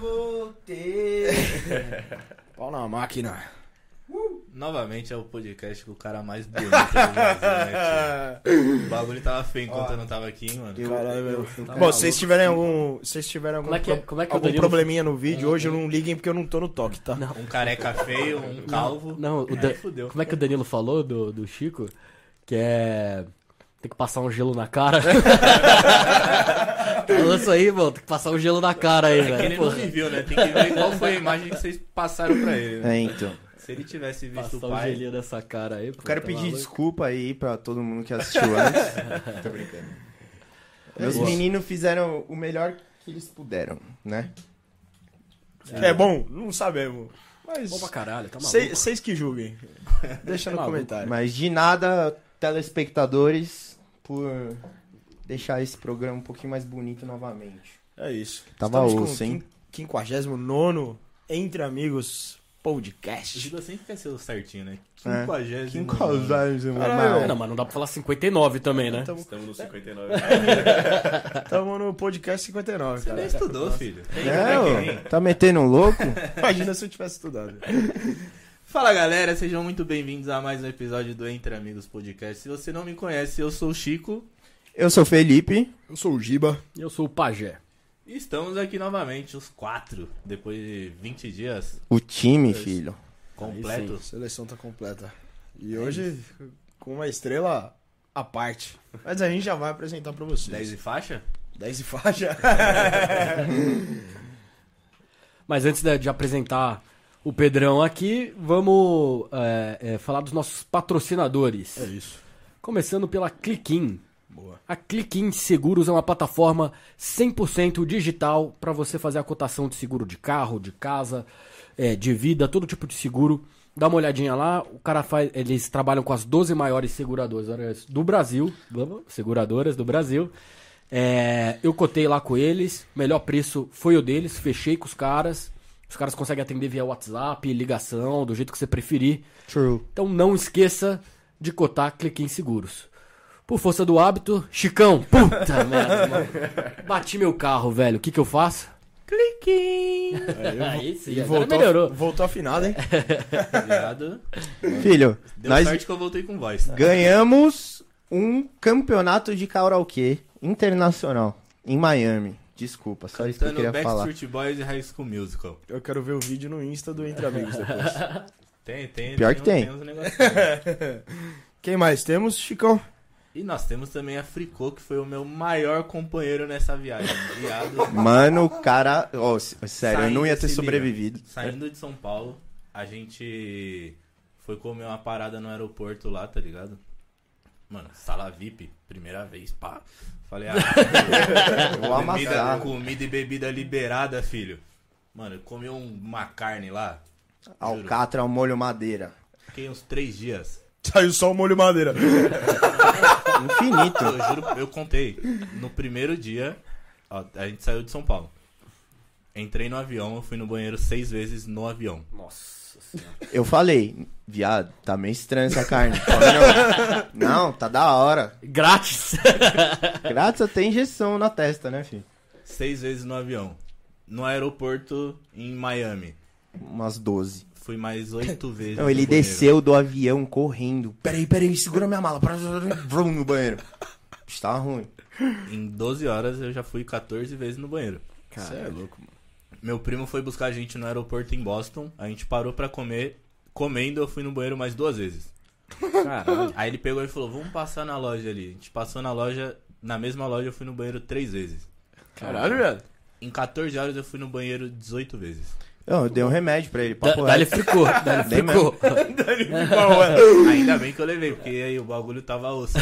voltei. Pau na máquina. Novamente é o podcast com o cara mais bonito do Brasil, né? O bagulho tava feio enquanto eu não tava aqui, hein, mano. Caralho, meu. Tá Bom, se vocês tiverem algum. Se vocês tiverem algum, Como é que é- pro- como é que o algum Danilo- probleminha no vídeo, hoje não liguem porque eu não tô no toque, tá? Um careca feio, um calvo. Não, o Aí Dan- fudeu. como é que o Danilo falou do, do Chico? Que é. Tem que passar um gelo na cara. Falou isso aí, mano. Tem que passar um gelo na cara aí, É que ele velho. não viu, né? Tem que ver qual foi a imagem que vocês passaram pra ele. né? É, então. Se ele tivesse visto Passar o um pai. gelinho nessa cara aí. Eu quero pedir desculpa aí pra todo mundo que assistiu antes. Tô brincando. Meus Boa. meninos fizeram o melhor que eles puderam, né? É, bom, não sabemos. Mas. Bom pra caralho, tá maluco. Vocês que julguem. Deixa no Maluco. comentário. Mas de nada, telespectadores, por deixar esse programa um pouquinho mais bonito novamente. É isso. Tava Estamos osso, hein? 59 Entre Amigos O Podcast. Giba sempre quer ser o certinho, né? É. Quinquagésimo. Quinquagésimo, Caralho. É, não, mas não dá pra falar 59 também, né? Estamos Estamos no 59. no podcast 59, Você cara. nem estudou, filho. Tem É, é tá metendo um louco? Imagina se eu tivesse estudado. Fala galera, sejam muito bem-vindos a mais um episódio do Entre Amigos Podcast. Se você não me conhece, eu sou o Chico Eu sou o Felipe. Eu sou o Giba. Eu sou o pajé. e estamos aqui novamente, os quatro, depois de 20 dias O time, filho. completos. A seleção tá completa. E hoje, com uma estrela à parte. Mas a gente já vai apresentar pra vocês. 10 e faixa? 10 e faixa. Mas antes de, de apresentar o Pedrão aqui, vamos é, é, falar dos nossos patrocinadores. É isso. Começando pela Clickin. Boa. A Clickin Seguros é uma plataforma 100% digital para você fazer a cotação de seguro de carro, de casa, é, de vida, todo tipo de seguro. Dá uma olhadinha lá, o cara faz, eles trabalham com as 12 maiores seguradoras do Brasil, seguradoras do Brasil. É, eu cotei lá com eles, melhor preço foi o deles, fechei com os caras. Os caras conseguem atender via WhatsApp, ligação, do jeito que você preferir. True. Então não esqueça de cotar Clique em Seguros. Por força do hábito, Chicão, puta merda, mano. Bati meu carro, velho. O que que eu faço? Clique! Aí sim, E agora voltou, melhorou. voltou afinado, hein? Ligado? Filho, Deu nós sorte que eu voltei com voz. ganhamos um campeonato de karaokê internacional em Miami. Desculpa, só isso que eu Cantando queria falar. Backstreet Boys e High School Musical. Eu quero ver o vídeo no Insta do Entre Amigos depois. Tem, tem. Pior que tem. negocinhos. Quem mais temos, Chicão? E nós temos também a Fricô, que foi o meu maior companheiro nessa viagem. Viado. Mano, o cara. S- sério, eu não Saindo, ia ter liga. sobrevivido. Saindo de São Paulo, a gente foi comer uma parada no aeroporto lá, tá ligado? Mano, sala VIP, primeira vez, pá. Falei, ah, Eu vou comida, amassar. comida e bebida liberada, filho. Mano, eu comi um- uma carne lá, Alcatra ao molho madeira. fiquei uns três dias. Saiu só o molho madeira. Infinito. Eu juro, eu contei. No primeiro dia, ó, a gente saiu de São Paulo. Entrei no avião, eu fui no banheiro seis vezes no avião. Nossa senhora. Eu falei, viado, tá meio estranho essa carne. Não. Não, tá da hora. Grátis! Grátis até injeção na testa, né, filho? Seis vezes no avião. No aeroporto em Miami. Umas 12. Fui mais oito vezes. Não, ele banheiro. desceu do avião correndo. Peraí, peraí, segura minha mala. Vrum no banheiro. Estava ruim. Em 12 horas eu já fui 14 vezes no banheiro. Você é louco, mano. Meu primo foi buscar a gente no aeroporto em Boston. A gente parou pra comer. Comendo, eu fui no banheiro mais duas vezes. Caralho. Aí ele pegou e falou: Vamos passar na loja ali. A gente passou na loja. Na mesma loja eu fui no banheiro três vezes. Caralho, velho. Em 14 horas eu fui no banheiro 18 vezes. Eu dei um remédio pra ele. Da- Papo Dá-lhe reto. fricô, dá-lhe Dei fricô. Ainda bem que eu levei, porque aí o bagulho tava osso.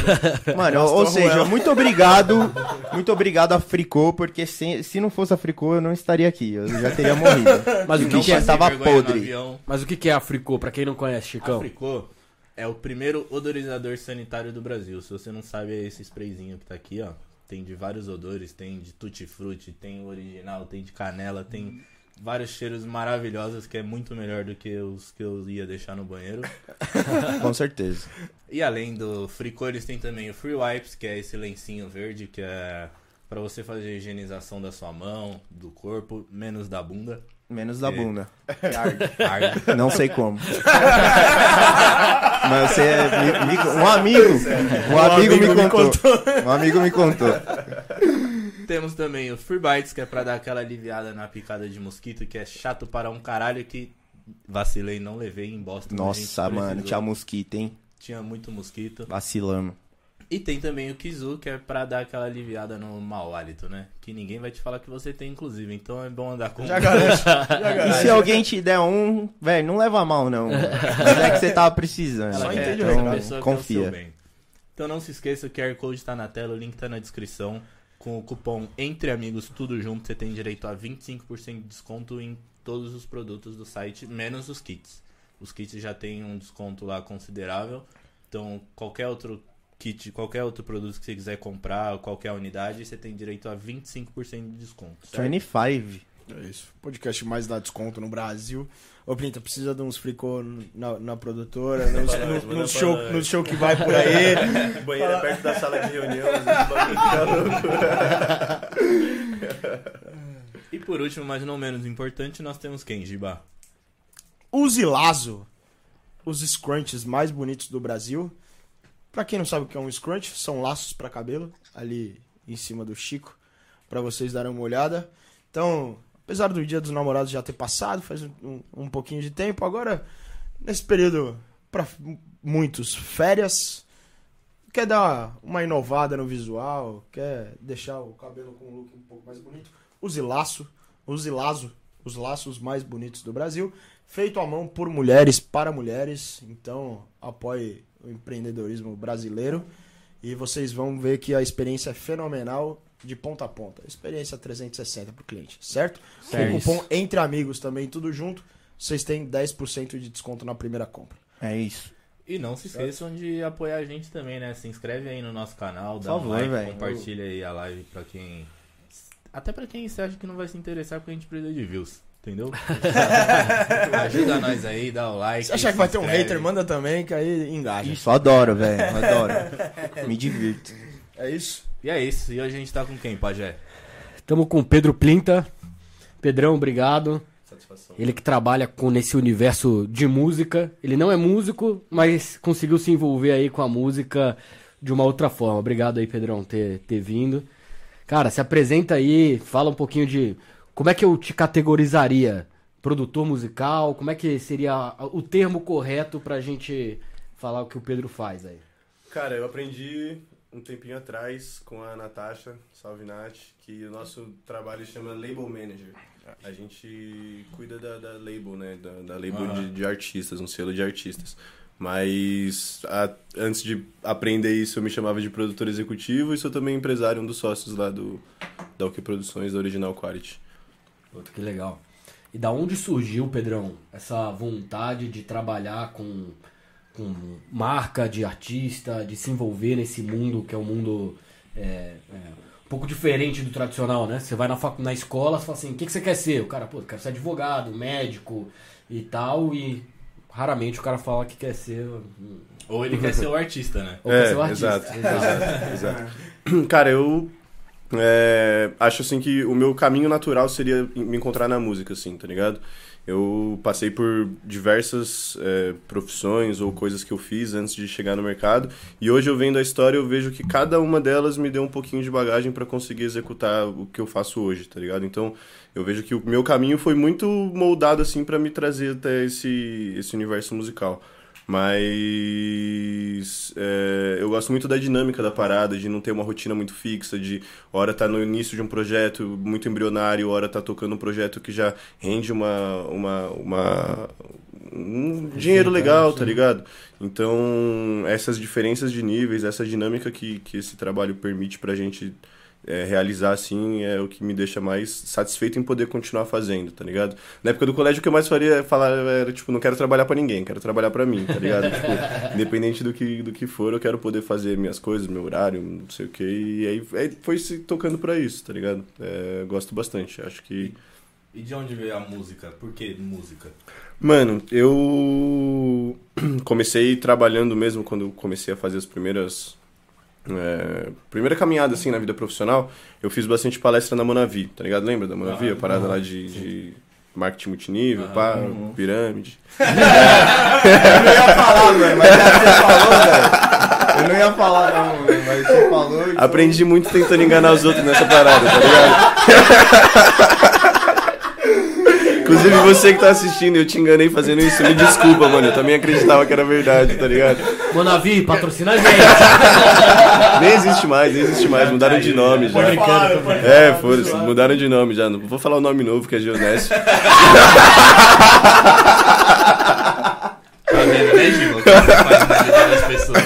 Mano, Nossa, ou seja, muito obrigado. Muito obrigado a Fricô, porque se, se não fosse a Fricô, eu não estaria aqui. Eu já teria morrido. Mas o que, que é, tava podre. mas o que, que é a fricô, pra quem não conhece, Chicão? Africô é o primeiro odorizador sanitário do Brasil. Se você não sabe, é esse sprayzinho que tá aqui, ó. Tem de vários odores, tem de tutti-frutti, tem o original, tem de canela, tem vários cheiros maravilhosos que é muito melhor do que os que eu ia deixar no banheiro. Com certeza. E além do Fricô, eles têm também o Free Wipes, que é esse lencinho verde, que é Pra você fazer a higienização da sua mão, do corpo, menos da bunda. Menos da E- bunda. Arde. Não sei como. Mas você me- me- um amigo, um amigo me contou. Um amigo me contou. Temos também o Free Bites, que é pra dar aquela aliviada na picada de mosquito, que é chato para um caralho que vacilei, não levei em Boston. a gente Nossa, mano, tinha mosquito, hein? Tinha muito mosquito. Vacilamos. E tem também o Kizu, que é pra dar aquela aliviada no mau hálito, né? Que ninguém vai te falar que você tem, inclusive. Então é bom andar com Já garante. Já E garante. se alguém te der um, velho, não leva mal, não. Mas é que você tava precisando. Só entende pessoa seu confia. bem. Então não se esqueça, o QR Code tá na tela, o link tá na descrição. Com o cupom Entre Amigos Tudo Junto, você tem direito a 25% de desconto em todos os produtos do site, menos os kits. Os kits já tem um desconto lá considerável. Então, qualquer outro kit, qualquer outro produto que você quiser comprar, qualquer unidade, você tem direito a 25% de desconto. certo? 25. É isso. Podcast mais dá desconto no Brasil. Ô, Plinta, precisa de uns fricô na, na produtora, nos, pra nós, no, show, nós. nos show que vai por aí. Banheiro é perto da sala de reunião, às vezes. E por último, mas não menos importante, nós temos quem, Giba? Use Lazo, os scrunchies mais bonitos do Brasil. Pra quem não sabe o que é um scrunch, são laços pra cabelo, ali em cima do Chico, pra vocês darem uma olhada. Então, apesar do Dia dos Namorados já ter passado, faz um, um pouquinho de tempo, agora, nesse período, pra muitos, férias, quer dar uma inovada no visual, quer deixar o cabelo com um look um pouco mais bonito, use laço, use lazo, os laços mais bonitos do Brasil, feito à mão por mulheres para mulheres, então apoie o empreendedorismo brasileiro e vocês vão ver que a experiência é fenomenal de ponta a ponta, experiência 360 para o cliente, certo? Certo. Com o cupom Entre Amigos também, tudo junto, vocês têm 10% de desconto na primeira compra. É isso. E não se esqueçam de apoiar a gente também, né? Se inscreve aí no nosso canal, dá Por um like, velho. compartilha aí a live pra quem. Até pra quem você acha que não vai se interessar porque a gente precisa de views. Entendeu? Ajuda nós aí, dá o like. Se achar que vai ter um hater, manda também, que aí engaja. Isso, adoro, velho. Adoro. Me divirto. É isso? E é isso. E hoje a gente tá com quem, Pajé? Tamo com o Pedro Plinta. Pedrão, obrigado. Satisfação. Ele que trabalha com nesse universo de música. Ele não é músico, mas conseguiu se envolver aí com a música de uma outra forma. Obrigado aí, Pedrão, ter, ter vindo. Cara, se apresenta aí, fala um pouquinho de como é que eu te categorizaria? Produtor musical? Como é que seria o termo correto pra gente falar o que o Pedro faz aí? Cara, eu aprendi um tempinho atrás com a Natasha, salve Nath, que o nosso trabalho chama Label Manager. A gente cuida da, da label, né? Da, da label de, de artistas, um selo de artistas. Mas a- antes de aprender isso, eu me chamava de produtor executivo e sou também empresário, um dos sócios lá do da OK Produções, da Original Quality. Puta, que legal. E da onde surgiu, Pedrão, essa vontade de trabalhar com, com marca de artista, de se envolver nesse mundo que é um mundo é, é, um pouco diferente do tradicional, né? Você vai na, facu- na escola e fala assim, o que, que você quer ser? O cara, pô, eu quero ser advogado, médico e tal, e raramente o cara fala que quer ser... Ou ele quer ser o artista, né? Ou quer É, ser o artista. exato, exato, exato. Cara, eu é, acho assim que o meu caminho natural seria me encontrar na música, assim, tá ligado? Eu passei por diversas é, profissões ou coisas que eu fiz antes de chegar no mercado e hoje eu vendo a história eu vejo que cada uma delas me deu um pouquinho de bagagem para conseguir executar o que eu faço hoje, tá ligado? Então eu vejo que o meu caminho foi muito moldado assim para me trazer até esse esse universo musical. Mas é, eu gosto muito da dinâmica da parada, de não ter uma rotina muito fixa, de hora tá no início de um projeto muito embrionário, hora tá tocando um projeto que já rende uma, uma, uma um dinheiro legal, tá ligado? Então, essas diferenças de níveis, essa dinâmica que, que esse trabalho permite pra gente é, realizar, assim, é o que me deixa mais satisfeito em poder continuar fazendo, tá ligado? Na época do colégio, o que eu mais faria é falar, era, tipo, não quero trabalhar pra ninguém, quero trabalhar pra mim, tá ligado? tipo, independente do que, do que for, eu quero poder fazer minhas coisas, meu horário, não sei o que, e aí, aí foi se tocando pra isso, tá ligado? É, gosto bastante, acho que... E de onde veio a música? Por que música? Mano, eu comecei trabalhando mesmo quando comecei a fazer as primeiras É, primeira caminhada, assim, na vida profissional, eu fiz bastante palestra na Monavi, tá ligado? Lembra da Monavi? a parada lá de, de marketing multinível, pá, pirâmide. Eu não ia falar, velho, mas você falou, velho. Eu não ia falar, não, velho, mas você falou. então- Aprendi muito tentando enganar os outros nessa parada, tá ligado? Inclusive você que tá assistindo, eu te enganei fazendo isso, me desculpa, mano. Eu também acreditava que era verdade, tá ligado? Monavi, patrocina a gente. Nem existe mais, nem existe mais. Mudaram de nome já. É, foda-se, mudaram de nome já. Não vou falar o nome novo, que é Geonésio. Tá vendo, né, Gil? O que você faz na vida das pessoas.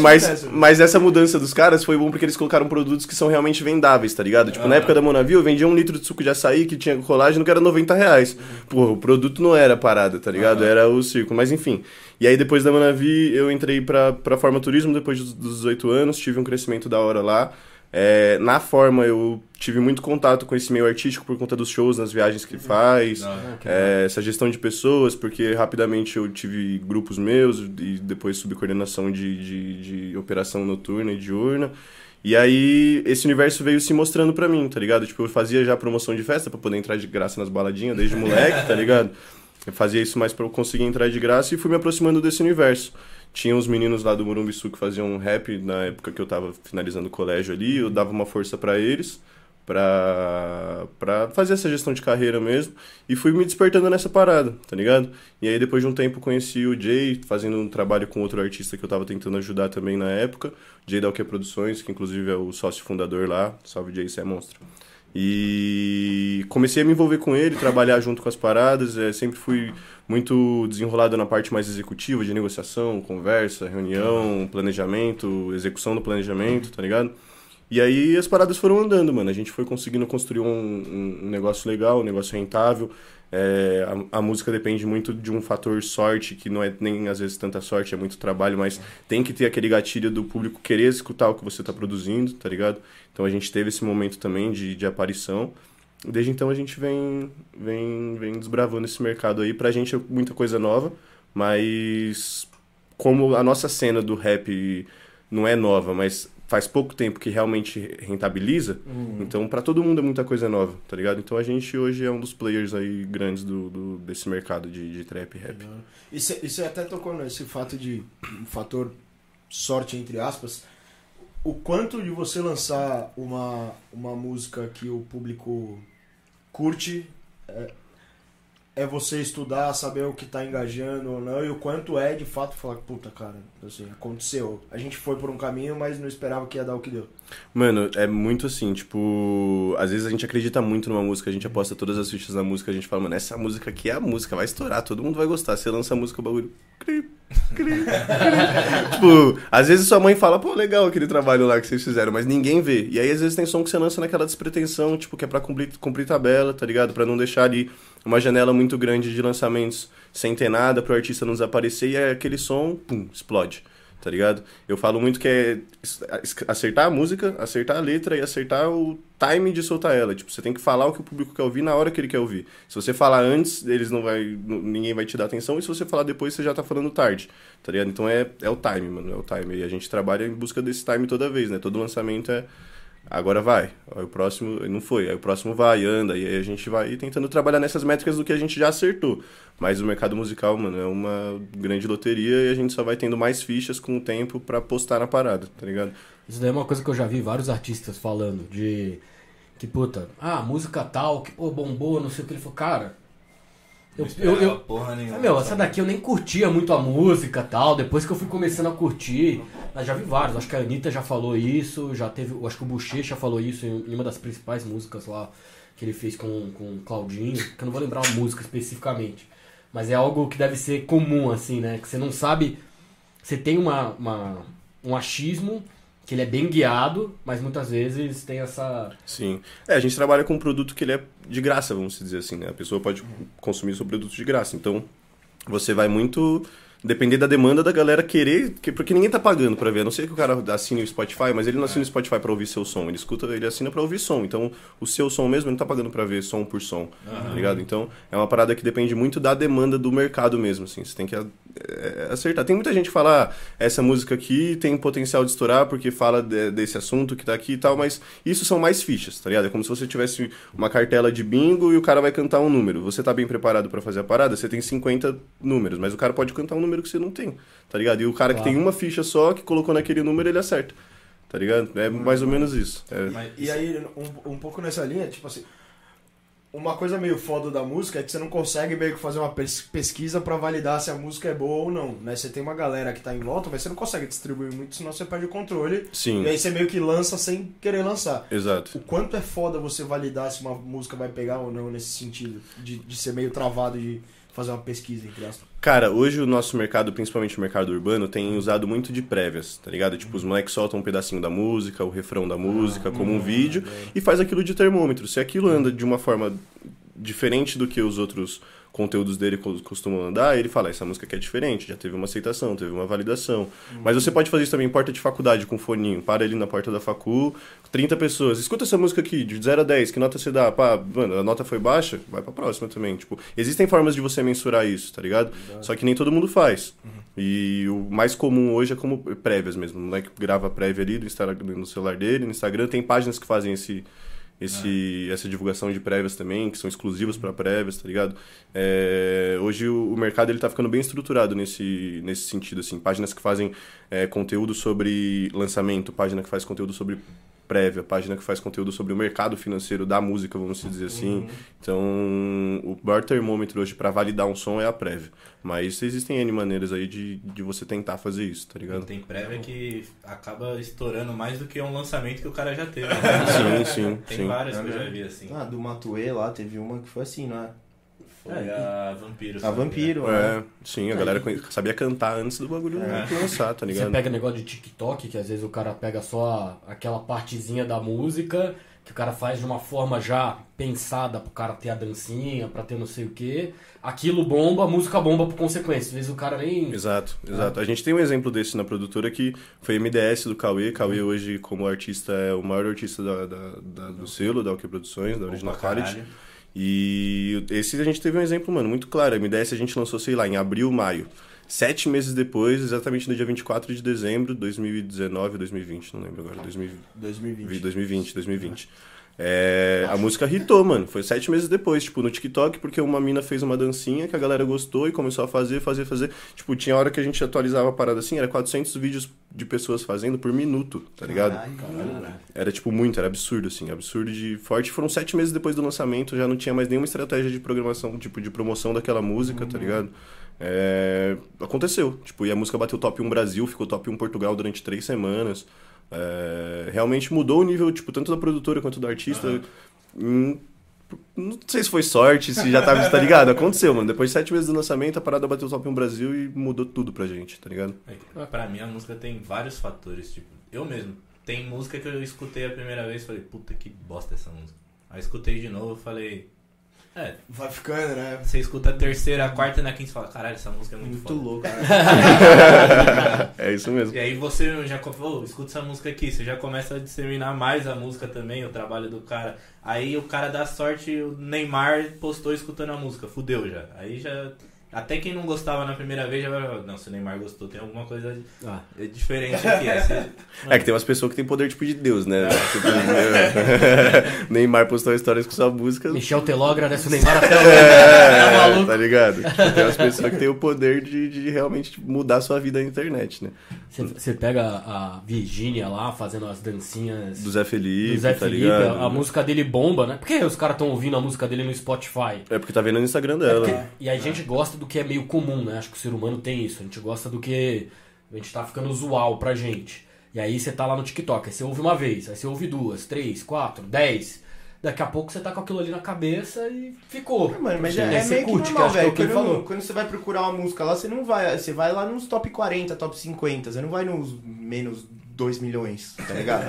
Mas, essa. mas essa mudança dos caras foi bom porque eles colocaram produtos que são realmente vendáveis, tá ligado? Tipo, na época da Monavi, eu vendia um litro de suco de açaí que tinha colágeno que era 90 reais. Pô, o produto não era parada, tá ligado? Era o circo, mas enfim. E aí depois da Monavi, eu entrei pra, pra Forma Turismo depois dos 18 anos, tive um crescimento da hora lá. É, na Forma, eu tive muito contato com esse meio artístico por conta dos shows, nas viagens que ele faz. É, essa gestão de pessoas, porque rapidamente eu tive grupos meus e depois subcoordenação de, de, de operação noturna e diurna. E aí esse universo veio se mostrando pra mim, tá ligado? Tipo, eu fazia já promoção de festa pra poder entrar de graça nas baladinhas desde moleque, tá ligado? Eu fazia isso mais pra eu conseguir entrar de graça e fui me aproximando desse universo. Tinha uns meninos lá do Morumbiçu que faziam rap na época que eu tava finalizando o colégio ali, eu dava uma força pra eles pra fazer essa gestão de carreira mesmo. E fui me despertando nessa parada, tá ligado? E aí depois de um tempo conheci o Jay, fazendo um trabalho com outro artista que eu tava tentando ajudar também na época. Jay da O Que Produções, que inclusive é o sócio fundador lá. Salve Jay, você é monstro. E comecei a me envolver com ele, trabalhar junto com as paradas. É, sempre fui muito desenrolado na parte mais executiva, de negociação, conversa, reunião, planejamento, execução do planejamento, tá ligado? E aí as paradas foram andando, mano. A gente foi conseguindo construir um, um- negócio legal, um negócio rentável. É, a, a música depende muito de um fator sorte, que não é nem às vezes tanta sorte, é muito trabalho, mas tem que ter aquele gatilho do público querer escutar o que você tá produzindo, tá ligado? Então a gente teve esse momento também de, de aparição. Desde então a gente vem, vem, vem desbravando esse mercado aí. Pra gente é muita coisa nova, mas como a nossa cena do rap não é nova, mas faz pouco tempo que realmente rentabiliza, então pra todo mundo é muita coisa nova, tá ligado? Então a gente hoje é um dos players aí grandes do, do- desse mercado de, de trap e rap. E você até tocou nesse fato de um fator sorte entre aspas. O quanto de você lançar uma, uma música que o público curte é, você estudar, saber o que tá engajando ou não, e o quanto é de fato falar, puta cara, assim, aconteceu. A gente foi por um caminho, mas não esperava que ia dar o que deu. Mano, é muito assim, tipo, às vezes a gente acredita muito numa música, a gente aposta todas as fichas na música, a gente fala, mano, essa música aqui é a música, vai estourar, todo mundo vai gostar. Você lança a música, o bagulho. cri, cri, cri. tipo, às vezes sua mãe fala, pô, legal aquele trabalho lá que vocês fizeram, mas ninguém vê. E aí às vezes tem som que você lança naquela despretensão, tipo, que é pra cumprir, cumprir tabela, tá ligado? Pra não deixar ali uma janela muito grande de lançamentos sem ter nada pro artista não desaparecer e aí aquele som, pum, explode tá ligado? Eu falo muito que é acertar a música, acertar a letra e acertar o time de soltar ela. Tipo, você tem que falar o que o público quer ouvir na hora que ele quer ouvir. Se você falar antes, eles não vai, ninguém vai te dar atenção, e se você falar depois, você já tá falando tarde, tá ligado? Então é, é o time, mano, é o time. E a gente trabalha em busca desse time toda vez, né? Todo lançamento é agora vai, aí o próximo não foi, aí o próximo vai, anda, e aí a gente vai tentando trabalhar nessas métricas do que a gente já acertou. Mas o mercado musical, mano, é uma grande loteria e a gente só vai tendo mais fichas com o tempo pra apostar na parada, tá ligado? Isso daí é uma coisa que eu já vi vários artistas falando, de que, puta, ah, música tal, que pô, bombou, não sei o que. Ele falou, cara, eu, eu, eu, porra nenhuma. Ah, meu, essa daqui eu nem curtia muito a música tal. Depois que eu fui começando a curtir, já vi vários. Acho que a Anitta já falou isso, já teve. Acho que o Bochecha falou isso em uma das principais músicas lá que ele fez com, com o Claudinho, que eu não vou lembrar a música especificamente. Mas é algo que deve ser comum, assim, né? Que você não sabe. Você tem uma, uma- um achismo que ele é bem guiado, mas muitas vezes tem essa. Sim. É, a gente trabalha com um produto que ele é de graça, vamos dizer assim, né? A pessoa pode consumir seu produto de graça. Então, você vai muito depender da demanda da galera querer, que- porque ninguém tá pagando pra ver. A não ser que o cara assine o Spotify, mas ele não assina o Spotify pra ouvir seu som, ele escuta, ele assina pra ouvir som. Então, o seu som mesmo, ele não tá pagando pra ver som por som, tá ligado? Então, é uma parada que depende muito da demanda do mercado mesmo, assim. Você tem que acertar. Tem muita gente que fala, ah, essa música aqui tem potencial de estourar porque fala de- desse assunto que tá aqui e tal, mas isso são mais fichas, tá ligado? É como se você tivesse uma cartela de bingo e o cara vai cantar um número. Você tá bem preparado pra fazer a parada, você tem 50 números, mas o cara pode cantar um número que você não tem, tá ligado? E o cara que tem uma ficha só, que colocou naquele número, ele acerta. Tá ligado? É mais ou menos isso. É. E aí, um, um pouco nessa linha, tipo assim, uma coisa meio foda da música é que você não consegue meio que fazer uma pes- pesquisa pra validar se a música é boa ou não, né? Você tem uma galera que tá em volta, mas você não consegue distribuir muito, senão você perde o controle. Sim, E aí você meio que lança sem querer lançar. exato. O quanto é foda você validar se uma música vai pegar ou não nesse sentido, de, de ser meio travado de fazer uma pesquisa, entre aspas. Cara, hoje o nosso mercado, principalmente o mercado urbano, tem usado muito de prévias, tá ligado? Tipo, os moleques soltam um pedacinho da música, o refrão da música, como um vídeo, e faz aquilo de termômetro. Se aquilo anda de uma forma diferente do que os outros conteúdos dele co- costumam andar, ele fala, essa música aqui é diferente, já teve uma aceitação, teve uma validação. Mas você pode fazer isso também em porta de faculdade, com foninho. Para ali na porta da facu, 30 pessoas. Escuta essa música aqui, de 0 a 10, que nota você dá? Pá, mano, a nota foi baixa, vai pra próxima também. Tipo, existem formas de você mensurar isso, tá ligado? Só que nem todo mundo faz. E o mais comum hoje é como prévias mesmo. O moleque grava prévia ali do Instagram, no celular dele, no Instagram. Tem páginas que fazem esse, esse, essa divulgação de prévias também, que são exclusivas para prévias, tá ligado? É, hoje o, o mercado ele tá ficando bem estruturado nesse, nesse sentido, assim. Páginas que fazem é, conteúdo sobre lançamento, página que faz conteúdo sobre prévia, página que faz conteúdo sobre o mercado financeiro da música, vamos dizer assim. Então, o maior termômetro hoje para validar um som é a prévia. Mas existem N maneiras aí de, de você tentar fazer isso, tá ligado? tem prévia que acaba estourando mais do que um lançamento que o cara já teve. né? Sim, sim, Tem sim. várias que eu já vi assim. Ah, do Matuê lá, teve uma que foi assim, né? Foi a Vampiro. A sabe? Vampiro, né? É, sim, a galera sabia cantar antes do bagulho lançar, tá Você ligado? pega negócio de TikTok, que às vezes o cara pega só aquela partezinha da música, que o cara faz de uma forma já pensada pro cara ter a dancinha, pra ter não sei o quê. Aquilo bomba, a música bomba por consequência. Às vezes o cara nem. Exato, exato. A gente tem um exemplo desse na produtora que foi MDS do Cauê. Cauê hoje, como artista, é o maior artista da, da- da- do selo, da OK Produções, da Original Quality. E esse a gente teve um exemplo, mano, muito claro. A MDS a gente lançou, sei lá, em abril, maio. Sete meses depois, exatamente no dia 24 de dezembro de 2019 ou 2020, não lembro agora, 2020. 2020. 2020, 2020. É, a música hitou, mano. Foi sete meses depois, tipo, no TikTok, porque uma mina fez uma dancinha que a galera gostou e começou a fazer, fazer, fazer. Tipo, tinha hora que a gente atualizava a parada assim, era 400 vídeos de pessoas fazendo por minuto, tá ligado? Era, tipo, muito, era absurdo, assim, absurdo de forte. Foram sete meses depois do lançamento, já não tinha mais nenhuma estratégia de programação, tipo, de promoção daquela música, tá ligado? É, aconteceu, tipo, e a música bateu top 1 Brasil, ficou top 1 Portugal durante três semanas. É, realmente mudou o nível, tipo, tanto da produtora quanto do artista. Hum, não sei se foi sorte, se já tava, tá ligado? Aconteceu, mano. Depois de sete meses do lançamento, a parada bateu top 1 Brasil e mudou tudo pra gente, tá ligado? É Pra mim, a música tem vários fatores. Tipo, eu mesmo. Tem música que eu escutei a primeira vez e falei, puta que bosta essa música. Aí escutei de novo e falei. É, Vai ficando, né? você escuta a terceira, a quarta e na quinta e fala, caralho, essa música é muito, Muito foda. louco. É isso mesmo. E aí você já falou, escuta essa música aqui, você já começa a disseminar mais a música também, o trabalho do cara. Aí o cara dá sorte, o Neymar postou escutando a música, fudeu já. Aí já. Até quem não gostava na primeira vez já vai falar, não, se o Neymar gostou, tem alguma coisa Ah, diferente aqui. Aí você- É que tem umas pessoas que tem poder tipo de Deus, né? Tipo, né? Neymar postou histórias com sua música. Michel Teló agradece o Neymar até o É, Tá maluco? tá ligado? Tipo, tem umas pessoas que tem o poder de, de realmente tipo, mudar a sua vida na internet, né? Você, pega a Virgínia lá fazendo as dancinhas Do Zé Felipe, do Zé tá Felipe, ligado? a música dele bomba, né? Por que os caras estão ouvindo a música dele no Spotify? É porque tá vendo no Instagram dela. Porque- e a gente gosta do que é meio comum, né? Acho que o ser humano tem isso. A gente gosta do que a gente tá ficando usual pra gente. E aí você tá lá no TikTok, aí você ouve uma vez, aí você ouve duas, três, quatro, dez. Daqui a pouco você tá com aquilo ali na cabeça e ficou. Mano, mas é, é você meio que curte, normal, que é o velho. que ele Quando, falou. quando você vai procurar uma música lá, você não vai. Você vai lá nos top 40, top 50. Você não vai nos menos 2 milhões, tá ligado?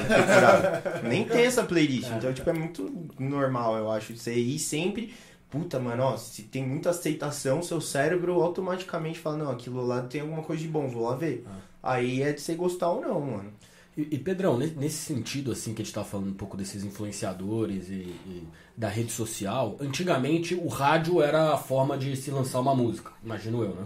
Nem tem essa playlist. Então, tipo, é muito normal, eu acho. Você ir sempre puta, mano, ó, se tem muita aceitação, seu cérebro automaticamente fala, não, aquilo lá tem alguma coisa de bom, vou lá ver. Aí é de você gostar ou não, mano. E, e, Pedrão, ne- nesse sentido, assim, que a gente tá falando um pouco desses influenciadores e, e da rede social, antigamente o rádio era a forma de se lançar uma música, imagino eu, né?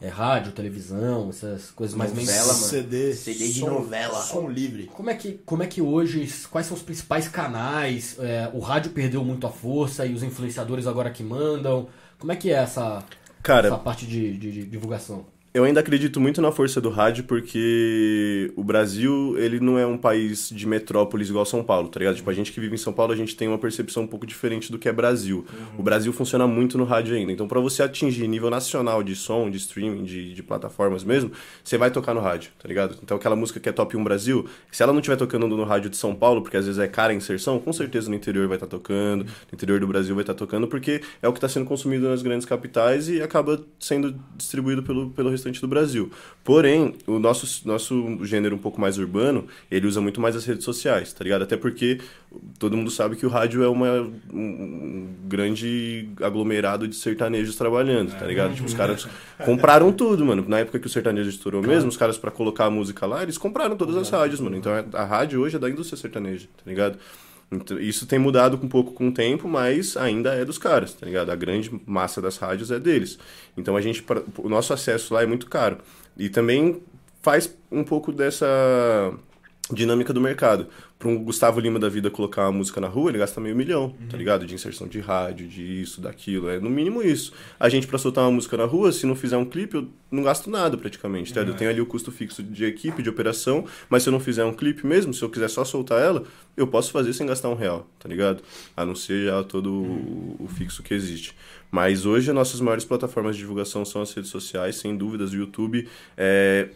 É rádio, televisão, essas coisas mais Novela, mano. CD, CD de som- novela. Som livre. Como é que, como é que hoje, quais são os principais canais? É, o rádio perdeu muito a força e os influenciadores agora que mandam. Como é que é essa, Cara, essa parte de, de- de divulgação? Eu ainda acredito muito na força do rádio porque o Brasil, ele não é um país de metrópoles igual São Paulo, tá ligado? Tipo, a gente que vive em São Paulo, a gente tem uma percepção um pouco diferente do que é Brasil. O Brasil funciona muito no rádio ainda. Então, pra você atingir nível nacional de som, de streaming, de, de plataformas mesmo, você vai tocar no rádio, tá ligado? Então, aquela música que é top 1 Brasil, se ela não estiver tocando no rádio de São Paulo, porque às vezes é cara a inserção, com certeza no interior vai estar tocando, no interior do Brasil vai estar tocando, porque é o que está sendo consumido nas grandes capitais e acaba sendo distribuído pelo, pelo restante do Brasil. Porém, o nosso, nosso gênero um pouco mais urbano, ele usa muito mais as redes sociais, tá ligado? Até porque todo mundo sabe que o rádio é uma, um, grande aglomerado de sertanejos trabalhando, tá ligado? Tipo, os caras compraram tudo, mano. Na época que o sertanejo estourou mesmo, os caras pra colocar a música lá, eles compraram todas as rádios, mano. Então a, a rádio hoje é da indústria sertaneja, tá ligado? Então, isso tem mudado um pouco com o tempo, mas ainda é dos caras, tá ligado? A grande massa das rádios é deles. Então a gente, o nosso acesso lá é muito caro. E também faz um pouco dessa dinâmica do mercado. Para um Gustavo Lima da vida colocar uma música na rua, ele gasta meio milhão, tá ligado? De inserção de rádio, de isso, daquilo. É no mínimo isso. A gente, para soltar uma música na rua, se não fizer um clipe, eu não gasto nada praticamente, tá? ligado? Eu tenho ali o custo fixo de equipe, de operação, mas se eu não fizer um clipe mesmo, se eu quiser só soltar ela, eu posso fazer sem gastar um real, tá ligado? A não ser já todo o, o fixo que existe. Mas hoje, as nossas maiores plataformas de divulgação são as redes sociais, sem dúvidas. O YouTube é,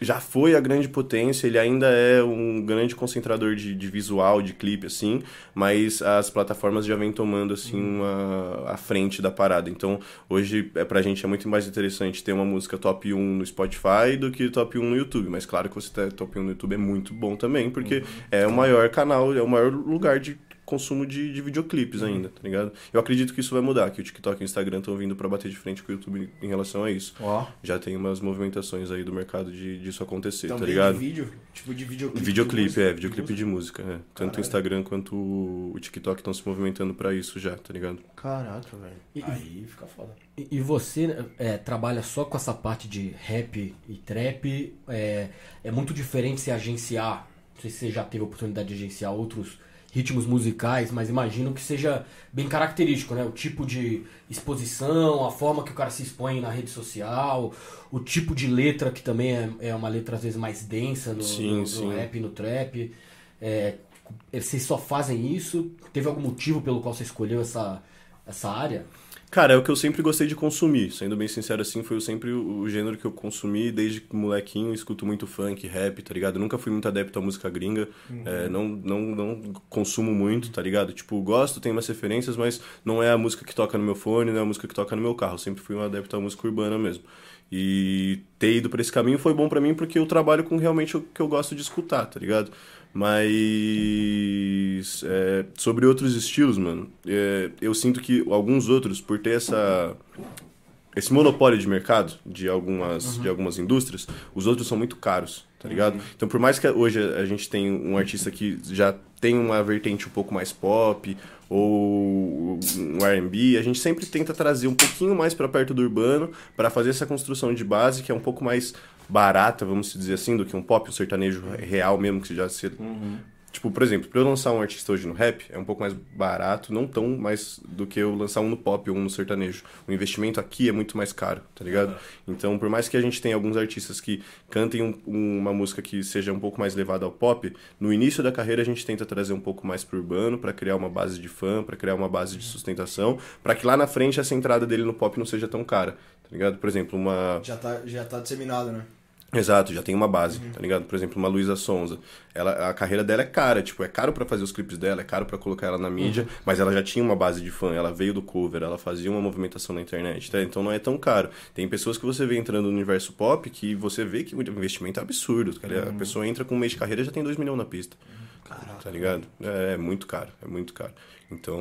já foi a grande potência, ele ainda é um grande concentrador de, de visual, de clipe, assim, mas as plataformas já vêm tomando, assim, uma, a frente da parada. Então, hoje, é, pra gente é muito mais interessante ter uma música top 1 no Spotify do que top 1 no YouTube. Mas claro que você ter top 1 no YouTube é muito bom também, porque é o maior canal, é o maior lugar de consumo de, de videoclipes ainda, tá ligado? Eu acredito que isso vai mudar, que o TikTok e o Instagram estão vindo pra bater de frente com o YouTube em relação a isso. Ó. Já tem umas movimentações aí do mercado de disso acontecer, tá Também ligado? de vídeo? Tipo de videoclipe. de Videoclipe, música? é, videoclipe de música, é. Tanto o Instagram quanto o TikTok estão se movimentando pra isso já, tá ligado? Caraca, velho. E- Aí fica foda. E, e você é, trabalha só com essa parte de rap e trap? É, é muito diferente se agenciar. Não sei se você já teve a oportunidade de agenciar outros ritmos musicais, mas imagino que seja bem característico, né? O tipo de exposição, a forma que o cara se expõe na rede social, o tipo de letra que também é, é uma letra às vezes mais densa no, Sim, no- no sim. rap e no trap. É, vocês só fazem isso? Teve algum motivo pelo qual você escolheu essa, essa área? Cara, é o que eu sempre gostei de consumir, sendo bem sincero assim, foi sempre o, o gênero que eu consumi desde molequinho, escuto muito funk, rap, tá ligado? Eu nunca fui muito adepto à música gringa, é, não, não, não consumo muito, tá ligado? Tipo, gosto, tenho umas referências, mas não é a música que toca no meu fone, não é a música que toca no meu carro, eu sempre fui um adepto à música urbana mesmo. E ter ido pra esse caminho foi bom pra mim porque eu trabalho com realmente o que eu gosto de escutar, tá ligado? Mas é, sobre outros estilos, mano, é, eu sinto que alguns outros, por ter essa esse monopólio de mercado de algumas de algumas indústrias, os outros são muito caros, tá ligado? Então, por mais que hoje a gente tenha um artista que já tem uma vertente um pouco mais pop ou um R&B, a gente sempre tenta trazer um pouquinho mais para perto do urbano para fazer essa construção de base que é um pouco mais barata, vamos dizer assim, do que um pop, um sertanejo real mesmo que já se Tipo, por exemplo, pra eu lançar um artista hoje no rap, é um pouco mais barato, não tão mais do que eu lançar um no pop ou um no sertanejo. O investimento aqui é muito mais caro, tá ligado? Então, por mais que a gente tenha alguns artistas que cantem um- uma música que seja um pouco mais levada ao pop, no início da carreira a gente tenta trazer um pouco mais pro urbano, pra criar uma base de fã, pra criar uma base de sustentação, pra que lá na frente essa entrada dele no pop não seja tão cara, tá ligado? Por exemplo, uma Já tá, já tá disseminado, né? Exato, já tem uma base, tá ligado? Por exemplo, uma Luísa Sonza. Ela, a carreira dela é cara, tipo, é caro pra fazer os clipes dela, é caro pra colocar ela na mídia, mas ela já tinha uma base de fã, ela veio do cover, ela fazia uma movimentação na internet, tá? Então não é tão caro. Tem pessoas que você vê entrando no universo pop que você vê que o investimento é absurdo, cara. A pessoa entra com um mês de carreira e já tem 2 milhões na pista. Tá ligado? É, é muito caro, é muito caro. Então,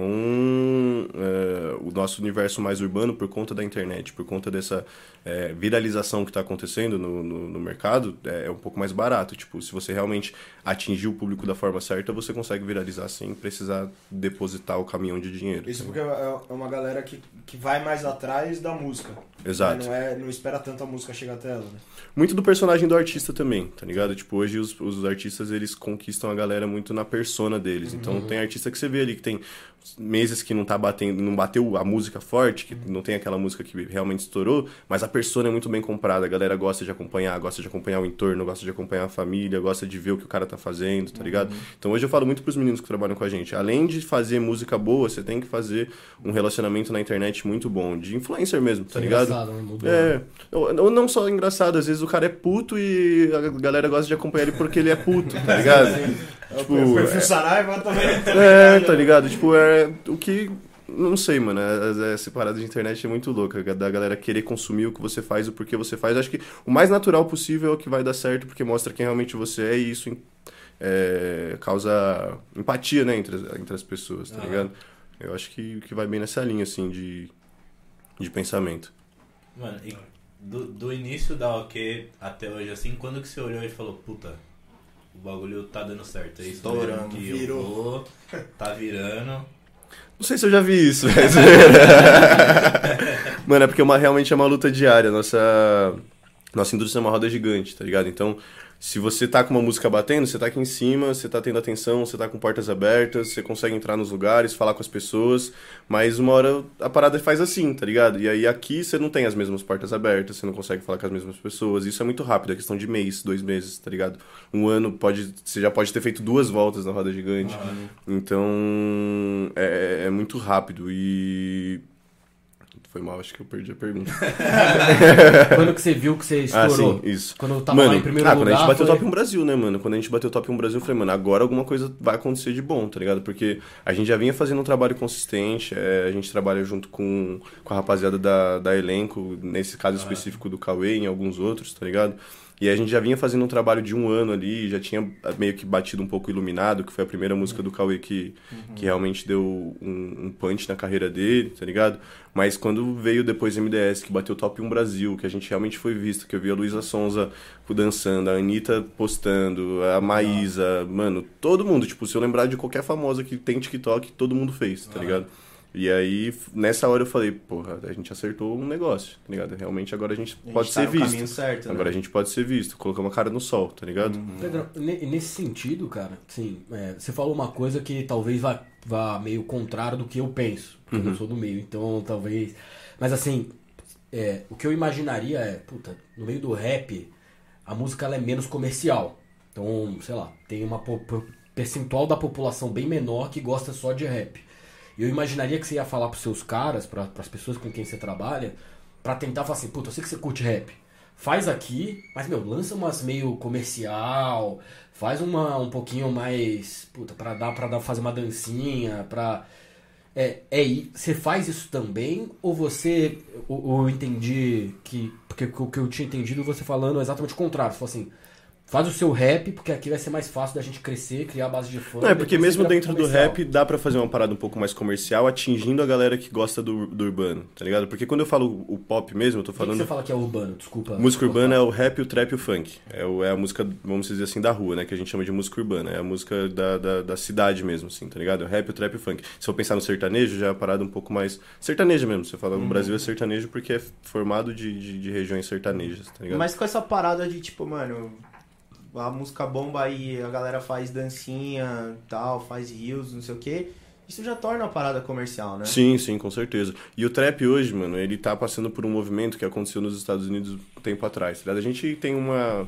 é, o nosso universo mais urbano, por conta da internet, por conta dessa é, viralização que está acontecendo no, no, no mercado, é, é, um pouco mais barato. Tipo, se você realmente atingir o público da forma certa, você consegue viralizar sem precisar depositar o caminhão de dinheiro. Isso porque é é uma galera que, que vai mais atrás da música. Exato. Não, é, não espera tanto a música chegar até ela, né? Muito do personagem do artista também, tá ligado? Tipo, hoje os, os artistas, eles conquistam a galera muito na persona deles. Então, uhum. tem artista que você vê ali que tem meses que não tá batendo, não bateu a música forte, que não tem aquela música que realmente estourou, mas a persona é muito bem comprada, a galera gosta de acompanhar, gosta de acompanhar o entorno, gosta de acompanhar a família, gosta de ver o que o cara tá fazendo, tá ligado? Uhum. Então hoje eu falo muito pros meninos que trabalham com a gente, além de fazer música boa, você tem que fazer um relacionamento na internet muito bom, de influencer mesmo, tá ligado? Né? É, ou não só engraçado, às vezes o cara é puto e a galera gosta de acompanhar ele porque ele é puto, tá ligado? Tipo, o perfil é, Saraiva também. É, tá ligado? Tipo, é o que não sei, mano. É, essa parada de internet é muito louca. Da galera querer consumir o que você faz, o porquê você faz. Acho que o mais natural possível é o que vai dar certo, porque mostra quem realmente você é e isso é, causa empatia, né, entre, entre as pessoas, tá ligado? Eu acho que, que vai bem nessa linha, assim, de, de pensamento. Mano, e do, do início da OK até hoje, assim, quando que você olhou e falou, puta, o bagulho tá dando certo, é isso Estourando, que virou. eu vou, tá virando não sei se eu já vi isso, mas... Mano, é porque uma, realmente é uma luta diária. Nossa, nossa indústria é uma roda gigante, tá ligado? Então, se você tá com uma música batendo, você tá aqui em cima, você tá tendo atenção, você tá com portas abertas, você consegue entrar nos lugares, falar com as pessoas, mas uma hora a parada faz assim, tá ligado? E aí aqui você não tem as mesmas portas abertas, você não consegue falar com as mesmas pessoas. Isso é muito rápido, é questão de mês, dois meses, tá ligado? Um ano pode. Você já pode ter feito duas voltas na roda gigante. Então é, é muito rápido. E foi mal, acho que eu perdi a pergunta. quando que você viu que você estourou? Ah, sim, isso. Quando tava mano, lá em primeiro ah, lugar. Quando a gente bateu foi... top 1 Brasil, né, mano? Quando a gente bateu top 1 Brasil, eu falei, mano, agora alguma coisa vai acontecer de bom, tá ligado? Porque a gente já vinha fazendo um trabalho consistente, é, a gente trabalha junto com, com a rapaziada da, da elenco, nesse caso ah. específico do Cauê e em alguns outros, tá ligado? E a gente já vinha fazendo um trabalho de um ano ali, já tinha meio que batido um pouco Iluminado, que foi a primeira música do Cauê que, uhum. que realmente deu um, um punch na carreira dele, tá ligado? Mas quando veio depois MDS, que bateu top 1 Brasil, que a gente realmente foi visto, que eu vi a Luísa Sonza dançando, a Anitta postando, a Maísa, mano, todo mundo, tipo, se eu lembrar de qualquer famosa que tem TikTok, todo mundo fez, tá ligado? E aí, nessa hora eu falei, porra, a gente acertou um negócio, tá ligado? Realmente agora a gente a pode gente tá ser visto. Certo, né? Agora a gente pode ser visto, colocar uma cara no sol, tá ligado? Uhum. Pedro, nesse sentido, cara, sim, é, você falou uma coisa que talvez vá, vá meio contrário do que eu penso, porque uhum. eu sou do meio, então talvez. Mas assim, é, o que eu imaginaria é, puta, no meio do rap, a música ela é menos comercial. Então, sei lá, tem uma percentual da população bem menor que gosta só de rap. Eu imaginaria que você ia falar pros seus caras, para as pessoas com quem você trabalha, para tentar falar assim, puta, eu sei que você curte rap. Faz aqui, mas, meu, lança umas meio comercial, faz uma um pouquinho mais, puta, pra, dar, pra dar, fazer uma dancinha, pra... É, é, você faz isso também ou você, ou, ou eu entendi que, porque o que eu tinha entendido você falando é exatamente o contrário, você falou assim, Faz o seu rap, porque aqui vai ser mais fácil da gente crescer, criar a base de fã. Não, é porque mesmo dentro do rap dá para fazer uma parada um pouco mais comercial, atingindo a galera que gosta do, do urbano, tá ligado? Porque quando eu falo o pop mesmo, eu tô falando. O que, você fala que é urbano? Desculpa. Música urbana é o rap, o trap e o funk. É, o, é a música, vamos dizer assim, da rua, né? Que a gente chama de música urbana. É a música da, da, da cidade mesmo, assim, tá ligado? É o rap, o trap e o funk. Se eu pensar no sertanejo, já é uma parada um pouco mais. Sertaneja mesmo. Você fala, uhum. o Brasil é sertanejo porque é formado de, de, de regiões sertanejas, tá ligado? Mas com essa parada de tipo, mano a música bomba aí, a galera faz dancinha, tal, faz rios, não sei o que. Isso já torna a parada comercial, né? Sim, sim, com certeza. E o trap hoje, mano, ele tá passando por um movimento que aconteceu nos Estados Unidos um tempo atrás. Tá a gente tem uma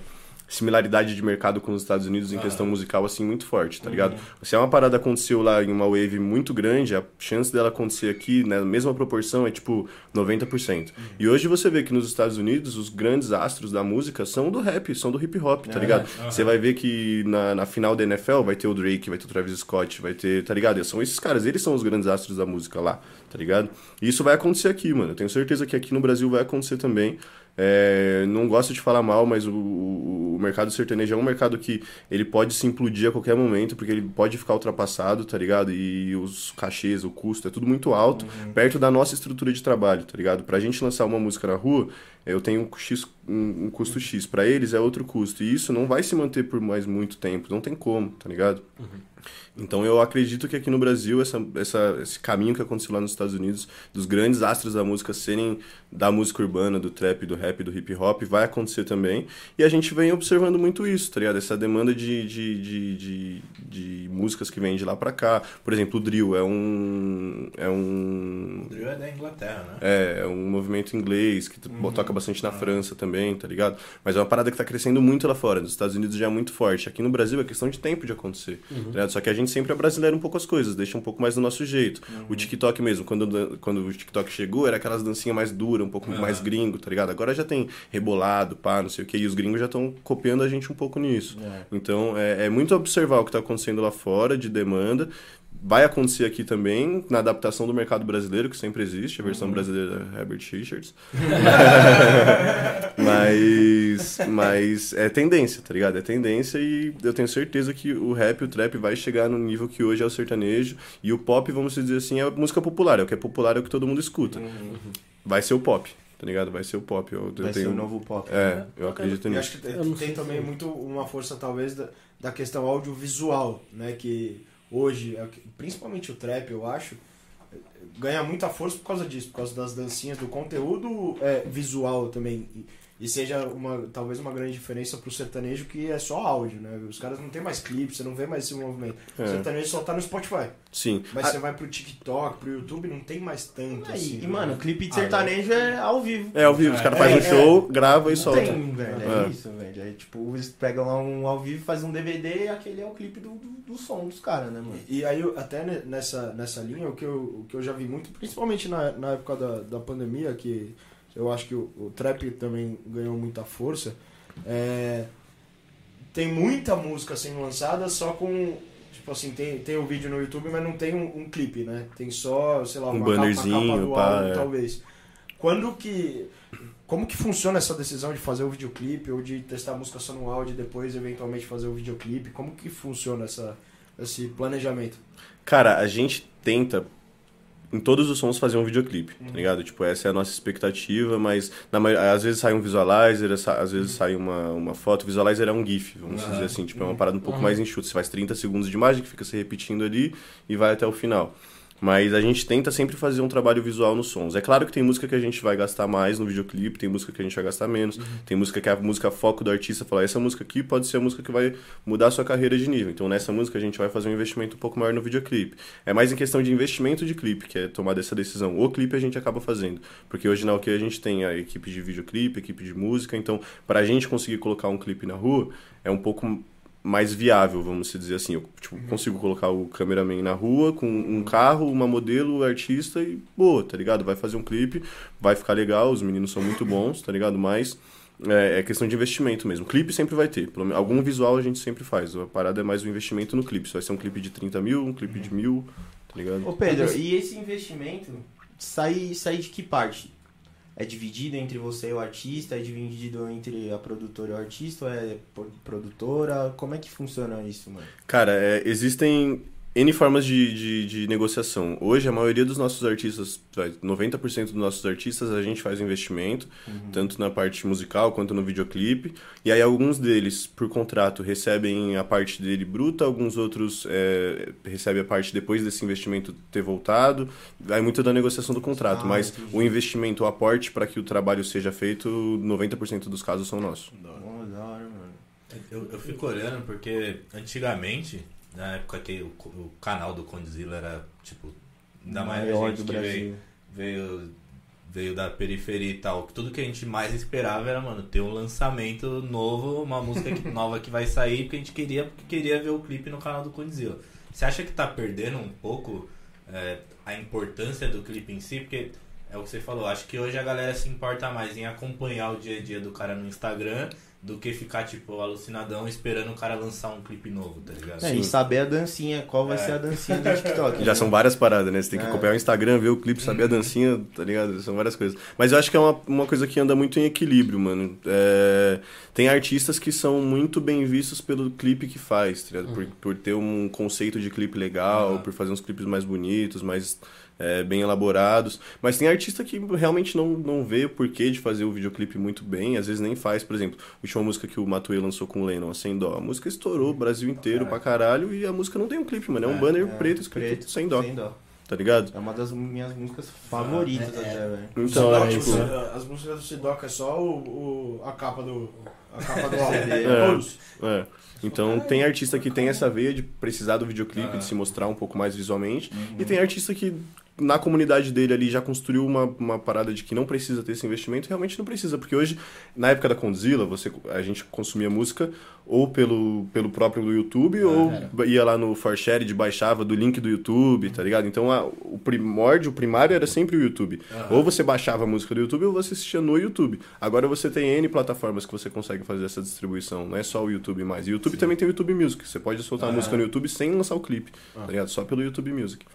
similaridade de mercado com os Estados Unidos em ah. questão musical, assim, muito forte, tá ligado? Uhum. Se é uma parada aconteceu lá em uma wave muito grande, a chance dela acontecer aqui, na né, mesma proporção, é tipo 90%. Uhum. E hoje você vê que nos Estados Unidos, os grandes astros da música são do rap, são do hip hop, tá ligado? Uhum. Você vai ver que na, na final da NFL vai ter o Drake, vai ter o Travis Scott, vai ter, tá ligado? São esses caras, eles são os grandes astros da música lá, tá ligado? E isso vai acontecer aqui, mano. Eu tenho certeza que aqui no Brasil vai acontecer também. É, não gosto de falar mal, mas o, o mercado sertanejo é um mercado que ele pode se implodir a qualquer momento, porque ele pode ficar ultrapassado, tá ligado? E os cachês, o custo, é tudo muito alto, perto da nossa estrutura de trabalho, tá ligado? Pra gente lançar uma música na rua, eu tenho um, X, um, um custo X. Pra eles é outro custo. E isso não vai se manter por mais muito tempo. Não tem como, tá ligado? Então eu acredito que aqui no Brasil essa, essa, esse caminho que aconteceu lá nos Estados Unidos, dos grandes astros da música serem da música urbana, do trap, do rap, do hip hop, vai acontecer também. E a gente vem observando muito isso, tá ligado? Essa demanda de, de, de, de, de músicas que vem de lá pra cá. Por exemplo, o drill é um. É um. O drill é da Inglaterra, né? É, é um movimento inglês que toca bastante na França também, tá ligado? Mas é uma parada que tá crescendo muito lá fora. Nos Estados Unidos já é muito forte. Aqui no Brasil é questão de tempo de acontecer. tá ligado? Só que a gente sempre abrasileira um pouco as coisas, deixa um pouco mais do nosso jeito. O TikTok mesmo, quando, quando o TikTok chegou, era aquelas dancinhas mais duras, um pouco mais gringo, tá ligado? Agora já tem rebolado, pá, não sei o que, e os gringos já estão copiando a gente um pouco nisso. Então é, é muito observar o que tá acontecendo lá fora de demanda. Vai acontecer aqui também, na adaptação do mercado brasileiro, que sempre existe, a versão brasileira é Herbert Richards. mas, mas é tendência, tá ligado? É tendência e eu tenho certeza que o rap e o trap vai chegar no nível que hoje é o sertanejo. E o pop, vamos dizer assim, é música popular. É o que é popular, é o que todo mundo escuta. Vai ser o pop, tá ligado? Vai ser o pop. Eu, eu Vai tenho... ser o novo pop. É, eu acredito Eu nisso. acho que tem, Eu tem também muito uma força, talvez, da, da questão audiovisual, né? Que hoje, principalmente o trap, eu acho, ganha muita força por causa disso, por causa das dancinhas, do conteúdo é, visual também. E, e seja uma, talvez uma grande diferença pro sertanejo que é só áudio, né? Os caras não tem mais clipe, você não vê mais esse movimento. O É. sertanejo só tá no Spotify. Sim. Mas Ah, você vai pro TikTok, pro YouTube, não tem mais tanto Aí, assim. e, né? mano, clipe de Ah, sertanejo é ao vivo. É ao vivo, os caras É, fazem um é. show, grava e Não solta. tem, velho. É, É. isso, velho. É tipo, eles pegam lá um ao vivo, fazem um DVD e aquele é o clipe do, do, do som dos caras, né, mano? E aí, eu- até ne- nessa, nessa linha, o que, eu, o que eu já vi muito, principalmente na, na época da, da pandemia, que eu acho que o, o trap também ganhou muita força, é, tem muita música sendo lançada só com. Tipo assim, tem, tem o vídeo no YouTube, mas não tem um, um clipe, né? Tem só, sei lá, Um uma capa- bannerzinho, capa, do pá, álbum, é. talvez. Quando que. Como que funciona essa decisão de fazer o videoclipe ou de testar a música só no áudio e depois eventualmente fazer o videoclipe? Como que funciona essa, esse planejamento? Cara, a gente tenta em todos os sons fazer um videoclipe, tá ligado? Tipo, essa é a nossa expectativa, mas na mai- às vezes sai um visualizer, às vezes sai uma, uma foto. Visualizer é um GIF, vamos dizer assim. Tipo, é uma parada um pouco mais enxuta. Você faz 30 segundos de imagem que fica se repetindo ali e vai até o final. Mas a gente tenta sempre fazer um trabalho visual nos sons. É claro que tem música que a gente vai gastar mais no videoclipe, tem música que a gente vai gastar menos, tem música que é a música foco do artista falar, essa música aqui pode ser a música que vai mudar a sua carreira de nível. Então nessa música a gente vai fazer um investimento um pouco maior no videoclipe. É mais em questão de investimento de clipe, que é tomar essa decisão. O clipe a gente acaba fazendo. Porque hoje na OK a gente tem a equipe de videoclipe, equipe de música, então pra gente conseguir colocar um clipe na rua, é um pouco mais viável, vamos dizer assim. Eu tipo, consigo colocar o cameraman na rua com um carro, uma modelo, artista e boa, tá ligado? Vai fazer um clipe, vai ficar legal, os meninos são muito bons, tá ligado? Mas é, é questão de investimento mesmo. Clipe sempre vai ter. Pelo algum visual a gente sempre faz. A parada é mais o investimento no clipe. Se vai ser um clipe de 30 mil, um clipe de mil, tá ligado? Ô Pedro, e esse investimento sai, sai de que parte? É dividido entre você e o artista? É dividido entre a produtora e o artista? Ou é produtora? Como é que funciona isso, mano? Cara, é, existem N formas de, de, de negociação. Hoje, a maioria dos nossos artistas, vai, 90% dos nossos artistas, a gente faz investimento, tanto na parte musical quanto no videoclipe. E aí, alguns deles, por contrato, recebem a parte dele bruta, alguns outros é, recebem a parte depois desse investimento ter voltado. Vai muito da negociação do contrato, Ah, mas entendi. o investimento, o aporte para que o trabalho seja feito, 90% dos casos são nossos. Eu, eu fico olhando porque antigamente, na época que o, o canal do Condzilla era, tipo, ainda mais a Maior gente do que Brasil. veio, veio, veio da periferia e tal, tudo que a gente mais esperava era, mano, ter um lançamento novo, uma música que- nova que vai sair, porque a gente queria, porque queria ver o clipe no canal do Condzilla. Você acha que tá perdendo um pouco é, a importância do clipe em si? Porque é o que você falou, acho que hoje a galera se importa mais em acompanhar o dia a dia do cara no Instagram do que ficar, tipo, alucinadão esperando o cara lançar um clipe novo, tá ligado? É, e saber a dancinha, qual vai ser a dancinha do TikTok. Já são várias paradas, né? Você tem que É. acompanhar o Instagram, ver o clipe, saber a dancinha, tá ligado? São várias coisas. Mas eu acho que é uma, uma coisa que anda muito em equilíbrio, mano. É, Tem artistas que são muito bem vistos pelo clipe que faz, tá ligado? Por, por ter um conceito de clipe legal, por fazer uns clipes mais bonitos, mais é, bem elaborados. Mas tem artista que realmente não, não vê o porquê de fazer o videoclipe muito bem, às vezes nem faz. Por exemplo, a última música que o Matuê lançou com o Lennon, a Sem Dó. A música estourou o Brasil inteiro pra caralho e a música não tem um clipe, mano. É um banner preto escrito Preto, Sem Dó, Sem dó. tá ligado? É uma das minhas músicas favoritas até, velho. Então, Sidoca, tipo, tipo, as músicas do Sidoca é só o, o- a capa do. A capa do álbum. É. É. Então tem artista que tem essa veia de precisar do videoclipe, de se mostrar um pouco mais visualmente. E tem artista que na comunidade dele ali já construiu uma, uma parada de que não precisa ter esse investimento, realmente não precisa. Porque hoje, na época da Condzilla, você, a gente consumia música ou pelo, pelo próprio do YouTube, ou ia lá no ForShare, baixava do link do YouTube, tá ligado? Então a- o primórdio, o primário era sempre o YouTube. Ou você baixava a música do YouTube ou você assistia no YouTube. Agora você tem N plataformas que você consegue fazer essa distribuição, não é só o YouTube mais. E o YouTube também tem o YouTube Music. Você pode soltar a música no YouTube sem lançar o clipe, tá ligado? Só pelo YouTube Music.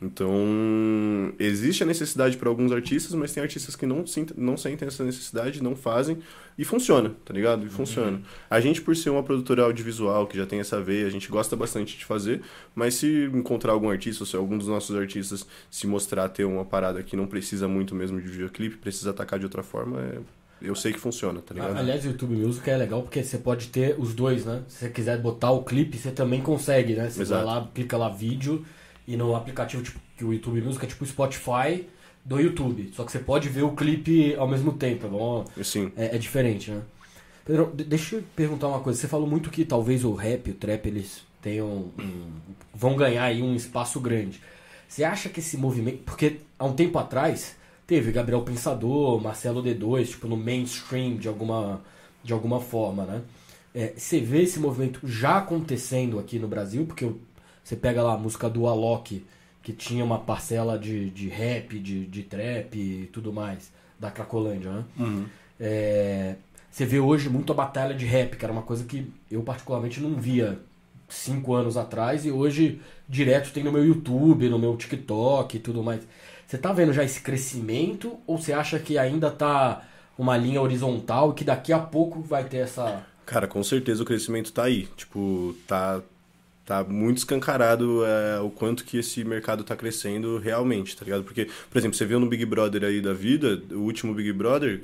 Então, existe a necessidade para alguns artistas, mas tem artistas que não, não sentem essa necessidade, não fazem, e funciona, tá ligado? E funciona. A gente, por ser uma produtora audiovisual que já tem essa veia, a gente gosta bastante de fazer, mas se encontrar algum artista, ou se algum dos nossos artistas se mostrar ter uma parada que não precisa muito mesmo de videoclipe, precisa atacar de outra forma, é- eu sei que funciona, tá ligado? Aliás, o YouTube Music é legal porque você pode ter os dois, né? Se você quiser botar o clipe, você também consegue, né? Você Exato. vai lá, clica lá vídeo e no aplicativo tipo, que o YouTube Music é tipo o Spotify do YouTube. Só que você pode ver o clipe ao mesmo tempo, é bom? Sim. É, é diferente, né? Pedro, de- deixa eu perguntar uma coisa. Você falou muito que talvez o rap, o trap, eles tenham um- vão ganhar aí um espaço grande. Você acha que esse movimento, porque há um tempo atrás teve Gabriel Pensador, Marcelo D2, tipo no mainstream de alguma de alguma forma, né? É, você vê esse movimento já acontecendo aqui no Brasil, porque o- você pega lá a música do Alok, que tinha uma parcela de, de rap, de, de trap e tudo mais, da Cracolândia, né? É, você vê hoje muito a batalha de rap, que era uma coisa que eu particularmente não via cinco anos atrás e hoje direto tem no meu YouTube, no meu TikTok e tudo mais. Você tá vendo já esse crescimento ou você acha que ainda tá uma linha horizontal e que daqui a pouco vai ter essa. Cara, com certeza o crescimento tá aí. Tipo, tá, tá muito escancarado é, o quanto que esse mercado tá crescendo realmente, tá ligado? Porque, por exemplo, você viu no Big Brother aí da vida, o último Big Brother,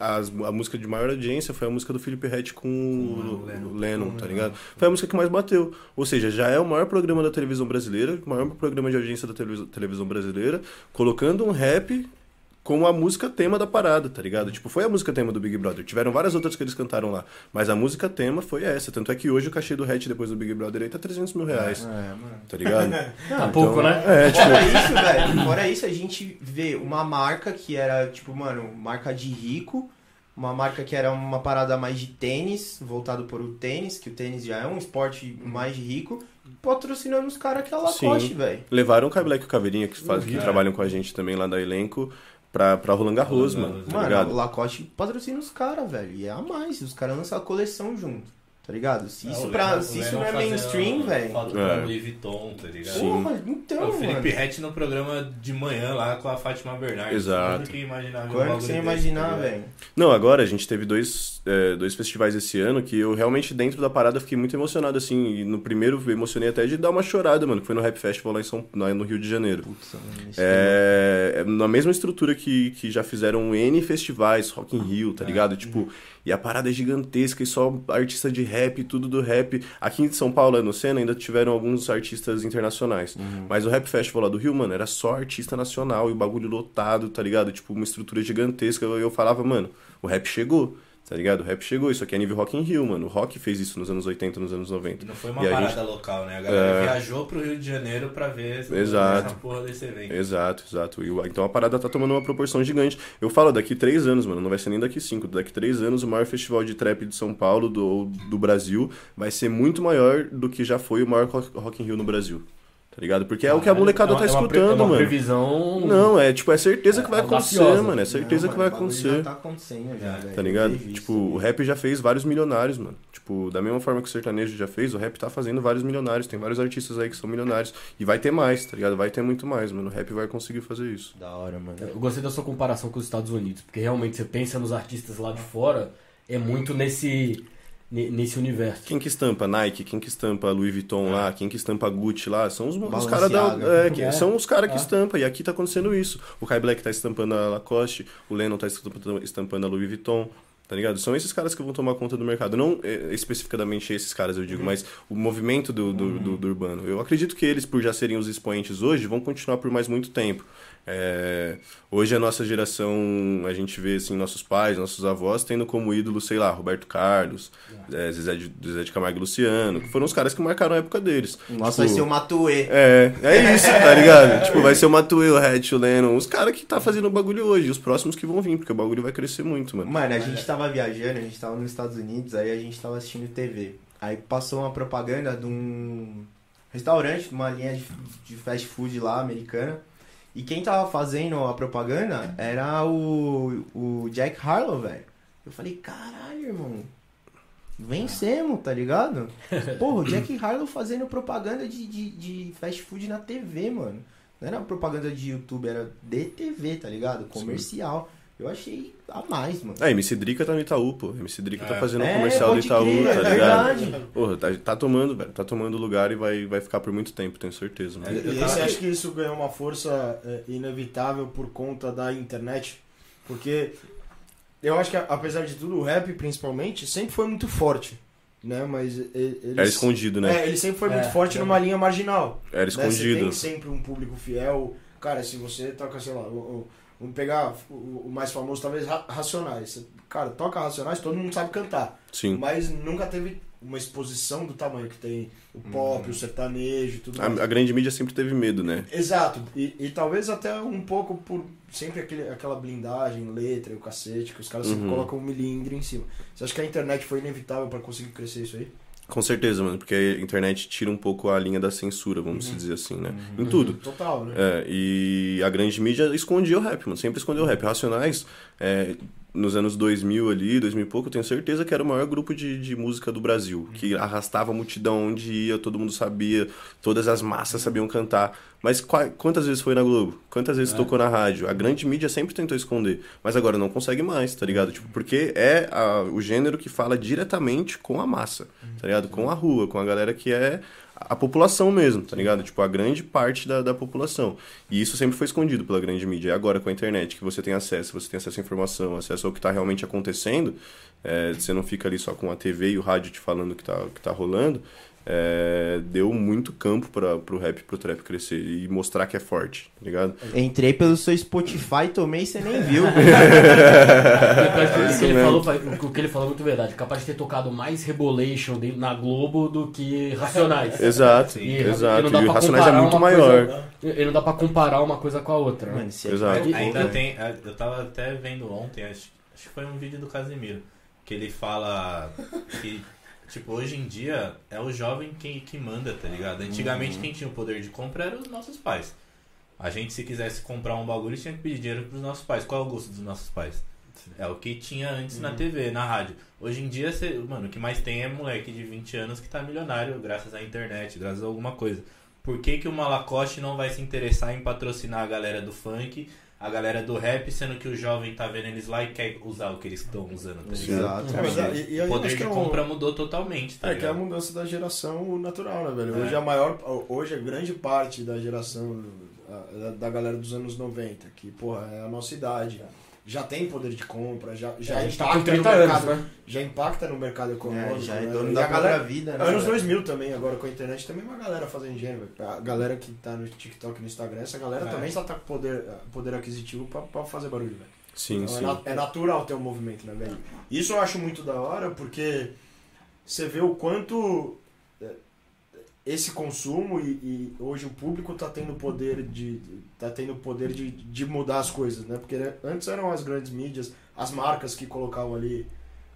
as- a música de maior audiência foi a música do Felipe Rett com, o Lennon, Lennon, tá ligado? Foi a música que mais bateu. Ou seja, já é o maior programa da televisão brasileira, o maior programa de audiência da televisão brasileira, colocando um rap com a música tema da parada, tá ligado? Tipo, foi a música tema do Big Brother. Tiveram várias outras que eles cantaram lá. Mas a música tema foi essa. Tanto é que hoje o cachê do Hatch depois do Big Brother aí tá 300 mil reais. É, mano. Tá ligado? Tá pouco, né? É, tipo, Fora isso, velho, fora isso, a gente vê uma marca que era, tipo, mano, marca de rico, uma marca que era uma parada mais de tênis, voltado para o tênis, que o tênis já é um esporte mais de rico, patrocinando os caras que é Lacoste, velho. levaram o Cableck e o Caveirinha, que, faz, que trabalham com a gente também lá da elenco, pra, pra Roland Garros, Roland mano. Tá Mano, o? Lacoste patrocina os caras, velho, e é a mais, os caras lançam a coleção junto, tá ligado? Se isso, pra, se isso não é mainstream, velho... Foto É. Louis Vuitton, tá ligado? Porra, então, o Felipe. Rett no programa de manhã lá com a Fátima Bernardes. Exato. Quando que imaginava que você ia imaginar, tá velho? Não, agora a gente teve dois, é, dois festivais esse ano que eu realmente, dentro da parada, fiquei muito emocionado, assim. E no primeiro eu emocionei até de dar uma chorada, mano, que foi no Rap Festival lá em São, lá no Rio de Janeiro. Putz, esse É, é na mesma estrutura que, que já fizeram N festivais, Rock in Rio, tá ligado? Tipo, e a parada é gigantesca e só artista de rap, tudo do rap. Aqui em São Paulo, no Senna, ainda tiveram alguns artistas internacionais. Mas o Rap Festival lá do Rio, mano, era só artista nacional e o bagulho lotado, tá ligado? Tipo, uma estrutura gigantesca. Eu falava, mano, o rap chegou. Tá ligado? O rap chegou, isso aqui é nível Rock in Rio, mano. O rock fez isso nos anos 80, nos anos 90. E não foi uma E parada gente- local, né? A galera É. viajou pro Rio de Janeiro pra ver essa, Exato. essa porra desse evento. Exato, exato. E então a parada tá tomando uma proporção gigante. Eu falo, daqui três anos, mano, não vai ser nem daqui cinco. Daqui três anos, o maior festival de trap de São Paulo, do, do Brasil, vai ser muito maior do que já foi o maior Rock in Rio no Brasil. Tá ligado? Porque é o que a molecada É uma- tá é uma pre- escutando, é uma mano. previsão. Não, é tipo, é certeza que vai acontecer, mano. É certeza Não, que vai mano, acontecer. Já tá acontecendo já, velho. Tá ligado? Tipo, isso. o rap já fez vários milionários, mano. Tipo, da mesma forma que o sertanejo já fez, o rap tá fazendo vários milionários. Tem vários artistas aí que são milionários. E vai ter mais, tá ligado? Vai ter muito mais, mano. O rap vai conseguir fazer isso. Da hora, mano. Eu gostei da sua comparação com os Estados Unidos, porque realmente você pensa nos artistas lá de fora, é muito nesse, ne- nesse universo. Quem que estampa Nike, quem que estampa Louis Vuitton lá, quem que estampa Gucci lá, são os, os caras da. É, que- É. São os caras que É. estampam. E aqui tá acontecendo isso. O Kai Black tá estampando a Lacoste, o Lennon tá estampando, a Louis Vuitton. Tá ligado? São esses caras que vão tomar conta do mercado. Não é, especificamente esses caras, eu digo, mas o movimento do, do, do- do urbano. Eu acredito que eles, por já serem os expoentes hoje, vão continuar por mais muito tempo. É, hoje a nossa geração, a gente vê assim, nossos pais, nossos avós tendo como ídolo, sei lá, Roberto Carlos, é, Zezé, de, Zezé de Camargo e Luciano, que foram os caras que marcaram a época deles. Nossa, Tipo, vai ser o Matuê. é, é isso, tá ligado? tipo, vai ser o Matuê, o Hatch, o Lennon, os caras que tá fazendo o bagulho hoje, os próximos que vão vir, porque o bagulho vai crescer muito, mano. Mano, a gente tava viajando, a gente tava nos Estados Unidos, aí a gente tava assistindo TV. Aí passou uma propaganda de um restaurante, de uma linha de, de fast food lá, americana. E quem tava fazendo a propaganda era o, o Jack Harlow, velho. Eu falei, caralho, irmão. Vencemos, tá ligado? Porra, o Jack Harlow fazendo propaganda de, de, de fast food na TV, mano. Não era propaganda de YouTube, era de TV, tá ligado? Comercial. Eu achei a mais, mano. A MC Drica tá no Itaú, pô. MC Drica tá É. fazendo um É, comercial do Itaú, crer, tá é ligado? verdade. Porra, tá, tá tomando, velho. Tá tomando lugar e vai, vai ficar por muito tempo, tenho certeza. Mano. É, E tava- você acha que isso ganhou uma força é, inevitável por conta da internet? Porque eu acho que, apesar de tudo, o rap, principalmente, sempre foi muito forte. Né? Mas e- eles... Era escondido, né? É, ele sempre foi É, muito forte é. numa linha marginal. Era né? Você escondido. tem sempre um público fiel. Cara, se você toca, sei lá, o- o- vamos pegar o, mais famoso, talvez Ra- Racionais. Cara, toca Racionais, todo mundo sabe cantar. Sim. Mas nunca teve uma exposição do tamanho que tem o pop, o sertanejo tudo mais. A, a grande mídia sempre teve medo, né? Exato, e, e talvez até um pouco por sempre aquele, aquela blindagem, letra e o cacete, que os caras sempre Uhum. colocam um milímetro em cima. Você acha que a internet foi inevitável pra conseguir crescer isso aí? Com certeza, mano. Porque a internet tira um pouco a linha da censura, vamos Uhum. se dizer assim, né? Em tudo. Total, né? É, e a grande mídia escondia o rap, mano. Sempre escondeu o rap. Racionais, é, nos anos 2000 ali, 2000 e pouco, eu tenho certeza que era o maior grupo de, de música do Brasil. Que arrastava a multidão onde ia, todo mundo sabia, todas as massas sabiam cantar. Mas qua- quantas vezes foi na Globo? Quantas vezes tocou na rádio? A grande mídia sempre tentou esconder. Mas agora não consegue mais, tá ligado? Tipo, porque é a- o gênero que fala diretamente com a massa, tá ligado? Com a rua, com a galera que é a população mesmo, tá ligado? Tipo, a grande parte da, da população. E isso sempre foi escondido pela grande mídia. E agora com a internet, que você tem acesso, você tem acesso à informação, acesso ao que tá realmente acontecendo, é, você não fica ali só com a TV e o rádio te falando o que tá, o que tá rolando, é, deu muito campo para pro rap e pro trap crescer e mostrar que é forte, tá ligado? Entrei pelo seu Spotify, tomei e você nem viu. o, que ele falou, foi- o que ele falou é muito verdade. Capaz de ter tocado mais Rebolation na Globo do que Racionais. Exato, E- exato. e não dá E o Racionais é comparar muito uma maior. coisa- e não dá pra comparar uma coisa com a outra. né? Mano, se Exato. é Ainda tem. Eu tava até vendo ontem, acho, acho que foi um vídeo do Casimiro, que ele fala que, tipo, hoje em dia é o jovem que, que manda, tá ligado? Antigamente quem tinha o poder de compra eram os nossos pais. A gente, se quisesse comprar um bagulho, tinha que pedir dinheiro pros nossos pais. Qual é o gosto dos nossos pais? É o que tinha antes na TV, na rádio. Hoje em dia, cê, mano, o que mais tem é moleque de 20 anos que tá milionário graças à internet, graças a alguma coisa. Por que, que o Malacoste não vai se interessar em patrocinar a galera do funk, a galera do rap, sendo que o jovem tá vendo eles lá e quer usar o que eles estão usando, tá ligado? Exato. É, mas, mano. e- e aí O poder de que é um- compra mudou totalmente, tá É que é a ligado? mudança da geração natural, né, velho? É. Hoje a maior. Hoje a grande parte da geração da galera dos anos 90, que, porra, é a nossa idade, já tem poder de compra, já, já gente tá impacta com 30 no anos, mercado, né? já impacta no mercado econômico. É, já é né? dono E da a galera, vida, né? Anos velho? 2000 também, agora com a internet, também uma galera fazendo dinheiro. velho. A galera que tá no TikTok e no Instagram, essa galera É. também só tá com poder, poder aquisitivo pra, pra fazer barulho, velho. Sim, Então, é sim. na- É, natural ter um movimento, né, velho? Isso eu acho muito da hora, porque você vê o quanto é, esse consumo e, e hoje o público tá tendo poder de tá tendo poder de, de mudar as coisas, né? Porque antes eram as grandes mídias, as marcas que colocavam ali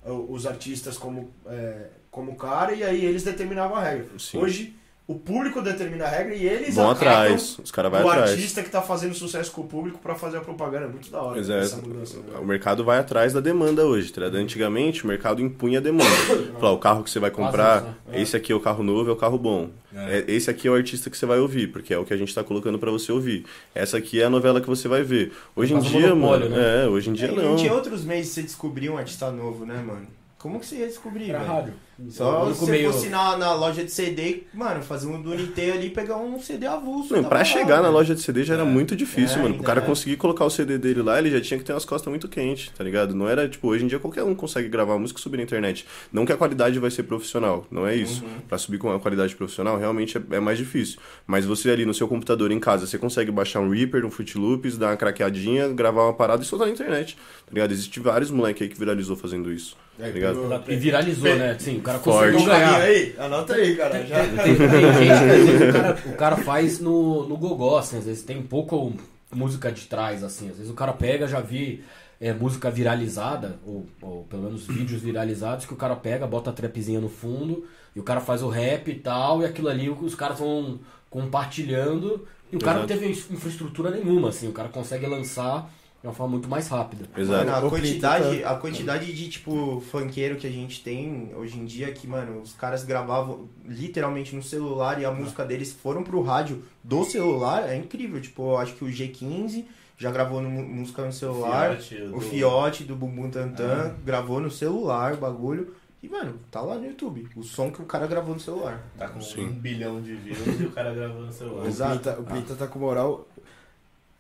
os artistas como é, como cara e aí eles determinavam a regra. Sim. Hoje o público determina a regra e eles Vão atrás, os caras vão o atrás. artista que tá fazendo sucesso com o público pra fazer a propaganda. É muito da hora é, essa mudança. né? o mercado vai atrás da demanda hoje, tá ligado? Antigamente o mercado impunha a demanda. Falar, o carro que você vai comprar, né? esse aqui é o carro novo, é o carro bom. É, esse aqui é o artista que você vai ouvir, porque é o que a gente tá colocando pra você ouvir. Essa aqui é a novela que você vai ver. Hoje em Quase um dia, mano, né? é, hoje em dia É, e não. tinha outros meios de você descobrir um artista novo, né, mano? Como que você ia descobrir, Era velho? rádio. Só O se único você meio- fosse na, na loja de CD, mano, fazer um Dunité ali e pegar um CD avulso. Não, tava pra lá, chegar na loja de CD já era muito difícil, É, mano. O cara é. conseguir colocar o CD dele lá, ele já tinha que ter umas costas muito quentes, tá ligado? Não era, tipo, hoje em dia qualquer um consegue gravar música e subir na internet. Não que a qualidade vai ser profissional, não é isso. Uhum. Pra subir com uma qualidade profissional, realmente é, é mais difícil. Mas você ali no seu computador em casa, você consegue baixar um Reaper, um Fruit Loops, dar uma craqueadinha, gravar uma parada e soltar na internet, tá ligado? Existem vários moleques aí que viralizou fazendo isso, tá ligado? E viralizou, né? Sim, o cara Forte. conseguiu Tem um ganhar. aí? Anota aí, cara. Já. Tem, tem gente que às vezes o cara, o cara faz no, no gogó, assim, às vezes tem pouco música de trás, assim. Às vezes o cara pega, já vi é, música viralizada, ou, ou pelo menos vídeos viralizados, que o cara pega, bota a trapzinha no fundo, e o cara faz o rap e tal, e aquilo ali os caras vão compartilhando, e o cara não Exato. teve infraestrutura nenhuma, assim, o cara consegue lançar de uma forma muito mais rápida. Exato. Mano, a O quantidade, Plita a quantidade de, tipo, funkeiro que a gente tem hoje em dia, que, mano, os caras gravavam literalmente no celular e a música deles foram pro rádio do celular, é incrível. Tipo, eu acho que o G15 já gravou no- música no celular, Fiote, o do- Fiote do Bumbum Tantan gravou no celular o bagulho. E, mano, tá lá no YouTube. O som que o cara gravou no celular. Tá com Sim. um bilhão de views e o cara gravou no celular. O Exato. Pinta, o Pinta tá com moral.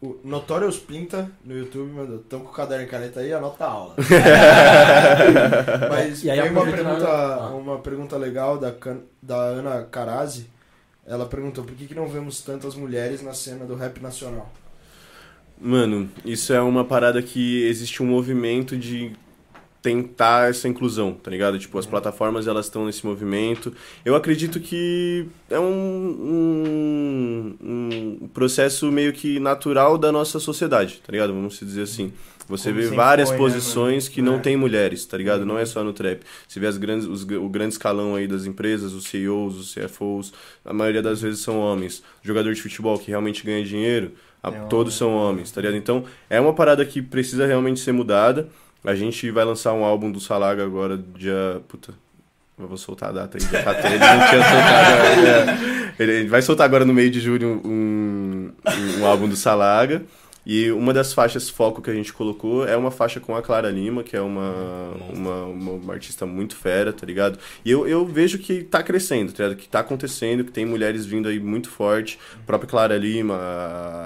O Notorious Pinta no YouTube mandou. Tão com o caderno e caneta aí, anota a aula. Mas E aí tem uma pergunta, na- ah. uma pergunta legal da, Can- da Ana Carazzi. Ela perguntou por que, que não vemos tantas mulheres na cena do rap nacional. Mano, isso é uma parada que existe um movimento de tentar essa inclusão, tá ligado? Tipo, as plataformas elas estão nesse movimento. Eu acredito que é um, um, um processo meio que natural da nossa sociedade, tá ligado? Vamos dizer assim. Você Como vê várias foi, né, posições mano? que não É. tem mulheres, tá ligado? Não é só no trap. Você vê as grandes, os, o grande escalão aí das empresas, os CEOs, os CFOs, a maioria das vezes são homens. Jogador de futebol que realmente ganha dinheiro, a- É todos são homens, tá ligado? Então, é uma parada que precisa realmente ser mudada. A gente vai lançar um álbum do Salaga agora, dia. Puta. Eu vou soltar a data aí, dia 14. Ele não tinha soltado. é. Ele ele vai soltar agora no meio de julho um, um, um álbum do Salaga. E uma das faixas foco que a gente colocou é uma faixa com a Clara Lima, que é uma, uma, uma, artista muito fera, tá ligado? E eu, eu vejo que tá crescendo, tá ligado? Que tá acontecendo, que tem mulheres vindo aí muito forte. A própria Clara Lima,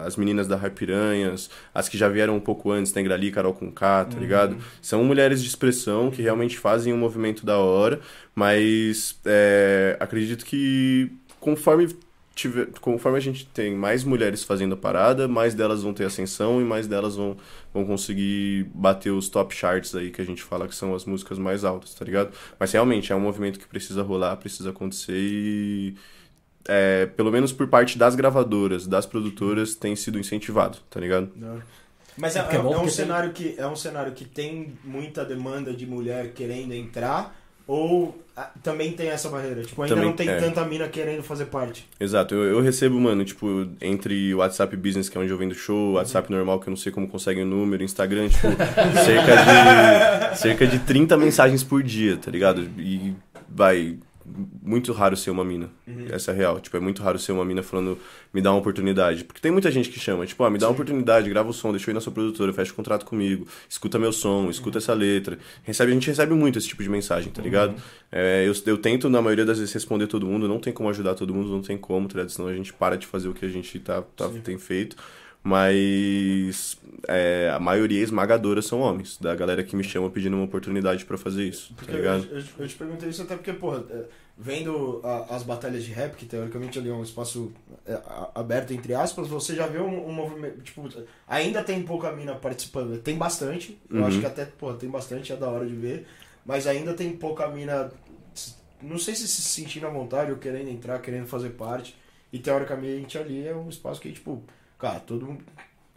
as meninas da Piranhas, as que já vieram um pouco antes, tem Grali, Carol com K, tá ligado? São mulheres de expressão que realmente fazem um movimento da hora, mas é, acredito que conforme tiver, conforme a gente tem mais mulheres fazendo a parada, mais delas vão ter ascensão e mais delas vão, vão conseguir bater os top charts aí que a gente fala que são as músicas mais altas, tá ligado? Mas realmente é um movimento que precisa rolar, precisa acontecer e é, pelo menos por parte das gravadoras, das produtoras, tem sido incentivado, tá ligado? Mas É é, é é- é um tem- cenário que é um cenário que tem muita demanda de mulher querendo entrar ou ah, também tem essa barreira. Tipo, ainda Também, não tem é. tanta mina querendo fazer parte. Exato, eu, eu recebo, mano, tipo, entre o WhatsApp Business, que é onde eu vendo show, o WhatsApp normal, que eu não sei como conseguem o número, Instagram, tipo, cerca de, cerca de 30 mensagens por dia, tá ligado? E vai, muito raro ser uma mina, essa é a real. Tipo, é muito raro ser uma mina falando, me dá uma oportunidade. Porque tem muita gente que chama, tipo, ah, me dá uma oportunidade, grava o som, deixa eu ir na sua produtora, fecha o contrato comigo, escuta meu som, escuta essa letra. Recebe, a gente recebe muito esse tipo de mensagem, tá ligado? É, eu, eu tento, na maioria das vezes, responder todo mundo, não tem como ajudar todo mundo, não tem como, tá ligado? Senão a gente para de fazer o que a gente tá, tá- tem feito. Mas é, a maioria esmagadora são homens, da galera que me chama pedindo uma oportunidade pra fazer isso, tá Porque eu, ligado? eu- eu te perguntei isso até porque, porra, é, vendo a- as batalhas de rap, que teoricamente ali é um espaço é, aberto, entre aspas, você já vê um, um movimento, tipo, ainda tem pouca mina participando, tem bastante, eu Uhum. acho que até, porra, tem bastante, é da hora de ver, mas ainda tem pouca mina, não sei se se sentindo à vontade ou querendo entrar, querendo fazer parte, e teoricamente ali é um espaço que, tipo, cara, todo mundo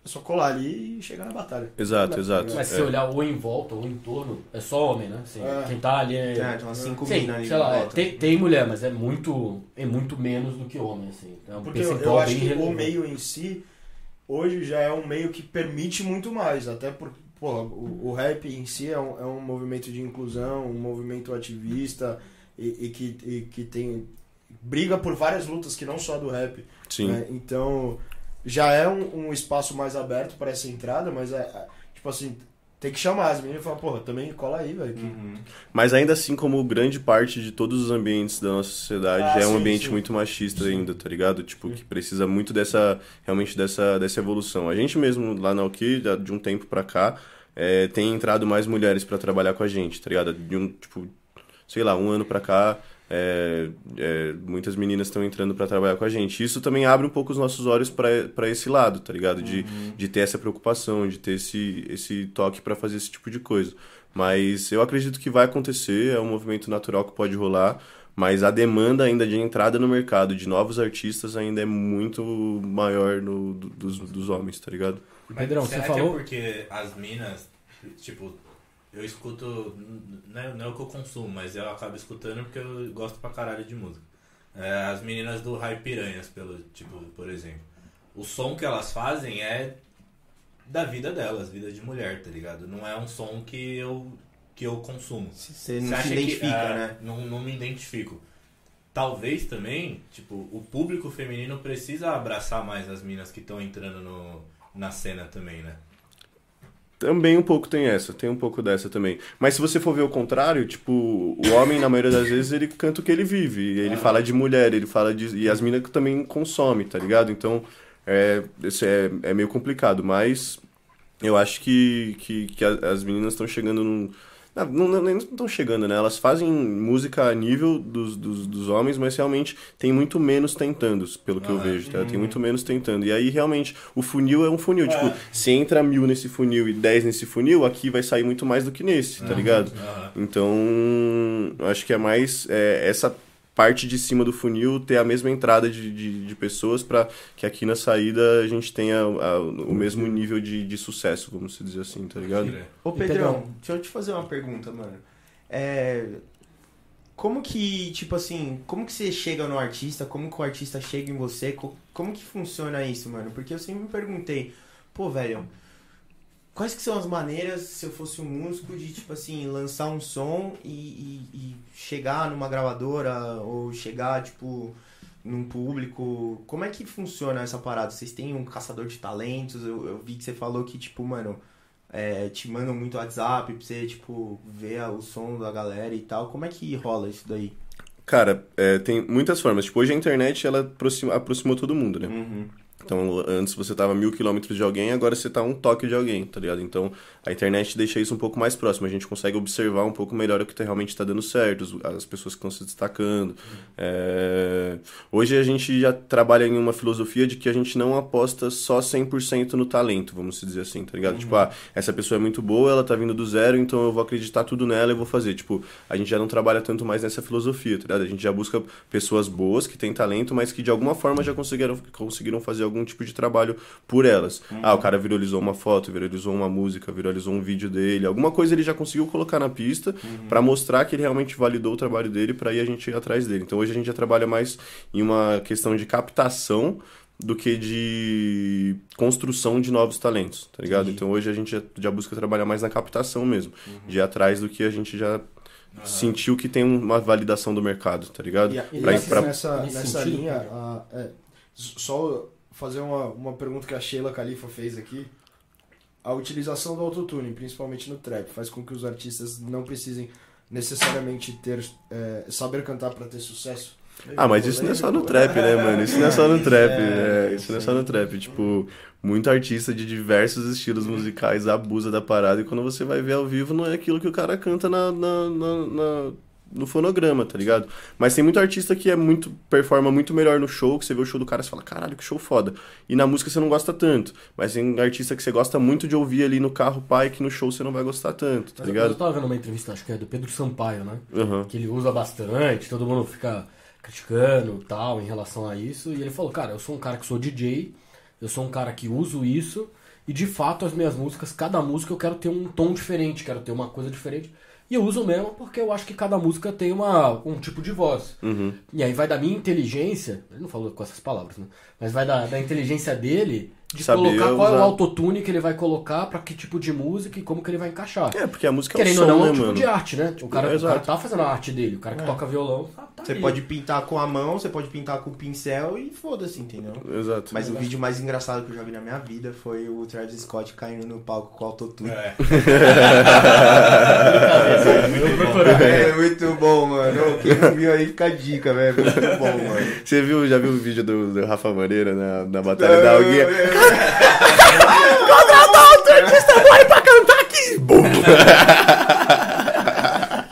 É só colar ali e chegar na batalha. Exato, exato. Mas se É. você olhar o em volta, o entorno, é só homem, né? Assim, É. Quem tá ali é. É, tem umas cinco Sim, minas ali sei na lá, é, tem, tem mulher, mas é muito, é muito menos do que homem, assim. É um Porque eu, eu acho bem que o relevante. meio em si, hoje já é um meio que permite muito mais. Até porque, pô, o, o rap em si é um, é um movimento de inclusão, um movimento ativista e, e que, e que tem. briga por várias lutas que não só do rap. Sim. né? Então, já é um, um espaço mais aberto para essa entrada, mas é, é, tipo assim, tem que chamar as meninas e falar, porra, também cola aí, velho. Uhum. Mas ainda assim, como grande parte de todos os ambientes da nossa sociedade, Ah, é um sim, ambiente sim. muito machista ainda, tá ligado? Tipo, que precisa muito dessa, realmente dessa, dessa evolução. A gente mesmo, lá na Alki, já de um tempo pra cá, é, tem entrado mais mulheres pra trabalhar com a gente, tá ligado? De um, tipo, sei lá, um ano pra cá, é, é, muitas meninas estão entrando pra trabalhar com a gente. Isso também abre um pouco os nossos olhos pra pra esse lado, tá ligado? De, de ter essa preocupação, de ter esse, esse toque pra fazer esse tipo de coisa. Mas eu acredito que vai acontecer, é um movimento natural que pode rolar, mas a demanda ainda de entrada no mercado de novos artistas ainda é muito maior no, do- dos, dos homens, tá ligado? Pedrão, você que falou- é porque as minas, tipo, eu escuto, não é, não é o que eu consumo, mas eu acabo escutando porque eu gosto pra caralho de música. É, as meninas do Rai Piranhas, pelo, tipo, por exemplo. O som que elas fazem é da vida delas, vida de mulher, tá ligado? Não é um som que eu, que eu consumo. Você não se que, identifica, é, né? Não, não me identifico. Talvez também, tipo, o público feminino precisa abraçar mais as minas que estão entrando no, na cena também, né? Também um pouco tem essa, tem um pouco dessa também. Mas se você for ver o contrário, tipo, o homem, na maioria das vezes, ele canta o que ele vive. Ele fala de mulher, ele fala de. E as minas também consomem, tá ligado? Então, é, isso é, é meio complicado. Mas eu acho que, que, que as meninas estão chegando num. Não, não, nem estão chegando, né? Elas fazem música a nível dos, dos, dos homens, mas realmente tem muito menos tentando, pelo que eu Ah, vejo, tá? Tem muito menos tentando. E aí, realmente, o funil é um funil. Tipo, se entra mil nesse funil e dez nesse funil, aqui vai sair muito mais do que nesse, tá ligado? Aham. Então, eu acho que é mais é, essa parte de cima do funil ter a mesma entrada de, de, de pessoas para que aqui na saída a gente tenha a- o mesmo nível de, de sucesso, vamos se dizer assim, tá ligado? Ô Pedrão, deixa eu te fazer uma pergunta, mano. É. Como que, tipo assim, como que você chega no artista? Como que o artista chega em você? Co- Como que funciona isso, mano? Porque eu sempre me perguntei, pô, velho, quais que são as maneiras, se eu fosse um músico, de, tipo assim, lançar um som e, e- e chegar numa gravadora ou chegar, tipo, num público? Como é que funciona essa parada? Vocês têm um caçador de talentos? Eu, eu vi que você falou que, tipo, mano, é, te mandam muito WhatsApp pra você, tipo, ver o som da galera e tal. Como é que rola isso daí? Cara, é, tem muitas formas. Tipo, hoje a internet, ela aproxima- aproximou todo mundo, né? Uhum. Então, antes você tava a mil quilômetros de alguém, agora você tá a um toque de alguém, tá ligado? Então, a internet deixa isso um pouco mais próximo. A gente consegue observar um pouco melhor o que tá- realmente tá dando certo, as pessoas que estão se destacando. É, Hoje a gente já trabalha em uma filosofia de que a gente não aposta só 100% no talento, vamos dizer assim, tá ligado? Tipo, ah, essa pessoa é muito boa, ela tá vindo do zero, então eu vou acreditar tudo nela e vou fazer. Tipo, a gente já não trabalha tanto mais nessa filosofia, tá ligado? A gente já busca pessoas boas, que têm talento, mas que de alguma forma já conseguiram, conseguiram fazer algum tipo de trabalho por elas. Ah, o cara viralizou uma foto, viralizou uma música, viralizou um vídeo dele, alguma coisa ele já conseguiu colocar na pista pra mostrar que ele realmente validou o trabalho dele pra ir a gente ir atrás dele. Então hoje a gente já trabalha mais em uma questão de captação do que de construção de novos talentos, tá ligado? Entendi. Então hoje a gente já, já busca trabalhar mais na captação mesmo, de ir atrás do que a gente já sentiu que tem uma validação do mercado, tá ligado? E, e Pra- assim, pra- nessa, nessa linha, a- é, só fazer uma, uma pergunta que a Sheila Khalifa fez aqui. A utilização do autotune, principalmente no trap, faz com que os artistas não precisem necessariamente ter é, saber cantar para ter sucesso. Ah, mas isso não é só no trap, né, mano? Isso não é só no trap, é, isso não é só no trap. Tipo, muito artista de diversos estilos musicais abusa da parada e quando você vai ver ao vivo não é aquilo que o cara canta na, na- na- na- no fonograma, tá ligado? Mas tem muito artista que é muito performa muito melhor no show, que você vê o show do cara e fala, caralho, que show foda. E na música você não gosta tanto. Mas tem artista que você gosta muito de ouvir ali no carro pai que no show você não vai gostar tanto, tá Mas ligado? Eu tava vendo uma entrevista, acho que é do Pedro Sampaio, né? Aham. Que ele usa bastante, todo mundo fica criticando tal em relação a isso. E ele falou, cara, eu sou um cara que sou DJ, eu sou um cara que uso isso E de fato, as minhas músicas, cada música eu quero ter um tom diferente, quero ter uma coisa diferente. E eu uso mesmo porque eu acho que cada música tem uma, um tipo de voz. Uhum. E aí vai da minha inteligência, ele não falou com essas palavras, né? Mas vai da, da inteligência dele de Saber colocar qual é o usar. autotune que ele vai colocar pra que tipo de música e como que ele vai encaixar. É, porque a música é Querendo o som, ou não, é né, um tipo mano? de arte, né? O cara, É, o cara tá fazendo a arte dele, o cara que toca violão tá, tá Você ali. pode pintar com a mão, você pode pintar com o pincel e foda-se, entendeu? Exato. Mas o vídeo mais engraçado que eu já vi na minha vida foi o Travis Scott caindo no palco com autotune. É. É muito bom, mano. Quem não viu aí fica a dica, velho. Muito bom, mano. Você viu, já viu o vídeo do, do Rafa Maneira na, na Batalha da Alguinha?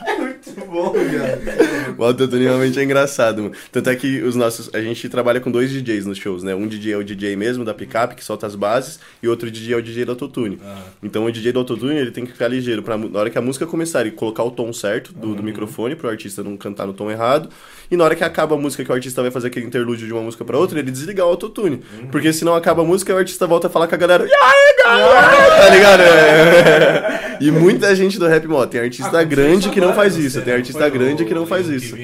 É muito bom, cara. O autotune realmente é engraçado, mano. Tanto é que os nossos. A gente trabalha com dois DJs nos shows, né? Um DJ é o DJ mesmo da picape, que solta as bases, e outro DJ é o DJ do autotune. Então o DJ do autotune ele tem que ficar ligeiro. Pra, na hora que a música começar, ele colocar o tom certo do, do microfone, pro artista não cantar no tom errado. E na hora que acaba a música, que o artista vai fazer aquele interlúdio de uma música pra outra, ele desligar o autotune. Porque senão acaba a música e o artista volta a falar com a galera. E aí, galera? Tá ligado? É. E muita gente do rap, mó, tem artista grande que não faz isso. Tem artista grande que não faz isso.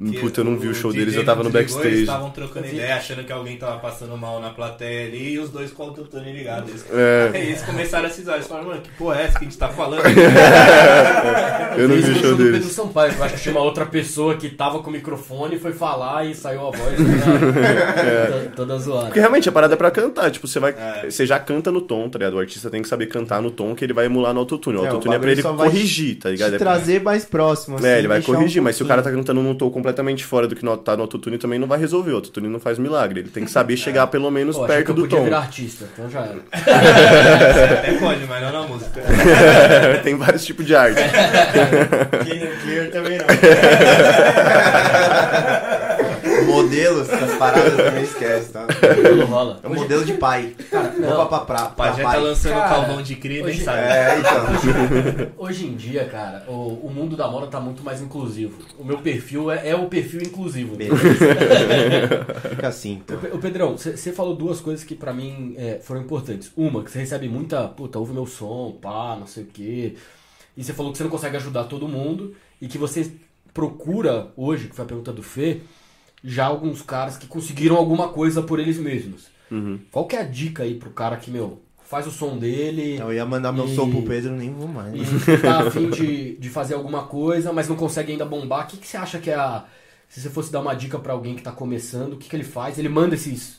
O Puta, eu não vi o show deles, eu tava no desligou, Eles backstage. estavam trocando ideia, achando que alguém tava passando mal na plateia ali e os dois com o autotune ligado. Eles, É. Aí eles começaram a cisar. Eles falaram, mano, que porra é essa que a gente tá falando? Eu não vi o show do Pedro deles. Sampaio, eu acho que tinha uma outra pessoa que tava com o microfone, foi falar e saiu a voz toda, toda zoada. Porque realmente a parada é pra cantar. Tipo, você vai. É. Você já canta no tom, tá ligado? O artista tem que saber cantar no tom que ele vai emular no autotune. O É, o autotune é, pra bagulho ele corrigir, tá ligado? Te É, trazer mais próximo. é, assim, ele vai deixar um corrigir, mas se o cara tá cantando num tom completamente fora do que no- tá no autotune, também não vai resolver. O autotune não faz milagre. Ele tem que saber chegar pelo menos Pô, perto eu do podia tom. virar artista, então já era. Até pode, mas não na música. tem vários tipos de arte. Clear, clear também não. Modelos, essas paradas também esquece, tá? Não rola. É um modelo de pai. Cara, não. Roupa pra, pra, O Pajé pra tá pai. lançando Cara, calvão de cria e nem hoje- sabe. É, então. Hoje em dia, cara, o, o mundo da moda tá muito mais inclusivo. O meu perfil é, é o perfil inclusivo. Fica assim, então. Ô, Pe- Ô Pedrão, você falou duas coisas que pra mim é, foram importantes. Uma, que você recebe muita, puta, ouve meu som, pá, não sei o quê. E você falou que você não consegue ajudar todo mundo e que você procura hoje, que foi a pergunta do Fê, já alguns caras que conseguiram alguma coisa por eles mesmos. Qual que é a dica aí pro cara que, meu, faz o som dele Eu ia mandar meu E- som pro Pedro, nem vou mais. e tá afim de, de fazer alguma coisa, mas não consegue ainda bombar, o que, que você acha que é a. Se você fosse dar uma dica pra alguém que tá começando, o que, que ele faz? Ele manda esses.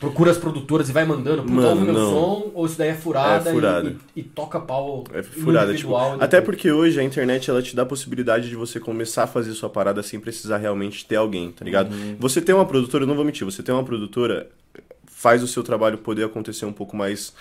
Procura as produtoras e vai mandando, puta, Mano, ouve meu não. som, ou isso daí é furada, É furada. E, e- e toca pau É furada, tipo, individual. até depois. porque hoje a internet ela te dá a possibilidade de você começar a fazer sua parada sem precisar realmente ter alguém, tá ligado? Uhum. Você tem uma produtora, eu não vou mentir, você tem uma produtora, faz o seu trabalho poder acontecer um pouco mais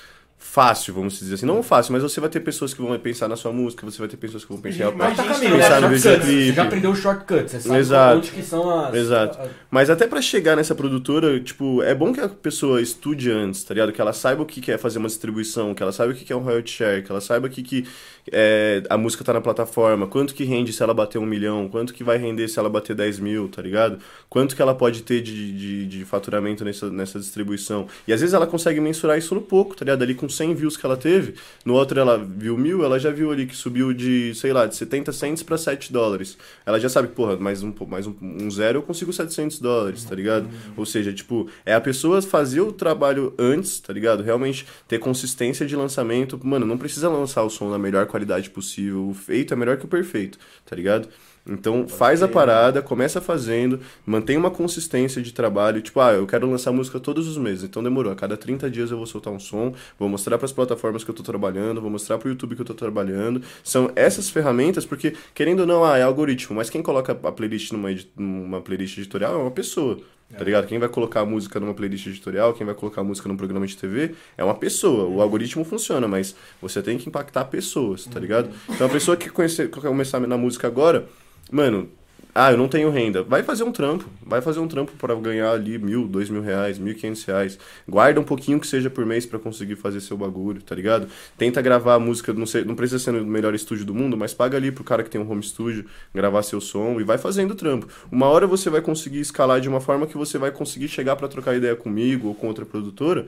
fácil, vamos dizer assim. Não fácil, mas você vai ter pessoas que vão pensar na sua música, você vai ter pessoas que vão pensar, Mas tá caminho, também né? pensar no Shortcuts. Você videoclipe. já aprendeu o shortcut, você sabe Exato. onde que são as. Exato. Mas até pra chegar nessa produtora, tipo, é bom que a pessoa estude antes, tá ligado? Que ela saiba o que que é fazer uma distribuição, que ela saiba o que que é um royalty share, que ela saiba o que que é, a música tá na plataforma, quanto que rende se ela bater um milhão, quanto que vai render se ela bater 10 mil, tá ligado? Quanto que ela pode ter de, de, de faturamento nessa, nessa distribuição. E às vezes ela consegue mensurar isso no pouco, tá ligado? Ali com 100 views que ela teve, no outro ela viu mil, ela já viu ali que subiu de, sei lá, de 70 cents pra 7 dólares. Ela já sabe, porra, mais um, mais um, um zero eu consigo 700 dólares, tá ligado? Ou seja, tipo, é a pessoa fazer o trabalho antes, tá ligado? Realmente ter consistência de lançamento. Mano, não precisa lançar o som na melhor qualidade possível. O feito é melhor que o perfeito, tá ligado? Então faz a parada, começa fazendo, mantém uma consistência de trabalho. Tipo, ah, eu quero lançar música todos os meses. Então demorou. A cada 30 dias eu vou soltar um som, vou mostrar para as plataformas que eu tô trabalhando, vou mostrar pro YouTube que eu tô trabalhando. São essas ferramentas, porque, querendo ou não, ah, é algoritmo, mas quem coloca a playlist numa, numa playlist editorial é uma pessoa. Tá ligado? Quem vai colocar a música numa playlist editorial, quem vai colocar a música num programa de TV, é uma pessoa. O algoritmo funciona, mas você tem que impactar pessoas, tá ligado? Então a pessoa que conhecer, que começar na música agora, mano, ah, eu não tenho renda. Vai fazer um trampo. Vai fazer um trampo para ganhar ali mil, dois mil reais, mil e quinhentos reais. Guarda um pouquinho que seja por mês para conseguir fazer seu bagulho, tá ligado? Tenta gravar a música, não, sei, não precisa ser no melhor estúdio do mundo, mas paga ali pro cara que tem um home studio gravar seu som e vai fazendo trampo. Uma hora você vai conseguir escalar de uma forma que você vai conseguir chegar para trocar ideia comigo ou com outra produtora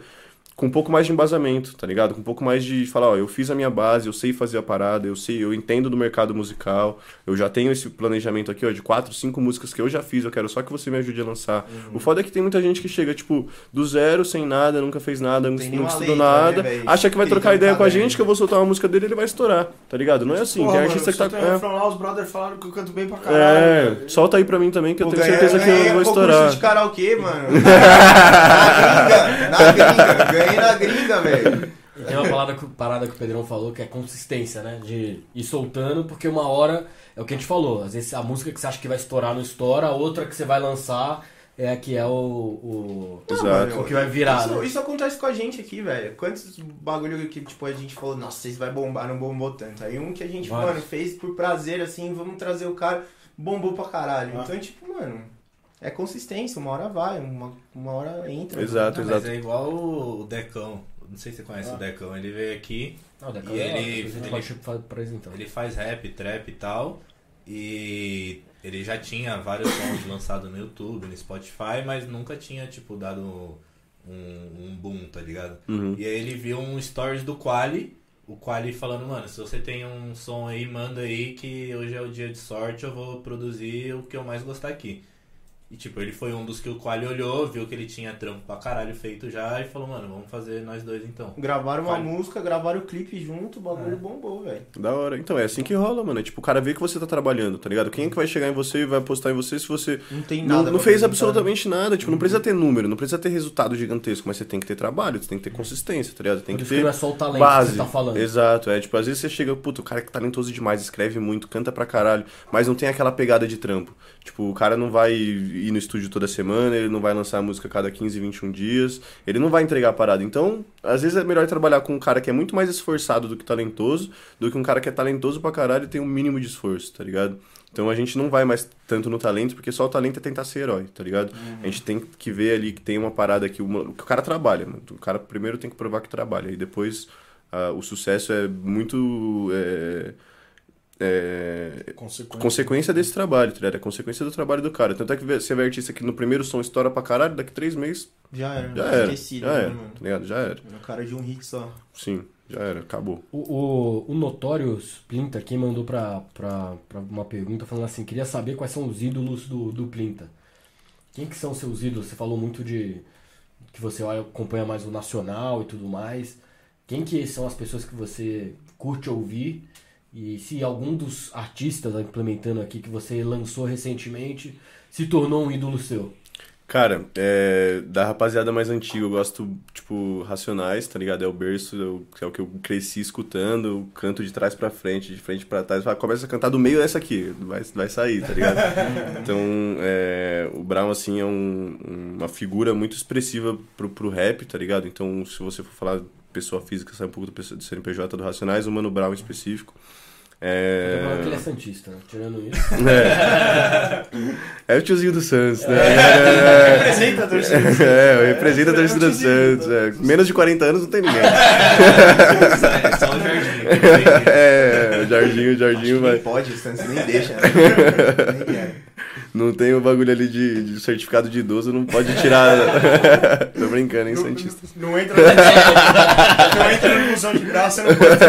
com um pouco mais de embasamento, tá ligado? Com um pouco mais de falar, ó, eu fiz a minha base, eu sei fazer a parada, eu sei, eu entendo do mercado musical, eu já tenho esse planejamento aqui, ó, de quatro, cinco músicas que eu já fiz, eu quero só que você me ajude a lançar. Uhum. O foda é que tem muita gente que chega, tipo, do zero, sem nada, nunca fez nada, não nenhuma estudou nada, né, acha que vai trocar ideia com a gente, que eu vou soltar uma música dele, ele vai estourar, tá ligado? Não é assim, Porra, tem mano, artista que tá... refrão lá, os brothers falaram que eu canto bem pra É, caralho. é, solta aí pra mim também, que eu Pô, tenho ganhei- certeza que eu ganhei vou estourar. de karaokê, mano. na gringa, na gringa. Ganhei na gringa, velho. E tem uma parada que, parada que o Pedrão falou que é consistência, né? De ir soltando, porque uma hora é o que a gente falou. Às vezes a música que você acha que vai estourar não estoura, a outra que você vai lançar é a que é o. o... Exato. O que vai virar, Isso, né? isso acontece com a gente aqui, velho. Quantos bagulho que, tipo, a gente falou, nossa, vocês vai bombar, não bombou tanto. Aí um que a gente, Vários. mano, fez por prazer, assim, vamos trazer o cara, bombou pra caralho. Ah. Então, tipo, mano, é consistência, uma hora vai, uma, uma hora entra. Exato, Não, mas exato. é igual o Decão. Não sei se você conhece Ah. o Decão. Ele veio aqui, Não, daqui E a ele- ele- fa- apresentar. ele faz rap, trap e tal. E ele já tinha vários sons lançados no YouTube, no Spotify, mas nunca tinha, tipo, dado um, um boom, tá ligado? Uhum. E aí ele viu um stories do Quali, o Quali falando, mano, se você tem um som aí, manda aí que hoje é o dia de sorte, eu vou produzir o que eu mais gostar aqui. E tipo, ele foi um dos que o Quali olhou, viu que ele tinha trampo pra caralho feito já e falou, mano, vamos fazer nós dois então. Gravaram uma Vai. música, gravaram o clipe junto, o bagulho É. bombou, velho. Da hora. Então, é assim que rola, mano. É tipo, o cara vê que você tá trabalhando, tá ligado? Quem é que vai chegar em você e vai apostar em você se você Não tem não, nada não pra fez absolutamente nada? Tipo, não precisa ter número, não precisa ter resultado gigantesco, mas você tem que ter trabalho, você tem que ter consistência, tá ligado? Tem Por que ter não é só o talento base. que você tá falando. Exato, é tipo, às vezes você chega, puta, o cara que é talentoso demais, escreve muito, canta pra caralho, mas não tem aquela pegada de trampo. Tipo, o cara não vai ir no estúdio toda semana, ele não vai lançar música cada 15, 21 dias, ele não vai entregar a parada. Então, às vezes é melhor trabalhar com um cara que é muito mais esforçado do que talentoso, do que um cara que é talentoso pra caralho e tem um mínimo de esforço, tá ligado? Então a gente não vai mais tanto no talento, porque só o talento é tentar ser herói, tá ligado? A gente tem que ver ali que tem uma parada que o, que o cara trabalha, mano. O cara primeiro tem que provar que trabalha, e depois ah, o sucesso é muito. é, é, Consequência. consequência desse trabalho, tá ligado? É consequência do trabalho do cara. Tanto é que você vê artista que no primeiro som estoura pra caralho, daqui três meses Já era, já era. esquecido, Já né, era, mano? tá ligado? Já era. O cara de um hit só. Sim, já era, acabou. O, o, o Notorious Plinta aqui mandou pra, pra, pra uma pergunta falando assim, queria saber quais são os ídolos do, do Plinta. Quem que são seus ídolos? Você falou muito de que você acompanha mais o nacional e tudo mais. Quem que são as pessoas que você curte ouvir? E se algum dos artistas implementando aqui que você lançou recentemente se tornou um ídolo seu? Cara, é, da rapaziada mais antiga, eu gosto, tipo, Racionais, tá ligado? É o berço, eu- que é o que eu cresci escutando, eu canto de trás pra frente, de frente pra trás, fala, começa a cantar do meio dessa aqui, vai, vai sair, tá ligado? então, é, o Brown, assim, é um- uma figura muito expressiva pro, pro rap, tá ligado? Então, se você for falar pessoa física, sai um pouco do, do CNPJ do Racionais, o Mano Brown em específico. Eu tô falando que ele é É, santista, né? Tirando isso. é o tiozinho do Santos, né? É, Representa a torcida. do É, eu represento a É, torcida do Santos. é. Menos de 40 anos não tem ninguém. É só o jardim. É, o Jardim, o que vai. nem pode, o Santos nem deixa. Né? nem quer. Não tem o bagulho ali de, de certificado de idoso, não pode tirar. Tô brincando, hein, Santista. Não, não entra no, não entra no busão de graça, não pode ter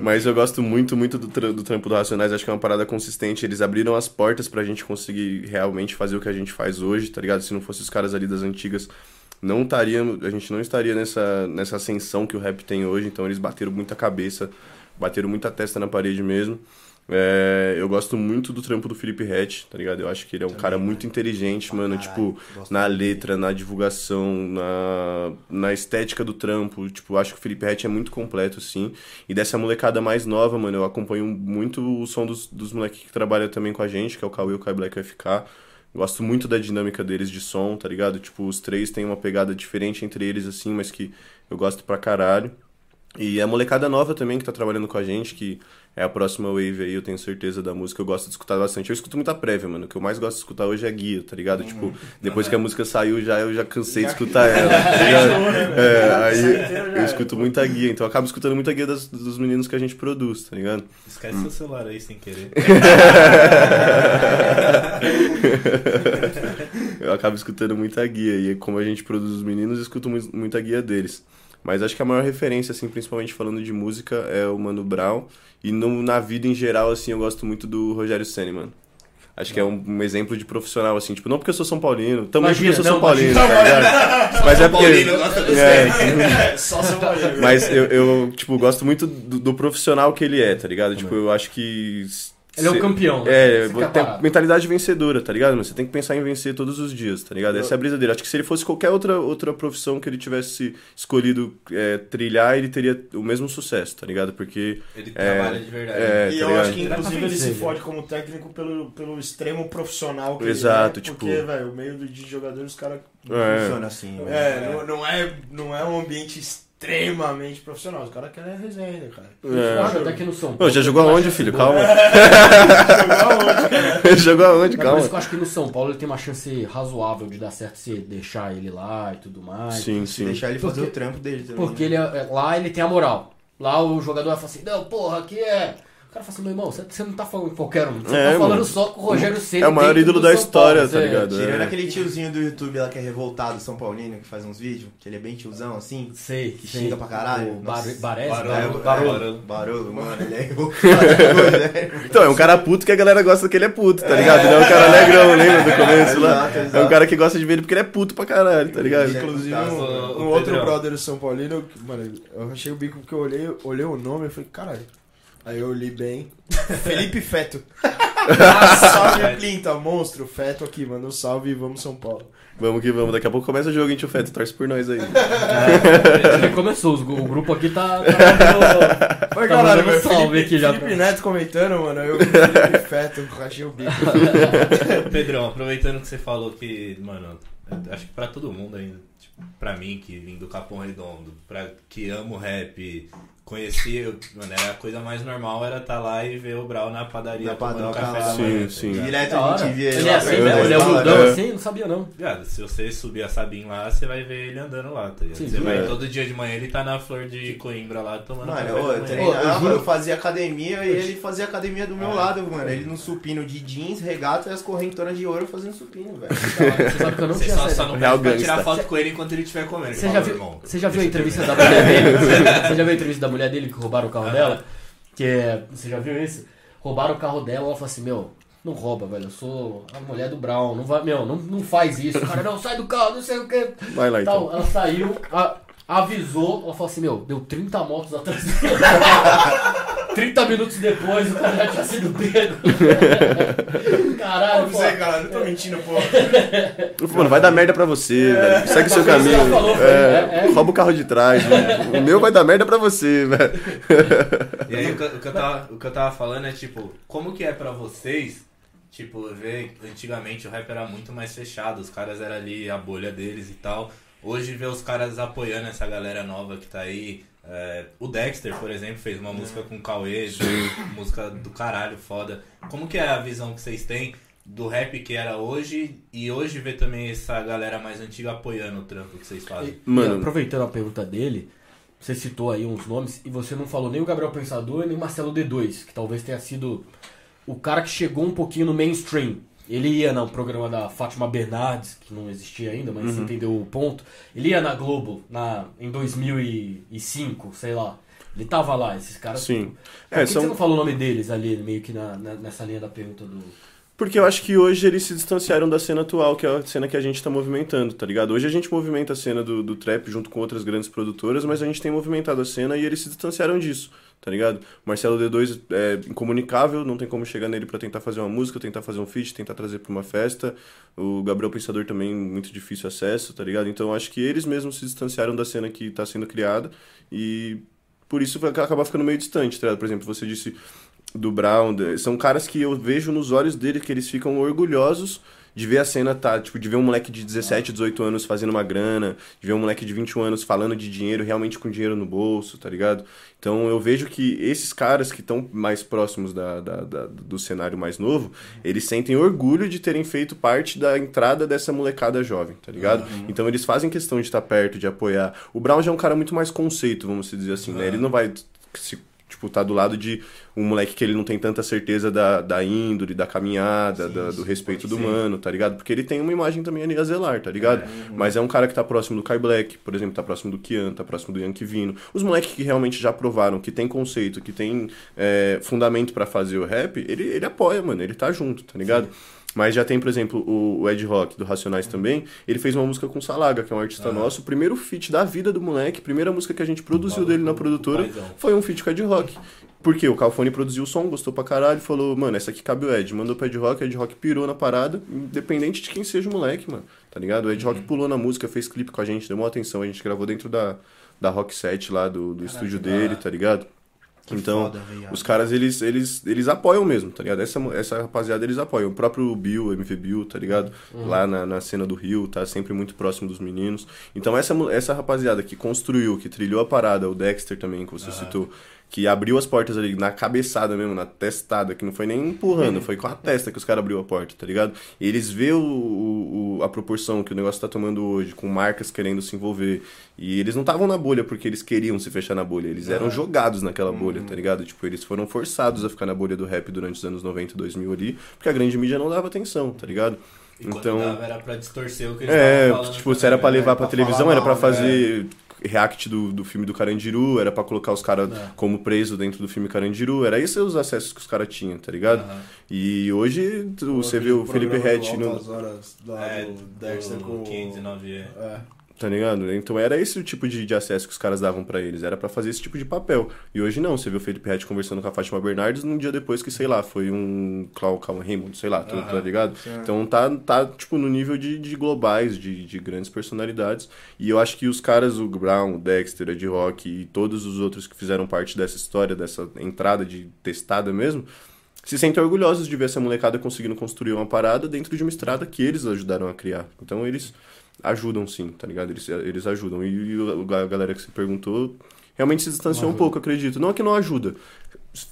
Mas eu gosto muito, muito do, do trampo do Racionais. Acho que é uma parada consistente. Eles abriram as portas pra gente conseguir realmente fazer o que a gente faz hoje, tá ligado? Se não fosse os caras ali das antigas, não estaríamos, a gente não estaria nessa, nessa ascensão que o rap tem hoje. Então eles bateram muita cabeça, bateram muita testa na parede mesmo. É, eu gosto muito do trampo do Felipe Hatch, tá ligado? Eu acho que ele é um cara muito inteligente, mano. caralho, tipo, na muito dele. letra, na divulgação, na, na estética do trampo. Tipo, acho que o Felipe Hatch é muito completo, assim. E dessa molecada mais nova, mano, eu acompanho muito o som dos, dos moleques que trabalham também com a gente, que é o Cauê, o Kai Black e FK. Gosto muito da dinâmica deles de som, tá ligado? Tipo, os três têm uma pegada diferente entre eles, assim, mas que eu gosto pra caralho. E a molecada nova também que tá trabalhando com a gente, que é a próxima wave aí, eu tenho certeza da música, eu gosto de escutar bastante. Eu escuto muita prévia, mano. O que eu mais gosto de escutar hoje é guia, tá ligado? Uhum. Tipo, depois que a música saiu, já eu já cansei de escutar ela, tá ligado? É, aí eu escuto muita guia, então eu acabo escutando muita guia das- dos meninos que a gente produz, tá ligado? Esquece seu celular aí sem querer. eu acabo escutando muita guia. E como a gente produz os meninos, eu escuto mu- muita guia deles. Mas acho que a maior referência, assim, principalmente falando de música, é o Mano Brown. E no, na vida em geral, assim, eu gosto muito do Rogério Senna, mano. Acho que é um, um exemplo de profissional, assim, tipo, não porque eu sou São Paulino, também Imagina, porque eu sou não, São Paulino, tá ligado? Mas é porque. Paulino gosta do É, Só São Paulo. mas eu, eu, tipo, gosto muito do, do profissional que ele é, tá ligado? Tipo, eu acho que. Ele é o campeão, né? É, tem mentalidade vencedora, tá ligado? Mas você tem que pensar em vencer todos os dias, tá ligado? Essa é a brisa dele. Acho que se ele fosse qualquer outra, outra profissão que ele tivesse escolhido é, trilhar, ele teria o mesmo sucesso, tá ligado? Porque. Ele É, trabalha de verdade. é, E tá eu ligado? acho que, inclusive, ele se fode como técnico pelo, pelo extremo profissional que Exato, ele é. tipo- Porque, velho, o meio do- de jogadores, os caras... É. Funciona assim. né? É, não, não é, não é um ambiente extremamente profissional. Os caras querem resenha, cara. É. Eu acho até que no São Ô, Paulo. já jogou ele aonde, filho? boa. Calma. Cara? jogou aonde? Mas por Calma. isso que eu acho que no São Paulo ele tem uma chance razoável de dar certo se deixar ele lá e tudo mais. Sim, Se sim. deixar ele fazer Porque- o trampo dele também. Porque né? ele é- lá ele tem a moral. Lá o jogador vai falar assim, não, porra, aqui é. O cara fala assim, meu irmão, você, não tá falando com qualquer um. Você É, tá falando mano. só com o Rogério Senna. É o maior ídolo do da São história, Paulo, tá você- ligado? Tirando É. aquele tiozinho do YouTube lá que é revoltado, São Paulino, que faz uns vídeos, que ele é bem tiozão assim, Sei, que sei. xinga pra caralho. O Bar Nossa. Baresi, Barolo, mano, ele é revoltado. Então, é um cara puto que a galera gosta que ele é puto, tá ligado? Não é um cara negrão, lembra do começo lá? Exato, É um cara que gosta de ver ele porque ele é puto pra caralho, tá ligado? Ele é Inclusive, um, um outro brother do São Paulino, mano, eu achei o bico porque eu olhei, olhei o nome e falei, caralho. Aí eu li bem. Felipe Feto. salve, Plinta, monstro. Feto aqui, um salve e vamos São Paulo. Vamos que vamos, daqui a pouco começa o jogo, hein, tio Feto, torce por nós aí. Já começou, o grupo aqui tá. tá Tá caralho, mandando meu salve Felipe, aqui já Felipe Neto comentando, mano. Eu Felipe Feto, rachei o bico. Pedrão, aproveitando que você falou que, mano, eu acho que pra todo mundo ainda, tipo, pra mim que vim do Capão Redondo, pra que amo rap, conheci, mano, era a coisa mais normal era estar lá e ver o Brau na padaria Na tomando café lá, da sim, manhã. tá sim. ligado? Direto Da a hora. gente via Ele é assim mesmo? Ele é fala, humildão É. assim? Não sabia não. Viado, se você subir a Sabim lá, você vai ver ele andando lá, tá ligado? Sim, você sim. vai É. todo dia de manhã, ele tá na flor de Coimbra lá tomando Mano, café da eu, manhã. treinava, eu fazia academia e ele fazia academia do meu É. lado, mano. Ele no supino de jeans, regata e as correntonas de ouro fazendo supino, velho. Você sabe que eu não Você tinha só, só não gangsta. tirar foto com ele enquanto ele estiver comendo. Você já, viu, irmão, você já viu a entrevista da mulher dele? Você já viu a entrevista da mulher dele que roubaram o carro dela? Que é. Você já viu isso? Roubaram o carro dela, ela falou assim, meu, não rouba, velho. Eu sou a mulher do Brown. Não vai, meu, não, não faz isso. O cara, não, sai do carro, não sei o que. Vai lá então. Ela saiu, a- avisou, ela falou assim, meu, deu 30 motos atrás dela. 30 minutos depois, o cara já tinha sido pego. Caralho, Não pô. sei, cara, não tô mentindo, pô. Mano, vai dar merda pra você, velho. Segue seu isso que caminho. falou, É, é, é. Rouba o carro de trás. mano. O meu vai dar merda pra você, velho. E aí o que, eu- o que eu tava, o que eu tava falando é tipo, como que é pra vocês, tipo, ver antigamente o rap era muito mais fechado, os caras eram ali a bolha deles e tal. Hoje ver os caras apoiando essa galera nova que tá aí. é, o Dexter, por exemplo, fez uma música com o Cauê, música do caralho, foda. Como que é a visão que vocês têm do rap que era hoje e hoje ver também essa galera mais antiga apoiando o trampo que vocês fazem? E, Mano. e aproveitando a pergunta dele, você citou aí uns nomes e você não falou nem o Gabriel Pensador nem o Marcelo D2, que talvez tenha sido o cara que chegou um pouquinho no mainstream. Ele ia no programa da Fátima Bernardes, que não existia ainda, mas Uhum. você entendeu o ponto. Ele ia na Globo na, em 2005, sei lá. Ele tava lá, esses caras. Sim. Por É, que, que são- você não falou o nome deles ali, meio que na, na- nessa linha da pergunta do. Porque eu acho que hoje eles se distanciaram da cena atual, que é a cena que a gente tá movimentando, tá ligado? Hoje a gente movimenta a cena do, do trap junto com outras grandes produtoras, mas a gente tem movimentado a cena e eles se distanciaram disso, tá ligado? Marcelo D2 é incomunicável, não tem como chegar nele pra tentar fazer uma música, tentar fazer um feat, tentar trazer pra uma festa. O Gabriel Pensador também, muito difícil acesso, tá ligado? Então acho que eles mesmos se distanciaram da cena que tá sendo criada e por isso vai acabar ficando meio distante, tá ligado? Por exemplo, você disse do Brown, são caras que eu vejo nos olhos dele que eles ficam orgulhosos de ver a cena, tá? Tipo, de ver um moleque de 17, 18 anos fazendo uma grana, de ver um moleque de 21 anos falando de dinheiro, realmente com dinheiro no bolso, tá ligado? Então eu vejo que esses caras que estão mais próximos da, da- da- do cenário mais novo, eles sentem orgulho de terem feito parte da entrada dessa molecada jovem, tá ligado? Então eles fazem questão de estar perto, de apoiar. O Brown já é um cara muito mais conceito, vamos dizer assim, né? Ele não vai se tipo, tá do lado de um moleque que ele não tem tanta certeza da, da índole, da caminhada, da- do respeito do mano, tá ligado? Porque ele tem uma imagem também ali a zelar, tá ligado? Mas é um cara que tá próximo do Kai Black, por exemplo, tá próximo do Kian, tá próximo do Yankee Vino. Os moleques que realmente já provaram, que tem conceito, que tem é, fundamento pra fazer o rap, ele, ele apoia, mano, ele tá junto, tá ligado? Mas já tem, por exemplo, o, o Ed Rock, do Racionais também. Ele fez uma música com o Salaga, que é um artista nosso. O primeiro feat da vida do moleque, primeira música que a gente produziu dele na produtora, foi um feat com o Ed Rock. Porque o Calfone produziu o som, gostou pra caralho, falou, mano, essa aqui cabe o Ed. Mandou pro Ed Rock, o Ed Rock pirou na parada, independente de quem seja o moleque, mano. Tá ligado? O Ed Rock pulou na música, fez clipe com a gente, deu uma atenção. A gente gravou dentro da, da Rock Set lá, do, do estúdio dele, tá ligado? Então, foda, os caras, eles, eles, eles apoiam mesmo, tá ligado? Essa, essa rapaziada, eles apoiam. O próprio Bill, MV Bill, tá ligado? Lá na, na cena do Rio, tá sempre muito próximo dos meninos. Então, essa, essa rapaziada que construiu, que trilhou a parada, o Dexter também, que você citou, que abriu as portas ali na cabeçada mesmo, na testada, que não foi nem empurrando, foi com a testa que os caras abriu a porta, tá ligado? E eles vê o, o- a proporção que o negócio tá tomando hoje, com marcas querendo se envolver. E eles não estavam na bolha porque eles queriam se fechar na bolha, eles eram jogados naquela bolha, tá ligado? Tipo, eles foram forçados a ficar na bolha do rap durante os anos 90 2000 ali, porque a grande mídia não dava atenção, tá ligado? E Então, dava era pra distorcer o que eles é, tipo, se era pra também, levar né? pra pra televisão, era pra mal, fazer react do, do filme do Carandiru, era pra colocar os caras É. como preso dentro do filme Carandiru, era esses os acessos que os caras tinham, tá ligado? Aham. E hoje tu- você vê o Felipe Rett no, horas lá É, do do com... 509 é. Tá ligado? Então era esse o tipo de, de acesso que os caras davam pra eles. Era pra fazer esse tipo de papel. E hoje não. Você viu o Felipe Rett conversando com a Fátima Bernardes num dia depois que, sei lá, foi um Clau Calma Raymond, sei lá, tu- tá ligado? Então tá, tá, tipo, no nível de, de globais, de, de grandes personalidades. E eu acho que os caras, o Brown, o Dexter, Ed Rock e todos os outros que fizeram parte dessa história, dessa entrada de testada mesmo, se sentem orgulhosos de ver essa molecada conseguindo construir uma parada dentro de uma estrada que eles ajudaram a criar. Então eles ajudam sim, tá ligado? Eles, eles ajudam. E, e o- a galera que se perguntou realmente se distanciou um pouco, acredito. Não é que não ajuda.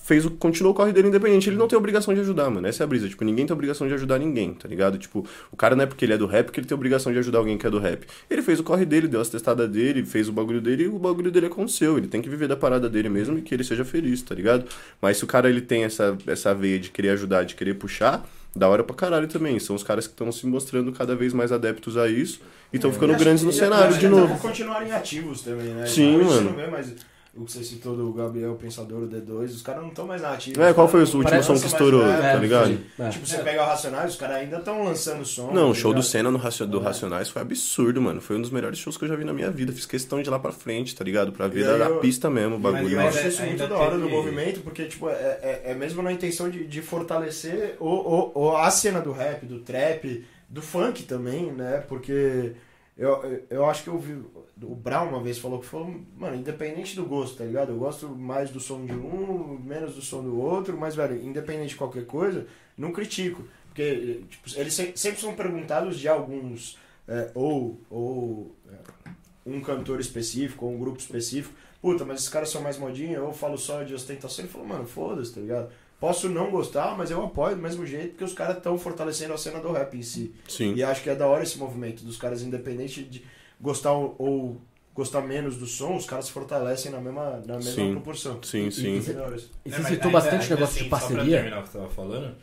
Fez o, continuou o corre dele independente. Ele não tem obrigação de ajudar, mano. Essa é a brisa. Tipo, ninguém tem obrigação de ajudar ninguém, tá ligado? Tipo, o cara não é porque ele é do rap que ele tem obrigação de ajudar alguém que é do rap. Ele fez o corre dele, deu as testadas dele, fez o bagulho dele e o bagulho dele aconteceu. Ele tem que viver da parada dele mesmo e que ele seja feliz, tá ligado? Mas se o cara ele tem essa, essa veia de querer ajudar, de querer puxar, da hora pra caralho também. São os caras que estão se mostrando cada vez mais adeptos a isso e estão ficando É, E acho grandes no e cenário de novo. continuarem ativos também, né? Sim, você mano. não vê mais o que você citou do Gabriel o Pensador, o D2, os caras não estão mais na ativa. É, qual caras foi o não último som que mais estourou, nada, tá ligado? sim. É. Tipo, você pega o Racionais, os caras ainda estão lançando som. Não, o tá show do? Senna no do Racionais foi absurdo, mano. Foi um dos melhores shows que eu já vi na minha vida. Fiz questão de ir lá pra frente, tá ligado? Pra ver da, eu- pista mesmo o Mas bagulho. eu Mas acho é- isso muito da hora do teve- movimento, porque tipo, é, é, é mesmo na intenção de, de fortalecer o, o, o- a cena do rap, do trap, do funk também, né? Porque eu, eu acho que eu vi. O Brown uma vez falou que falou, mano, independente do gosto, tá ligado? Eu gosto mais do som de um, menos do som do outro, mas, velho, independente de qualquer coisa, não critico. Porque tipo, eles se- sempre são perguntados de alguns, é, ou, ou é, um cantor específico, ou um grupo específico. Puta, mas esses caras são mais modinha, eu falo só de ostentação. Ele falou, mano, foda-se, tá ligado? Posso não gostar, mas eu apoio do mesmo jeito, porque os caras estão fortalecendo a cena do rap em si. Sim. E acho que é da hora esse movimento dos caras, independente de gostar ou, gostar menos do som, os caras se fortalecem na mesma, na mesma Sim. proporção. Sim, sim. Isso é. E É, você mas citou bastante ainda negócio assim, de Só pra parceria. terminar o que você tava falando,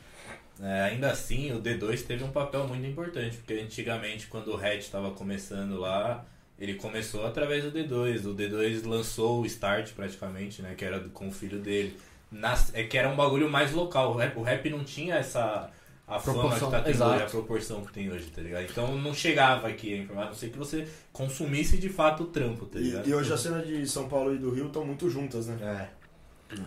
é, ainda assim o D2 teve um papel muito importante, porque antigamente quando o Red estava começando lá, ele começou através do D2. O D2 lançou o Start praticamente, né, que era do- com o filho dele. Nas- é que era um bagulho mais local. O rap, o rap não tinha essa a fama que Proporção, tá tendo exato. hoje, a proporção que tem hoje, tá ligado? Então não chegava aqui a informação, a não ser que você consumisse de fato o trampo, tá ligado? E, e hoje a cena de São Paulo e do Rio estão muito juntas, né? É.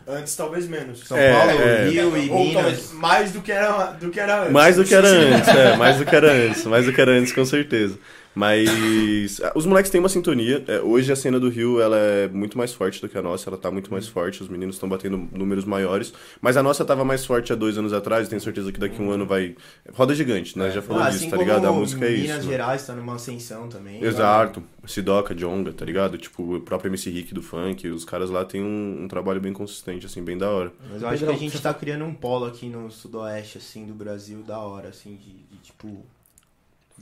Antes talvez menos. São É, Paulo, é. Rio e Ou Minas. talvez mais do que era, do que era antes. Mais do que era antes, é, mais do que era antes, mais do que era antes, com certeza. Mas ah, os moleques têm uma sintonia. É, hoje a cena do Rio ela é muito mais forte do que a nossa, ela tá muito mais forte, os meninos estão batendo números maiores. Mas a nossa tava mais forte há dois anos atrás, tenho certeza que daqui a um ano vai. Roda gigante, né? Já falou Ah, disso, assim tá ligado? A música é isso. Minas. Gerais tá numa ascensão também. Exato. Sidoca, Jonga, tá ligado? Tipo, o próprio MC Rick do funk, os caras lá têm um, um trabalho bem consistente, assim, bem da hora. Mas eu acho que a gente tá criando um polo aqui no sudoeste, assim, do Brasil, da hora, assim, de, de, tipo.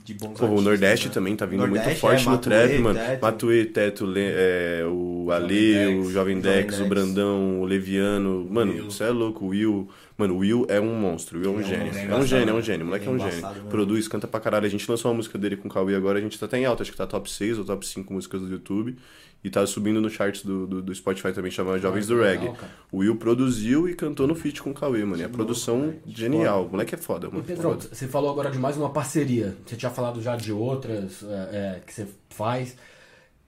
De bons Pô, o Nordeste né? também tá vindo muito Nordeste, forte é, no trap, Matuê, mano. Teto. Matuê, Teto, Le- é, o Ale, Dex, o Jovem Jovem Dex, o Dex. Brandão, o Leviano. Mano, você é louco, o Will. Mano, o Will é um monstro, o Will é um Ele é um gênio. É um gênio, é um gênio. O moleque é um é gênio. Produz, canta pra caralho. A gente lançou uma música dele com o Cauê agora, a gente tá até em alta, acho que tá top 6 ou top 5 músicas do YouTube. E tá subindo no charts do, do, do Spotify também, chama Jovens do legal, Reggae. cara. O Will produziu e cantou no feat com o Cauê, mano. E a produção genial. O moleque é foda, E mano. Pedrão, Foda. você falou agora de mais uma parceria. Você tinha falado já de outras é, é, que você faz.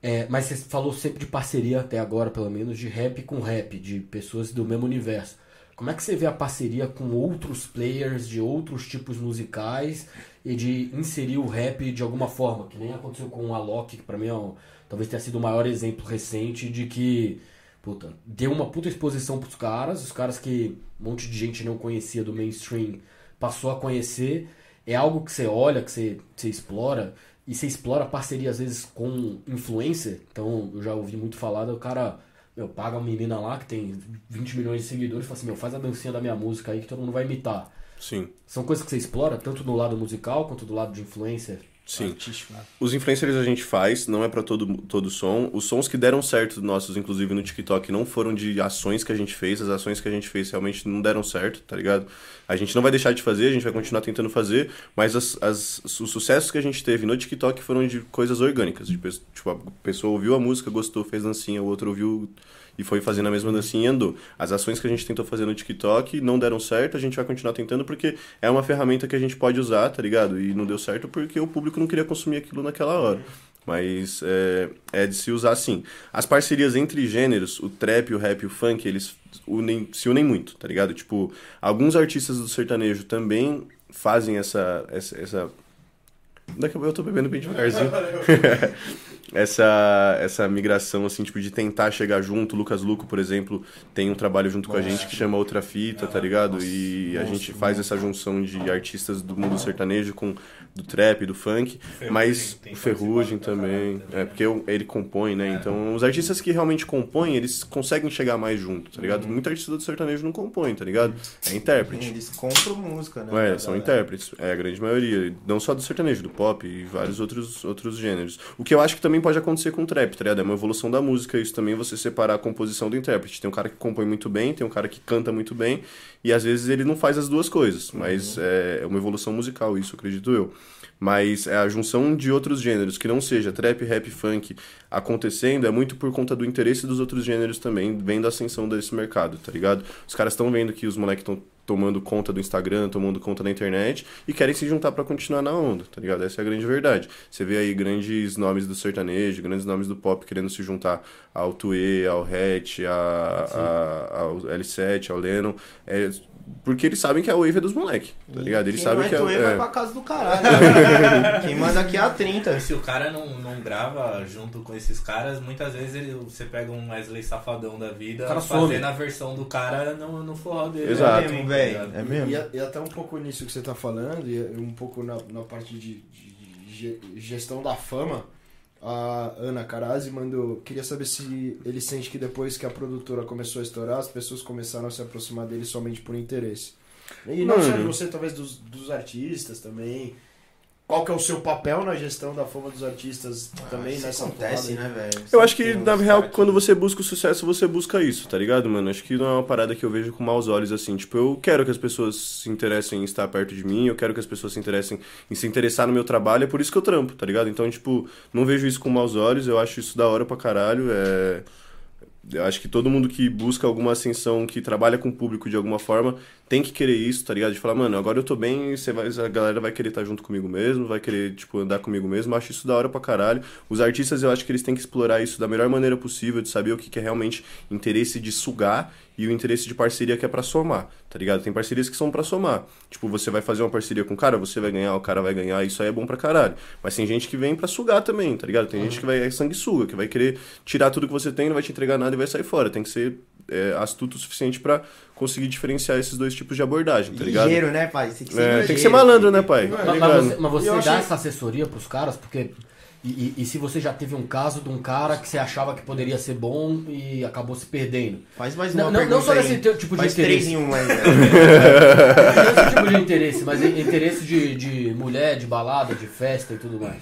É, mas você falou sempre de parceria até agora, pelo menos, de rap com rap, de pessoas do mesmo universo. Como é que você vê a parceria com outros players de outros tipos musicais e de inserir o rap de alguma forma? Que nem aconteceu com o Alok, que pra mim é um- talvez tenha sido o maior exemplo recente de que puta, deu uma puta exposição pros caras, os caras que um monte de gente não conhecia do mainstream passou a conhecer. É algo que você olha, que você, você explora, e você explora parceria às vezes com influencer. Então, eu já ouvi muito falar do cara, meu, paga uma menina lá que tem 20 milhões de seguidores e fala assim, meu, faz a dancinha da minha música aí que todo mundo vai imitar. Sim. São coisas que você explora, tanto no lado musical quanto do lado de influencer. Sim. Artístico, né? Os influencers a gente faz, não é pra todo, todo som. Os sons que deram certo nossos, inclusive no TikTok, não foram de ações que a gente fez. As ações que a gente fez realmente não deram certo, tá ligado? A gente não vai deixar de fazer, a gente vai continuar tentando fazer, mas as, as- os sucessos que a gente teve no TikTok foram de coisas orgânicas. De, tipo, a pessoa ouviu a música, gostou, fez dancinha, o outro ouviu e foi fazendo a mesma dancinha e andou. As ações que a gente tentou fazer no TikTok não deram certo, a gente vai continuar tentando porque é uma ferramenta que a gente pode usar, tá ligado? E não deu certo porque o público não queria consumir aquilo naquela hora. Mas é, é de se usar assim. As parcerias entre gêneros, o trap, o rap e o funk, eles unem, se unem muito, tá ligado? Tipo, alguns artistas do sertanejo também fazem essa. essa, essa... Daqui a pouco eu tô bebendo bem devagarzinho. essa, essa migração, assim, tipo, de tentar chegar junto. O Lucas Luco, por exemplo, tem um trabalho junto com a gente que chama Outra Fita, tá ligado? E a gente faz essa junção de artistas do mundo sertanejo com do trap, do funk, mas tem o Ferrugem também, caralho também, é, porque ele compõe, né? Então, os artistas que realmente compõem, eles conseguem chegar mais junto, tá ligado? Muito artista do sertanejo não compõe, tá ligado? É intérprete. Eles compram música, né? Ué, da são intérpretes, é a grande maioria. Não só do sertanejo, do pop e vários outros, outros gêneros. O que eu acho que também pode acontecer com o trap, tá ligado? É uma evolução da música, isso também você separar a composição do intérprete. Tem um cara que compõe muito bem, tem um cara que canta muito bem, e às vezes ele não faz as duas coisas, mas é uma evolução musical, isso acredito eu. Mas é a junção de outros gêneros, que não seja trap, rap, funk, acontecendo, é muito por conta do interesse dos outros gêneros também, vendo a ascensão desse mercado, tá ligado? Os caras estão vendo que os moleques estão tomando conta do Instagram, tomando conta da internet e querem se juntar pra continuar na onda, tá ligado? Essa é a grande verdade. Você vê aí grandes nomes do sertanejo, grandes nomes do pop querendo se juntar ao Tuê, ao Hatch, a, a- ao L7, ao Lennon, é, porque eles sabem que a wave é dos moleques, tá ligado? Eles Quem sabem não que é é, Tuê vai é, pra casa do caralho. né? Quem manda aqui é a 30. E se o cara não, não grava junto com esses caras, muitas vezes ele, você pega um Wesley Safadão da vida fazendo some. a versão do cara no, no forró dele. Exato. É mesmo, Tá velho. É mesmo. E, a- e até um pouco nisso que você tá falando, e um pouco na, na parte de, de ge- gestão da fama, a Ana Carazzi mandou. Queria saber se ele sente que depois que a produtora começou a estourar, as pessoas começaram a se aproximar dele somente por interesse. E não Mano. só de você, talvez dos, dos artistas também. Qual que é o seu papel na gestão da fama dos artistas também Isso nessa acontece, né, velho? Eu acho que, na real, quando você busca o sucesso, você busca isso, tá ligado, mano? Acho que não é uma parada que eu vejo com maus olhos, assim. Tipo, eu quero que as pessoas se interessem em estar perto de mim, eu quero que as pessoas se interessem em se interessar no meu trabalho, é por isso que eu trampo, tá ligado? Então, tipo, não vejo isso com maus olhos, eu acho isso da hora pra caralho, é... Eu acho que todo mundo que busca alguma ascensão, que trabalha com o público de alguma forma, tem que querer isso, tá ligado? De falar, mano, agora eu tô bem, você vai, a galera vai querer estar junto comigo mesmo, vai querer, tipo, andar comigo mesmo. Eu acho isso da hora pra caralho. Os artistas, eu acho que eles têm que explorar isso da melhor maneira possível, de saber o que que é realmente interesse de sugar e o interesse de parceria que é pra somar, tá ligado? Tem parcerias que são pra somar. Tipo, você vai fazer uma parceria com o cara, você vai ganhar, o cara vai ganhar, isso aí é bom pra caralho. Mas tem gente que vem pra sugar também, tá ligado? Tem gente que vai é sanguessuga, que vai querer tirar tudo que você tem, não vai te entregar nada e vai sair fora. Tem que ser é, astuto o suficiente pra conseguir diferenciar esses dois tipos de abordagem, tá ligado? Ligeiro, né, pai? Tem que ser, É, ligeiro. tem que ser malandro, né, pai? Mas, Tá mas ligado? você, mas você E dá achei- essa assessoria pros caras, porque. E, e- e se você já teve um caso de um cara que você achava que poderia ser bom e acabou se perdendo? Faz mais Não- uma não- não só aí. nesse tipo de Faz interesse. três em um aí. né? Não esse tipo de interesse, mas in- interesse de, de mulher, de balada, de festa e tudo mais.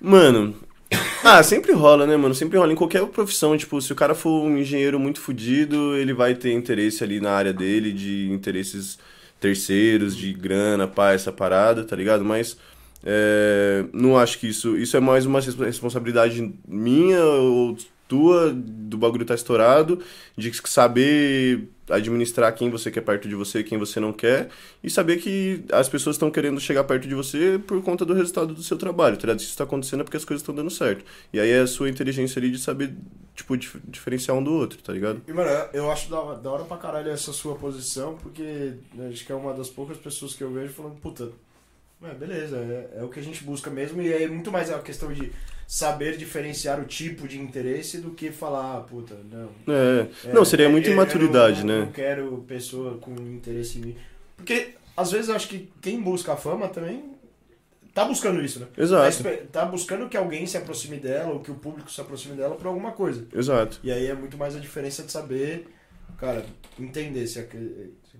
Mano. Ah, sempre rola, né, mano? Sempre rola em qualquer profissão. Tipo, se o cara for um engenheiro muito fudido, ele vai ter interesse ali na área dele, de interesses terceiros, de grana, pá, essa parada, tá ligado? Mas é, não acho que isso. Isso é mais uma res- responsabilidade minha ou tua, do bagulho tá estourado, de saber administrar quem você quer perto de você, quem você não quer, e saber que as pessoas estão querendo chegar perto de você por conta do resultado do seu trabalho, tá ligado? Isso tá acontecendo é porque as coisas estão dando certo. E aí é a sua inteligência ali de saber, tipo, dif- diferenciar um do outro, tá ligado? E, mano, eu acho da, da hora pra caralho essa sua posição, porque né, acho que é uma das poucas pessoas que eu vejo falando, puta, é, beleza, é, é o que a gente busca mesmo, e é muito mais a questão de saber diferenciar o tipo de interesse do que falar, ah, puta, não. É. É, não, seria é, muita eu- eu imaturidade, não, né? Não quero pessoa com interesse em mim. Porque, às vezes, eu acho que quem busca a fama também tá buscando isso, né? Tá, Exato, espe- tá buscando que alguém se aproxime dela, ou que o público se aproxime dela por alguma coisa. exato. E aí é muito mais a diferença de saber, cara, entender se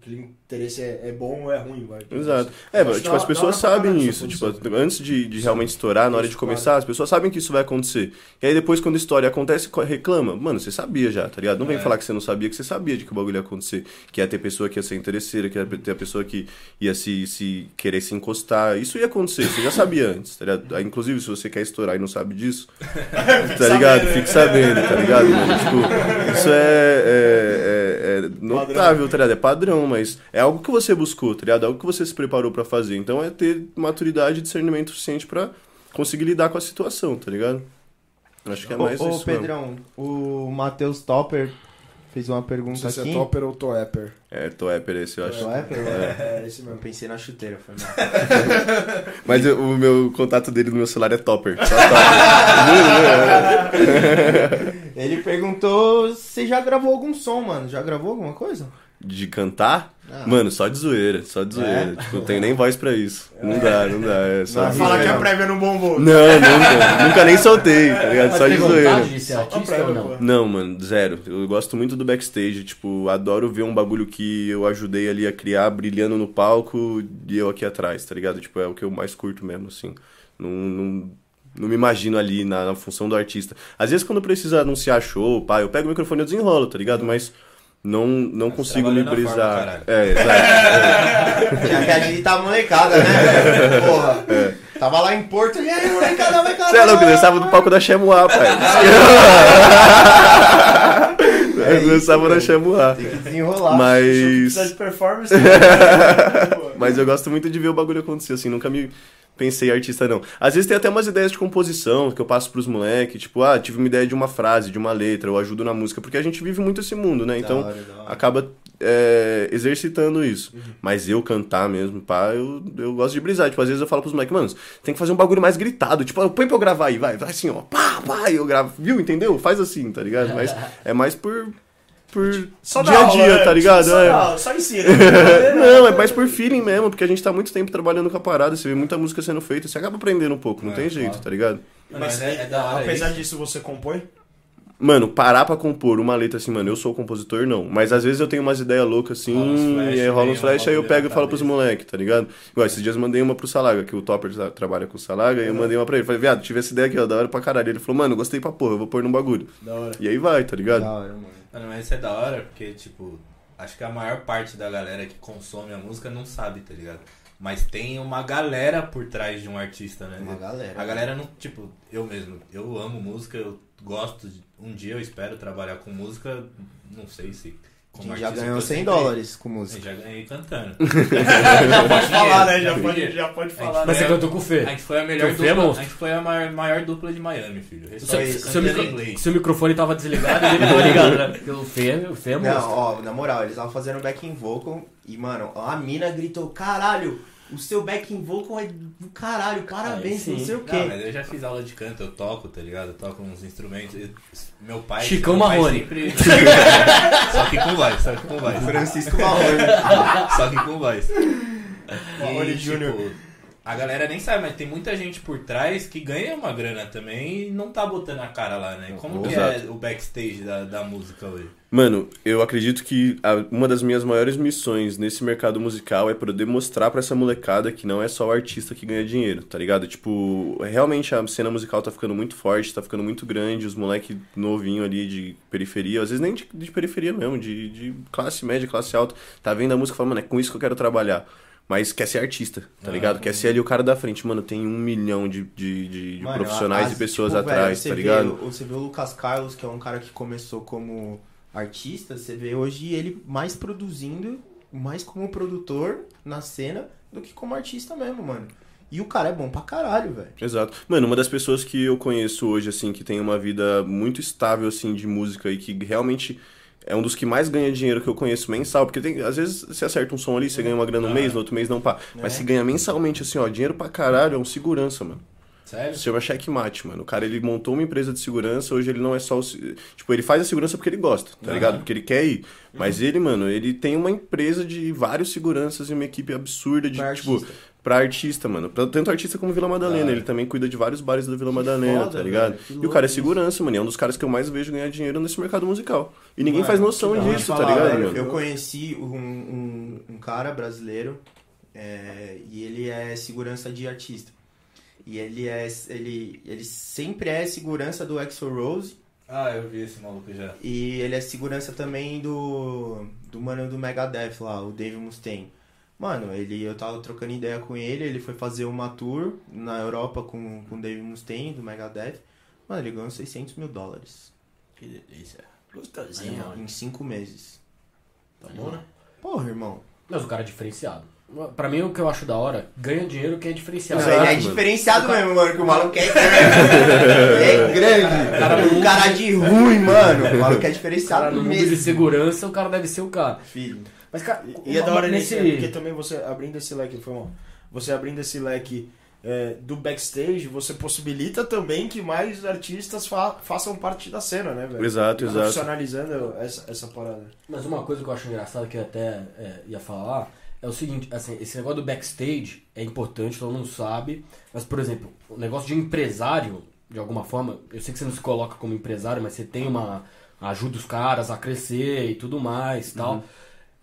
aquele, se aquele interesse é, é bom ou é ruim, vai. Exato. É, tipo, da- as pessoas sabem isso. Tipo, antes de, de realmente estourar, na hora de começar, claro. as pessoas sabem que isso vai acontecer. E aí depois, quando a história acontece, co- reclama. Mano, você sabia já, tá ligado? Não vem É. falar que você não sabia, que você sabia de que o bagulho ia acontecer. Que ia ter pessoa que ia ser interesseira, que ia ter a pessoa que ia se, se querer se encostar. Isso ia acontecer, você já sabia antes, tá ligado? Inclusive, se você quer estourar e não sabe disso, tá ligado? sabendo, né? Fique sabendo, tá ligado, mano? Tipo, isso é, é, é- é notável, tá ligado? É padrão, mas é algo que você buscou, tá ligado? É algo que você se preparou pra fazer. Então é ter maturidade e discernimento suficiente pra conseguir lidar com a situação, tá ligado? Acho que é mais ô, ô, isso. mesmo. Pedrão, o Matheus Topper fez uma Não pergunta sei se aqui. é topper ou toepper. É, Toepper esse, eu acho. Topper? É, é esse Eu mesmo. pensei na chuteira, foi mal. Mas eu- o meu contato dele no meu celular é Topper. Só Topper. Ele perguntou se já gravou algum som, mano. Já gravou alguma coisa? De cantar? Ah. Mano, só de zoeira, só de zoeira. É? Tipo, não tenho nem voz pra isso. Não dá, não dá. É só Não, Fala que a prévia não bombou. Não, nunca. Nunca nem soltei, tá ligado? Mas Só de zoeira. de ser artista pra ou não? Não, mano, zero. Eu gosto muito do backstage, tipo, adoro ver um bagulho que eu ajudei ali a criar, brilhando no palco e eu aqui atrás, tá ligado? Tipo, é o que eu mais curto mesmo, assim. Não, não, não me imagino ali na, na função do artista. Às vezes quando precisa anunciar show, pá, eu pego o microfone e desenrolo, tá ligado? Mas não, não Mas consigo me forma, brisar. caralho. é, exato. Já que a gente tá molecada, né? Porra. Tava lá em Porto e aí, molecada, vai Você é louco, eu dançava no palco da Chemuá, pai. É Eu isso, dançava na. Chemuá. Tem que desenrolar. Mas. De performance. pô. Mas eu gosto muito de ver o bagulho acontecer, assim, nunca me pensei artista, não. Às vezes tem até umas ideias de composição que eu passo pros moleques, tipo, ah, tive uma ideia de uma frase, de uma letra, eu ajudo na música, porque a gente vive muito esse mundo, né? Então, Da hora, da hora. acaba é, exercitando isso. Mas eu cantar mesmo, pá, eu, eu gosto de brisar. Tipo, às vezes eu falo pros moleques, mano, tem que fazer um bagulho mais gritado. Tipo, põe pra eu gravar aí, vai, vai assim, ó, pá, pá, eu gravo. Viu, entendeu? Faz assim, tá ligado? Mas é mais por... Por Só dia a dia, né? tá ligado? Só, É. aula, só ensina. Não, é mais por feeling mesmo, porque a gente tá muito tempo trabalhando com a parada, você vê muita música sendo feita, você acaba aprendendo um pouco, não É, tem jeito, claro. tá ligado? Mas Mas é- é da hora apesar isso. disso, você compõe? Mano, parar pra compor uma letra assim, mano, eu sou compositor, não. Mas às vezes eu tenho umas ideias loucas assim, flash, e aí rola uns flash, aí eu pego e falo pros moleques, tá ligado? Igual, esses dias eu mandei uma pro Salaga, que o Topper tra- trabalha com o Salaga, e eu mandei uma pra ele. Falei, viado, tive essa ideia aqui, ó, da hora pra caralho. Ele falou, mano, gostei pra porra, eu vou pôr num bagulho. Da hora. E aí vai, tá ligado? Da hora, mano. Mano, mas isso é da hora porque, tipo, acho que a maior parte da galera que consome a música não sabe, tá ligado? Mas tem uma galera por trás de um artista, né? Uma galera. A galera não, tipo, eu mesmo, eu amo música, eu gosto, de, um dia eu espero trabalhar com música, não sei se A gente já ganhou que eu 100 sempre- dólares com Eu música. já ganhei cantando. Já pode falar, né? Já pode, já pode A falar, gente Mas né? você cantou com o A Fê. gente foi a melhor é dupla. A gente foi a maior, maior dupla de Miami, filho. Seu, seu, micro- seu microfone tava desligado e ele tava ligado, né? Porque o Fê, o Fê é Não, ó, na moral, eles estavam fazendo backing vocal e, mano, a mina gritou, caralho, o seu backing vocal é do caralho, parabéns, Aí não sei o Não, quê. mas eu já fiz aula de canto, eu toco, tá ligado? Eu toco uns instrumentos. Eu- Meu pai. Chicão meu pai Marrone. sempre- só que com voz, só que com voz. Francisco Marrone. Só que com voz. Marrone Júnior. tipo, a galera nem sabe, mas tem muita gente por trás que ganha uma grana também e não tá botando a cara lá, né? Como que é Exato. o backstage da, da música hoje? Mano, eu acredito que a- uma das minhas maiores missões nesse mercado musical é poder mostrar pra essa molecada que não é só o artista que ganha dinheiro, tá ligado? Tipo, realmente a cena musical tá ficando muito forte, tá ficando muito grande, os moleque novinho ali de periferia, às vezes nem de, de periferia mesmo, de, de classe média, classe alta, tá vendo a música e fala, mano, é com isso que eu quero trabalhar. Mas quer ser artista, tá ligado? Quer ser ali o cara da frente. Mano, tem um milhão de, de, de- de Mano, profissionais e pessoas tipo, velho, atrás, você tá vê ligado? o- Você vê o Lucas Carlos, que é um cara que começou como artista, você vê hoje ele mais produzindo, mais como produtor na cena do que como artista mesmo, mano. E o cara é bom pra caralho, velho. Exato. Mano, uma das pessoas que eu conheço hoje, assim, que tem uma vida muito estável, assim, de música e que realmente é um dos que mais ganha dinheiro que eu conheço mensal, porque tem, às vezes você acerta um som ali, você ganha uma grana no mês, no outro mês não pá. Mas É. se ganha mensalmente, assim, ó, dinheiro pra caralho, é um segurança, mano. Sério? Se chama checkmate, mano. O cara, ele montou uma empresa de segurança, hoje ele não é só o... Tipo, ele faz a segurança porque ele gosta, tá Aham. ligado? Porque ele quer ir. Mas ele, mano, ele tem uma empresa de vários seguranças e uma equipe absurda de, tipo... Pra artista, mano. Pra- tanto artista como Vila Madalena. Ah. Ele também cuida de vários bares da Vila Madalena, foda, tá ligado? velho. E o cara é segurança, mano. e É um dos caras que eu mais vejo ganhar dinheiro nesse mercado musical. E ninguém Mano, faz noção disso, tá falar, ligado, velho, mano? Eu conheci um, um, um cara brasileiro é, e ele é segurança de artista. E ele é ele, ele sempre é segurança do Exo Rose Ah, eu vi esse maluco já. e ele é segurança também do do mano do Megadeth lá, o Dave Mustaine. Mano, ele eu tava trocando ideia com ele, ele foi fazer uma tour na Europa com com o Dave Mustaine do Megadeth. Mano, ele ganhou 600 mil dólares Que delícia. Gostosinho. em cinco meses. Tá bom, né? Porra, irmão. Mas o cara é diferenciado. Pra mim, o que eu acho da hora, ganha dinheiro quem é diferenciado. Não, ele é mano. diferenciado mesmo, mano, que o maluco é grande. é grande. O cara de ruim, mano. O maluco é Cara, diferenciado no mundo de mesmo. segurança, o cara deve ser o cara. Filho. Mas, cara, E é da hora nesse... nesse... porque também você abrindo esse leque, foi mal. Você abrindo esse leque é, do backstage, você possibilita também que mais artistas fa- façam parte da cena, né, velho? Exato, exato. Profissionalizando essa, essa parada. Mas uma coisa que eu acho engraçada que eu até é, ia falar é o seguinte, assim, esse negócio do backstage é importante, todo mundo sabe, mas, por exemplo, o negócio de empresário, de alguma forma, eu sei que você não se coloca como empresário, mas você tem uma... ajuda os caras a crescer e tudo mais e tal.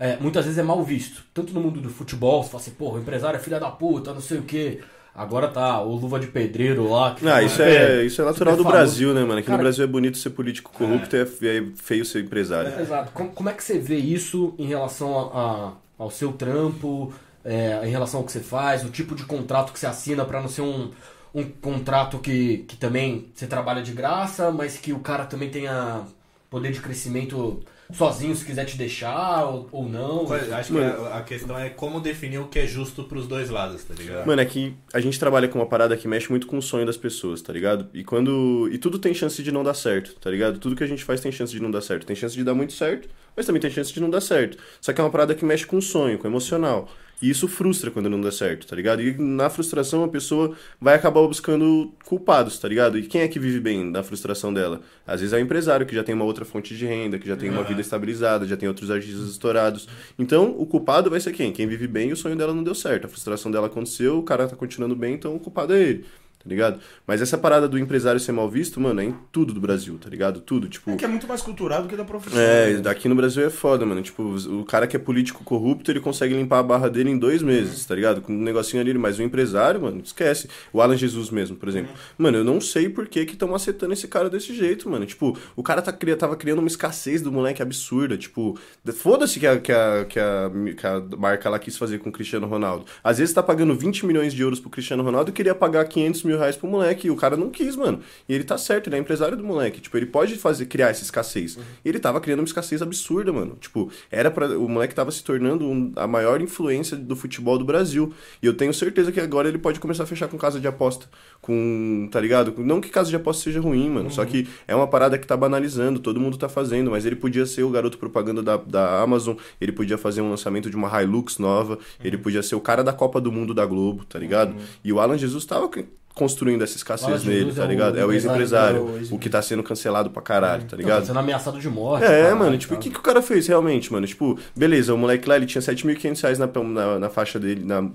É, muitas vezes é mal visto. Tanto no mundo do futebol, você fala assim, porra, o empresário é filha da puta, não sei o quê. Agora tá o Luva de Pedreiro lá. Que Ah, isso é, isso é natural do famoso. Brasil, né, mano? Aqui Cara- no Brasil é bonito ser político corrupto e é é feio ser empresário. Exato. Como, como é que você vê isso em relação a- a- ao seu trampo, é, em relação ao que você faz, o tipo de contrato que você assina pra não ser um, um contrato que, que também você trabalha de graça, mas que o cara também tenha poder de crescimento sozinho se quiser te deixar ou, ou não? Acho que a, a questão é como definir o que é justo pros dois lados, tá ligado? Mano, é que a gente trabalha com uma parada que mexe muito com o sonho das pessoas, tá ligado? E quando. E tudo tem chance de não dar certo, tá ligado? Tudo que a gente faz tem chance de não dar certo. Tem chance de dar muito certo, mas também tem chance de não dar certo. Só que é uma parada que mexe com o sonho, com o emocional. E isso frustra quando não dá certo, tá ligado? E na frustração a pessoa vai acabar buscando culpados, tá ligado? E quem é que vive bem da frustração dela? Às vezes é o empresário que já tem uma outra fonte de renda, que já tem uma vida estabilizada, já tem outros artistas estourados. Então, o culpado vai ser quem? Quem vive bem e o sonho dela não deu certo. A frustração dela aconteceu, o cara tá continuando bem, então o culpado é ele. Tá ligado? Mas essa parada do empresário ser mal visto, mano, é em tudo do Brasil, tá ligado? Tudo, tipo. É que é muito mais cultural do que da profissão. É, né? daqui no Brasil é foda, mano. Tipo, o cara que é político corrupto, ele consegue limpar a barra dele em dois meses, tá ligado? Com um negocinho ali, mas o empresário, mano, esquece. O Alan Jesus mesmo, por exemplo. Mano, eu não sei por que que estão acetando esse cara desse jeito, mano. Tipo, o cara tá, tava criando uma escassez do moleque absurda. Tipo, foda-se que a, que, a, que, a, que a marca lá quis fazer com o Cristiano Ronaldo. Às vezes tá pagando 20 milhões de euros pro Cristiano Ronaldo e queria pagar 500 mil mil reais pro moleque. E o cara não quis, mano. E ele tá certo, ele é empresário do moleque. Tipo, ele pode fazer, criar essa escassez. E ele tava criando uma escassez absurda, mano. Tipo, era para O moleque tava se tornando um, a maior influência do futebol do Brasil. E eu tenho certeza que agora ele pode começar a fechar com casa de aposta. Com. Tá ligado? Não que casa de aposta seja ruim, mano. Só que é uma parada que tá banalizando, todo mundo tá fazendo. Mas ele podia ser o garoto propaganda da, da Amazon, ele podia fazer um lançamento de uma Hilux nova, ele podia ser o cara da Copa do Mundo da Globo, tá ligado? E o Alan Jesus tava construindo essa escassez nele, tá é ligado? É o ex-empresário, empresário, é o ex- o que tá sendo cancelado pra caralho, tá Não, ligado? tá sendo ameaçado de morte. É, caralho, mano, tipo, o que, que o cara fez realmente, mano? Tipo, beleza, o moleque lá, ele tinha 7.500 reais na, na, na faixa dele, na, na,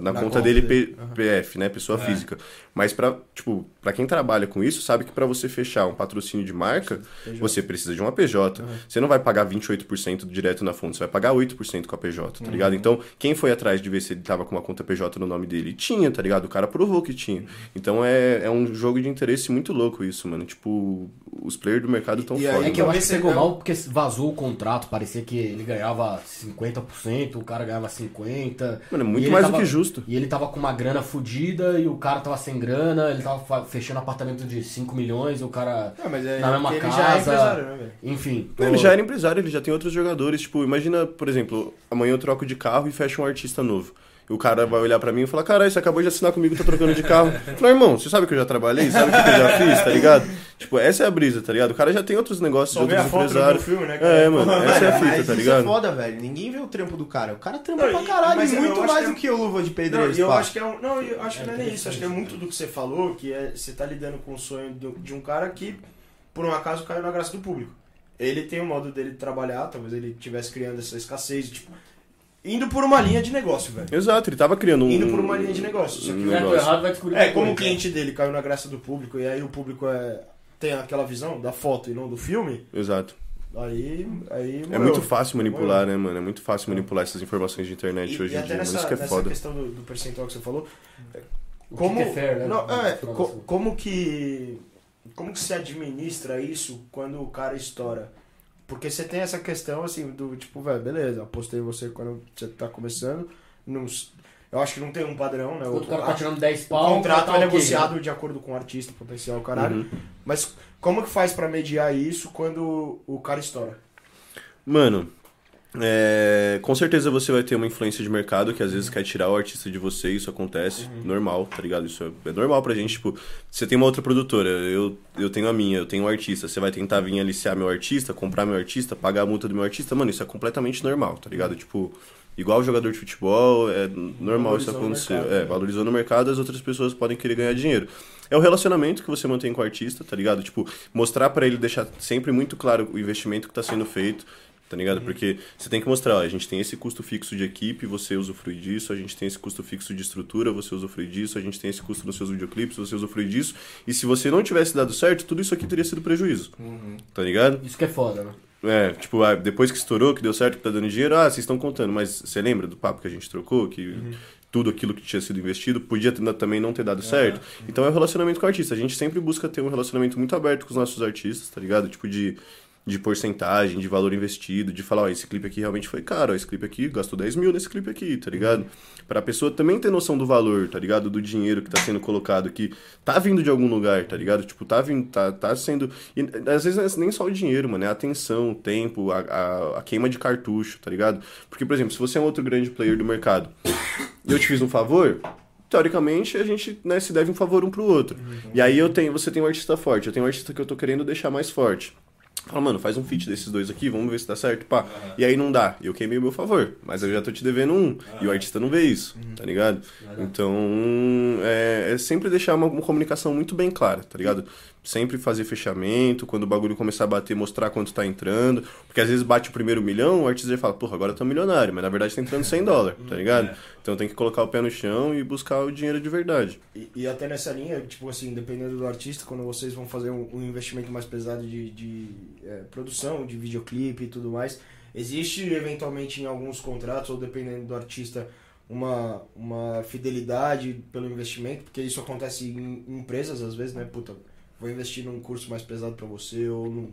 na conta, conta dele, dele. P- PF, né, pessoa física. Mas pra, tipo, pra quem trabalha com isso, sabe que pra você fechar um patrocínio de marca, você precisa de uma PJ. Você não vai pagar 28% direto na fonte, você vai pagar 8% com a PJ, tá ligado? Então, quem foi atrás de ver se ele tava com uma conta PJ no nome dele? Tinha, tá ligado? O cara provou que tinha. Então é, é um jogo de interesse muito louco isso, mano. Tipo, os players do mercado tão E aí foda. É que eu acho que pegou seja- mal porque vazou o contrato, parecia que ele ganhava 50%, o cara ganhava 50%. Mano, é muito mais do tava- que justo. E ele tava com uma grana fodida e o cara tava sem grana, ele tava fechando apartamento de 5 milhões o cara Ah, mas é na mesma porque casa. ele já é empresário, né, velho? Enfim. Ele tô- já era empresário, ele já tem outros jogadores. Tipo, imagina, por exemplo, amanhã eu troco de carro e fecho um artista novo. O cara vai olhar pra mim e falar, caralho, você acabou de assinar comigo, tá trocando de carro. Eu falo, irmão, você sabe que eu já trabalhei? Sabe o que, que eu já fiz, tá ligado? Tipo, essa é a brisa, tá ligado? O cara já tem outros negócios Só de outros foto do empresários. filme, né, cara? É, mano, essa é a fita, tá isso ligado? é foda, velho. Ninguém vê o trampo do cara. O cara trampa Não, pra caralho, mas eu muito mais que é- do que o Luva de Não, Pedreiro. e eu pá. acho que é um. Não, eu acho que não é nem isso. Acho que é muito do que você falou, que é você tá lidando com o sonho do- de um cara que, por um acaso, caiu na graça do público. Ele tem o modo dele de trabalhar, talvez ele estivesse criando essa escassez, tipo, indo por uma linha de negócio, velho. Exato, ele tava criando um. Indo por uma linha de negócio. Só que um negócio. errado vai descobrir É, como o né? cliente dele caiu na graça do público e aí o público é, tem aquela visão da foto e não do filme, Exato. aí. aí É muito fácil manipular, né, mano? É muito fácil manipular essas informações de internet E, hoje e em dia, nessa, Isso que é nessa foda. questão do, do percentual que você falou, O que como, que é fair, né? não, é, co- como que como que se administra isso quando o cara estoura? Porque você tem essa questão assim do tipo, velho, beleza, apostei em você quando você tá começando, não, eu acho que não tem um padrão, né? Quando o cara tá tirando 10 o pau, contrato tá é negociado né? de acordo com o artista potencial, caralho. Uhum. Mas como que faz pra mediar isso quando o cara estoura? Mano, é, com certeza você vai ter uma influência de mercado que às vezes quer tirar o artista de você, isso acontece, normal, tá ligado? Isso é, é normal pra gente, tipo, você tem uma outra produtora, eu, eu tenho a minha, eu tenho um artista, você vai tentar vir aliciar meu artista, comprar meu artista, pagar a multa do meu artista, mano, isso é completamente normal, tá ligado? Tipo, igual jogador de futebol, é normal isso Valorizou acontecer. mercado, é, né? valorizou no mercado, as outras pessoas podem querer ganhar dinheiro. É o relacionamento que você mantém com o artista, tá ligado? Tipo, mostrar pra ele, deixar sempre muito claro o investimento que tá sendo feito, tá ligado? Porque você tem que mostrar, ó, a gente tem esse custo fixo de equipe, você usufrui disso, a gente tem esse custo fixo de estrutura, você usufrui disso, a gente tem esse custo nos seus videoclipes, você usufrui disso. E se você não tivesse dado certo, tudo isso aqui teria sido prejuízo, tá ligado? Isso que é foda, né? É, tipo, ah, depois que estourou, que deu certo, que tá dando dinheiro, ah, vocês estão contando, mas você lembra do papo que a gente trocou? Que tudo aquilo que tinha sido investido podia ter- também não ter dado certo? Então é o relacionamento com o artista. A gente sempre busca ter um relacionamento muito aberto com os nossos artistas, tá ligado? Tipo, de, de porcentagem, de valor investido, de falar, ó, esse clipe aqui realmente foi caro, ó, esse clipe aqui gastou 10 mil nesse clipe aqui, tá ligado? Pra pessoa também ter noção do valor, tá ligado? Do dinheiro que tá sendo colocado, que tá vindo de algum lugar, tá ligado? Tipo, tá vindo, tá, tá sendo. E às vezes é nem só o dinheiro, mano, é a atenção, o tempo, a, a, a queima de cartucho, tá ligado? Porque, por exemplo, se você é um outro grande player do mercado e eu te fiz um favor, teoricamente a gente né, se deve um favor um pro outro. E aí eu tenho, você tem um artista forte, eu tenho um artista que eu tô querendo deixar mais forte. Fala, mano, faz um feat desses dois aqui, vamos ver se dá certo, pá. E aí não dá, eu queimei o meu favor, mas eu já tô te devendo um, e o artista não vê isso, tá ligado? Então, é, é sempre deixar uma, uma comunicação muito bem clara, tá ligado? Sempre fazer fechamento, quando o bagulho começar a bater, mostrar quanto tá entrando, porque às vezes bate o primeiro milhão, o artista já fala, porra, agora eu tô milionário, mas na verdade tá entrando 100 dólares, tá ligado? Então tem que colocar o pé no chão e buscar o dinheiro de verdade. E, e até nessa linha, tipo assim, dependendo do artista, quando vocês vão fazer um, um investimento mais pesado de, de é, produção, de videoclipe e tudo mais, existe eventualmente em alguns contratos, ou dependendo do artista, uma, uma fidelidade pelo investimento, porque isso acontece em, em empresas às vezes, né? Puta, vou investir num curso mais pesado pra você ou num,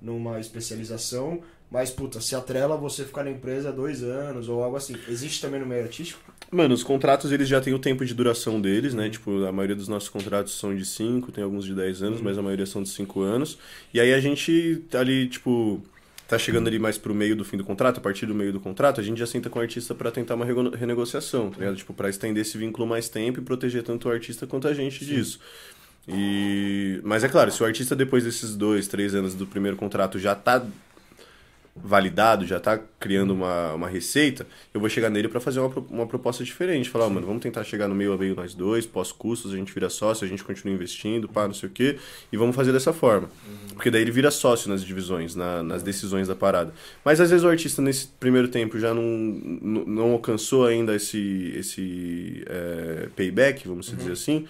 numa especialização, mas puta, se atrela você ficar na empresa dois anos ou algo assim. Existe também no meio artístico? Mano, os contratos eles já têm o tempo de duração deles, né? Tipo, a maioria dos nossos contratos são de 5, tem alguns de 10 anos, mas a maioria são de 5 anos. E aí a gente tá ali, tipo, tá chegando ali mais pro meio do fim do contrato, a partir do meio do contrato, a gente já senta com o artista para tentar uma renegociação, tá ligado? Tipo, pra estender esse vínculo mais tempo e proteger tanto o artista quanto a gente disso. E... Mas é claro, se o artista depois desses dois, três anos do primeiro contrato já tá validado, já tá criando uma, uma receita, eu vou chegar nele para fazer uma, uma proposta diferente. Falar, ó, mano, vamos tentar chegar no meio a meio nós dois, pós-custos, a gente vira sócio, a gente continua investindo, pá, não sei o quê, e vamos fazer dessa forma. Porque daí ele vira sócio nas divisões, na- nas decisões da parada. Mas às vezes o artista nesse primeiro tempo já não, não, não alcançou ainda esse, esse é, payback, vamos dizer assim.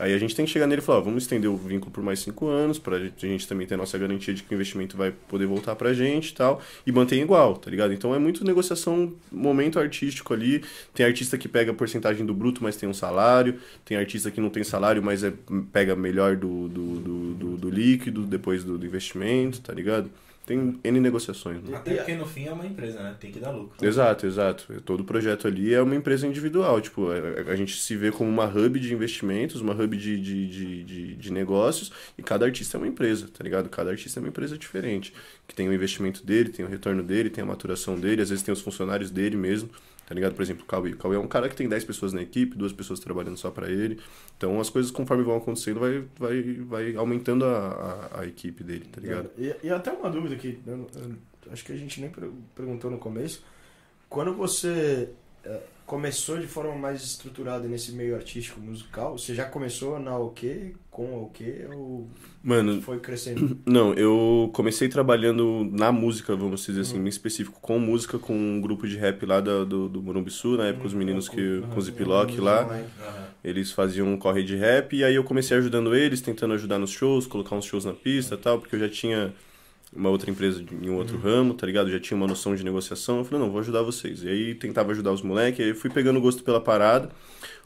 Aí a gente tem que chegar nele e falar, ó, vamos estender o vínculo por mais cinco anos, gente, a gente também ter a nossa garantia de que o investimento vai poder voltar pra gente e tal, e manter igual, tá ligado? Então é muito negociação, momento artístico ali. Tem artista que pega a porcentagem do bruto, mas tem um salário. Tem artista que não tem salário, mas é, pega melhor do, do, do, do- do líquido depois do, do investimento, tá ligado? Tem N negociações. Né? Até porque no fim é uma empresa, né? Tem que dar lucro. Exato, exato. Todo projeto ali é uma empresa individual. Tipo, a, a gente se vê como uma hub de investimentos, uma hub de, de, de, de, de negócios, e cada artista é uma empresa, tá ligado? Cada artista é uma empresa diferente. Que tem o investimento dele, tem o retorno dele, tem a maturação dele, às vezes tem os funcionários dele mesmo. Tá ligado? Por exemplo, o Cauê. O Cauê é um cara que tem 10 pessoas na equipe, duas pessoas trabalhando só pra ele. Então as coisas, conforme vão acontecendo, vai, vai, vai aumentando a, a, a equipe dele, tá ligado? E, e até uma dúvida que eu- eu acho que a gente nem per- perguntou no começo. Quando você eh, começou de forma mais estruturada nesse meio artístico musical, você já começou na OK, com a OK, ou Mano, foi crescendo? Não, eu comecei trabalhando na música, vamos dizer assim, em específico, com música, com um grupo de rap lá do, do, do Morumbiçu, na época os meninos que, com o Ziploc lá, eles faziam um corre de rap, e aí eu comecei ajudando eles, tentando ajudar nos shows, colocar uns shows na pista e tal, porque eu já tinha uma outra empresa em um outro ramo, tá ligado? Já tinha uma noção de negociação, eu falei, não, vou ajudar vocês. E aí tentava ajudar os moleques, aí fui pegando gosto pela parada,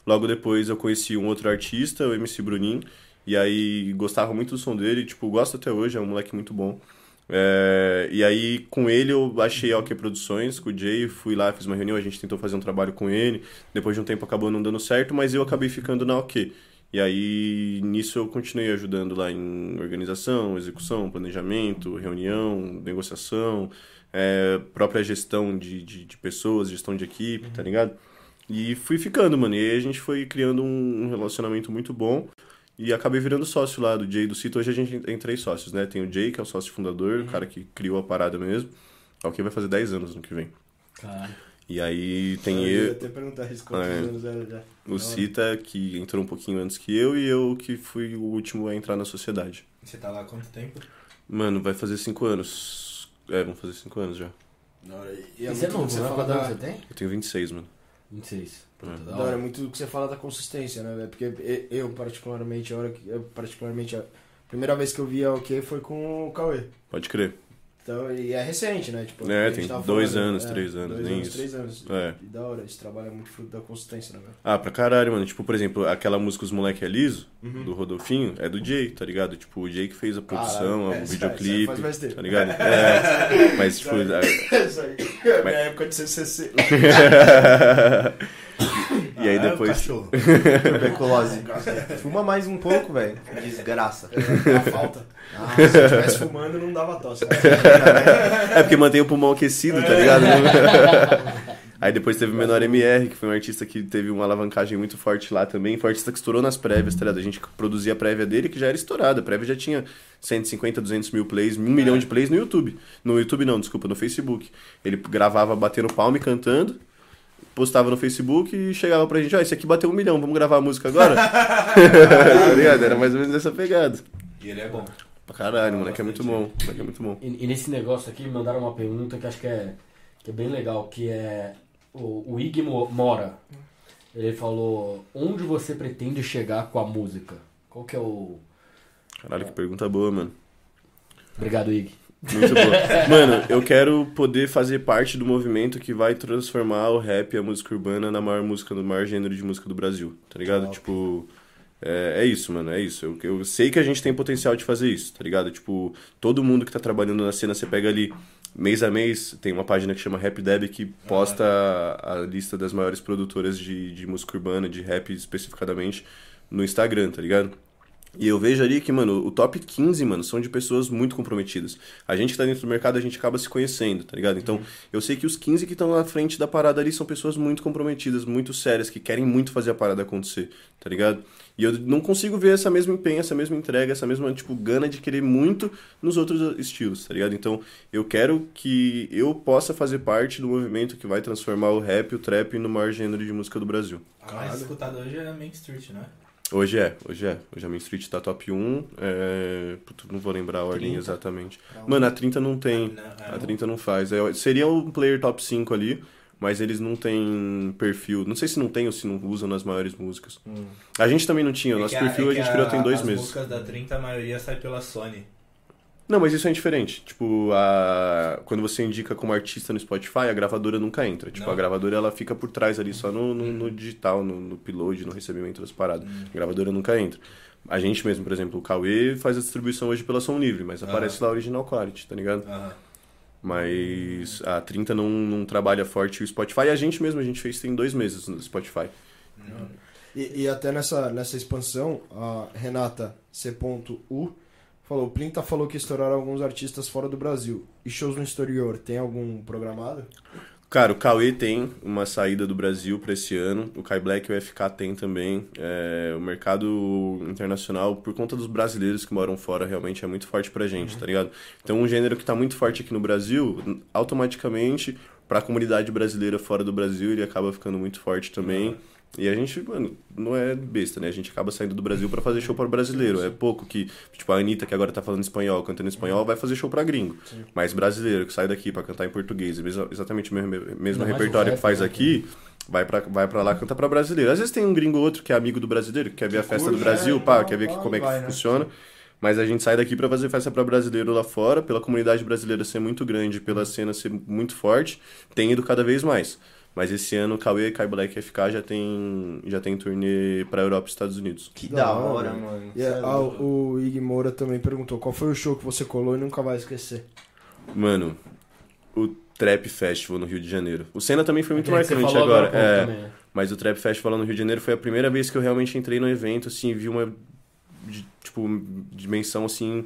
logo depois eu conheci um outro artista, o MC Bruninho, e aí gostava muito do som dele, tipo, gosto até hoje, é um moleque muito bom. É, e aí, com ele, eu achei a OK Produções, com o Jay, fui lá, fiz uma reunião, a gente tentou fazer um trabalho com ele. Depois de um tempo acabou não dando certo, mas eu acabei ficando na OK. E aí, nisso eu continuei ajudando lá em organização, execução, planejamento, reunião, negociação, é, própria gestão de, de, de pessoas, gestão de equipe, tá ligado? E fui ficando, mano. E aí a gente foi criando um relacionamento muito bom. E acabei virando sócio lá do Jay do Cito. Hoje a gente tem três sócios, né? Tem o Jay, que é o sócio fundador, o cara que criou a parada mesmo. É o que vai fazer 10 anos no que vem. Caralho. E aí tem eu ia eu, até perguntar isso quantos É. anos era já. o Cita, que entrou um pouquinho antes que eu, e eu que fui o último a entrar na sociedade. Você tá lá há quanto tempo? Mano, vai fazer 5 anos. É, vão fazer 5 anos já. Da hora. E E é você é muito novo, que né? fala da... você tem? Eu tenho 26, mano. 26. Puta, É. da hora, é hora. muito do que você fala da consistência, né, velho? Porque e- eu, particularmente, a hora que. Eu, particularmente, a primeira vez que eu vi a OK foi com o Cauê. Pode crer. Então, e é recente, né? Tipo, É, tem tava dois falando, anos, é, três anos, dois nem anos, isso. três anos. É. E da hora, esse trabalho é muito fruto da consistência, né, velho? Ah, pra caralho, mano. Tipo, por exemplo, aquela música Os Moleque é Liso, Uhum. do Rodolfinho, é do Jay, tá ligado? Tipo, o Jay que fez a produção, Caralho, é, o videoclipe, faz tá ligado? É, mas, tipo... a- Isso aí. A minha época de CCC. e aí é depois... cachorro. Tuberculose. Fuma mais um pouco, velho. Desgraça. É falta. Ah, se eu estivesse fumando, não dava tosse. É porque mantém o pulmão aquecido, tá ligado? Aí depois teve o Menor MR, que foi um artista que teve uma alavancagem muito forte lá também. Foi um artista que estourou nas prévias, tá ligado? A gente produzia a prévia dele, que já era estourada. A prévia já tinha 150, 200 mil plays, um milhão de plays no YouTube. No YouTube não, desculpa, no Facebook. Ele gravava batendo palma e cantando, postava no Facebook e chegava pra gente, ó, esse aqui bateu um milhão, vamos gravar a música agora? tá ligado? Era mais ou menos essa pegada. E ele é bom. Pra caralho, moleque é muito bom. Moleque é muito bom. E, e nesse negócio aqui, mandaram uma pergunta que acho que é, que é bem legal, que é o, o Ig Mo- Mora. Ele falou, onde você pretende chegar com a música? Qual que é o... Caralho, que pergunta boa, mano. Obrigado, Ig. Muito boa. Mano, eu quero poder fazer parte do movimento que vai transformar o rap e a música urbana na maior música, no maior gênero de música do Brasil, tá ligado? Tipo, é, é isso, mano, é isso. Eu, eu sei que a gente tem potencial de fazer isso, tá ligado? Tipo, todo mundo que tá trabalhando na cena, você pega ali mês a mês tem uma página que chama Rap Deb que posta a, a lista das maiores produtoras de, de música urbana, de rap especificadamente, no Instagram, tá ligado? E eu vejo ali que, mano, o top 15, mano, são de pessoas muito comprometidas. A gente que tá dentro do mercado, a gente acaba se conhecendo, tá ligado? Então, eu sei que os 15 que estão na frente da parada ali são pessoas muito comprometidas, muito sérias, que querem muito fazer a parada acontecer, tá ligado? E eu não consigo ver essa mesma empenho, essa mesma entrega, essa mesma, tipo, gana de querer muito nos outros estilos, tá ligado? Então, eu quero que eu possa fazer parte do movimento que vai transformar o rap, o trap no maior gênero de música do Brasil. A mais escutada hoje é Main Street, né? Hoje é, hoje é. Hoje a Main Street tá top 1. É... Puta, não vou lembrar a ordem 30? exatamente. Mano, a 30 não tem. Não, é, A 30 não faz. É, seria um player top 5 ali, mas eles não têm perfil. Não sei se não tem ou se não usam nas maiores músicas. A gente também não tinha. Nosso É que perfil a, é que gente criou tem dois as meses. músicas da 30, a maioria sai pela Sony. Não, mas isso é diferente. Tipo, a... quando você indica como artista no Spotify, a gravadora nunca entra. Tipo, Não. a gravadora ela fica por trás ali, só no, no, no digital, no, no upload, no recebimento das paradas. A gravadora nunca entra. A gente mesmo, por exemplo, o Cauê faz a distribuição hoje pela Som Livre, mas aparece lá original quality, tá ligado? Aham. Mas a 30 não, não trabalha forte o Spotify. E a gente mesmo, a gente fez tem dois meses no Spotify. E, e até nessa, nessa expansão, a Renata C.U falou, o Plinta falou que estouraram alguns artistas fora do Brasil. E shows no exterior, tem algum programado? Cara, o Cauê tem uma saída do Brasil para esse ano. O Kai Black e o FK tem também. É, o mercado internacional, por conta dos brasileiros que moram fora, realmente é muito forte pra gente, tá ligado? Então, um gênero que tá muito forte aqui no Brasil, automaticamente, pra comunidade brasileira fora do Brasil, ele acaba ficando muito forte também. E a gente, mano, não é besta, né? A gente acaba saindo do Brasil pra fazer show para brasileiro. É pouco que, tipo, a Anitta, que agora tá falando espanhol, cantando espanhol, vai fazer show pra gringo. Mas brasileiro, que sai daqui pra cantar em português, exatamente o mesmo, mesmo mais repertório rap, que faz né? aqui, vai pra, vai pra lá canta pra brasileiro. Às vezes tem um gringo ou outro que é amigo do brasileiro, que quer ver a festa do Brasil, é, pá, vai, quer ver que- como é que né? funciona. Mas a gente sai daqui pra fazer festa pra brasileiro lá fora, pela comunidade brasileira ser muito grande, pela cena ser muito forte, tem ido cada vez mais. Mas esse ano o Cauê, Kai Black e FK já tem, já tem turnê pra Europa e Estados Unidos. Que Da da hora, hora, mano. E é ah, o Ig Moura também perguntou qual foi o show que você colou e nunca vai esquecer. Mano, o Trap Festival no Rio de Janeiro. O Senna também foi muito Aquele que você marcante agora. é. também, né? Mas o Trap Festival lá no Rio de Janeiro foi a primeira vez que eu realmente entrei no evento, assim, e vi uma, de- tipo, dimensão, assim,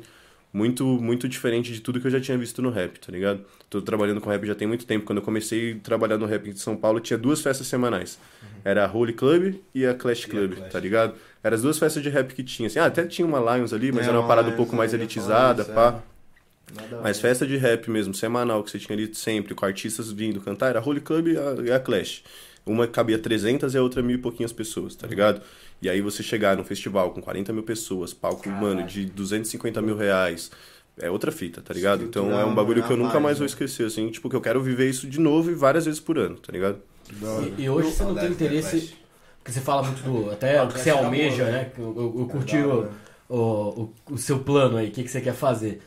muito, muito diferente de tudo que eu já tinha visto no rap, tá ligado? Tô trabalhando com rap já tem muito tempo. Quando eu comecei a trabalhar no rap em São Paulo, tinha duas festas semanais. Era a Holy Club e a Clash E a Club, Clash. tá ligado? Eram as duas festas de rap que tinha, assim. Ah, até tinha uma Lions ali, mas É, era uma parada um Lions, pouco mais elitizada, pá. Nada a Mas festa de rap mesmo, semanal, que você tinha ali sempre, com artistas vindo cantar, era Holy Club e a, e a Clash. Uma cabia 300 e a outra mil e pouquinhas pessoas, tá ligado? E aí você chegar num festival com 40 mil pessoas, palco, mano, de 250 mil reais, é outra fita, tá ligado? Então é um bagulho que eu nunca mais vou esquecer, assim, tipo, que eu quero viver isso de novo e várias vezes por ano, tá ligado? E, e hoje você não tem do interesse. Porque você fala muito do. Até o que você Flash almeja, acabou, né? Eu, eu, eu curti o, hora. o, o, o seu plano aí, o que, que você quer fazer.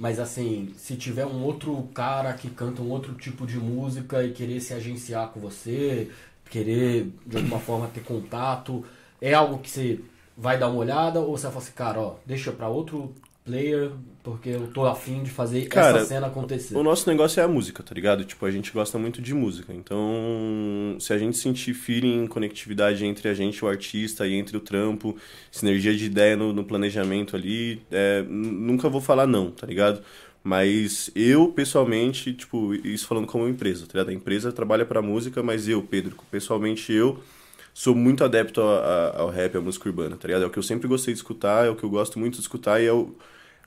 Mas assim, se tiver um outro cara que canta um outro tipo de música e querer se agenciar com você, querer de alguma forma ter contato, é algo que você vai dar uma olhada ou você vai falar assim, cara, ó, deixa pra outro player, porque eu tô afim de fazer Cara, essa cena acontecer. O nosso negócio é a música, tá ligado? Tipo, a gente gosta muito de música. Então, se a gente sentir feeling, conectividade entre a gente, o artista, e entre o trampo, sinergia de ideia no, no planejamento ali, é, nunca vou falar não, tá ligado? Mas eu, pessoalmente, tipo, isso falando como empresa, tá ligado? A empresa trabalha pra música, mas eu, Pedro, pessoalmente eu sou muito adepto a- a- ao rap, à música urbana, tá ligado? É o que eu sempre gostei de escutar, é o que eu gosto muito de escutar e é o,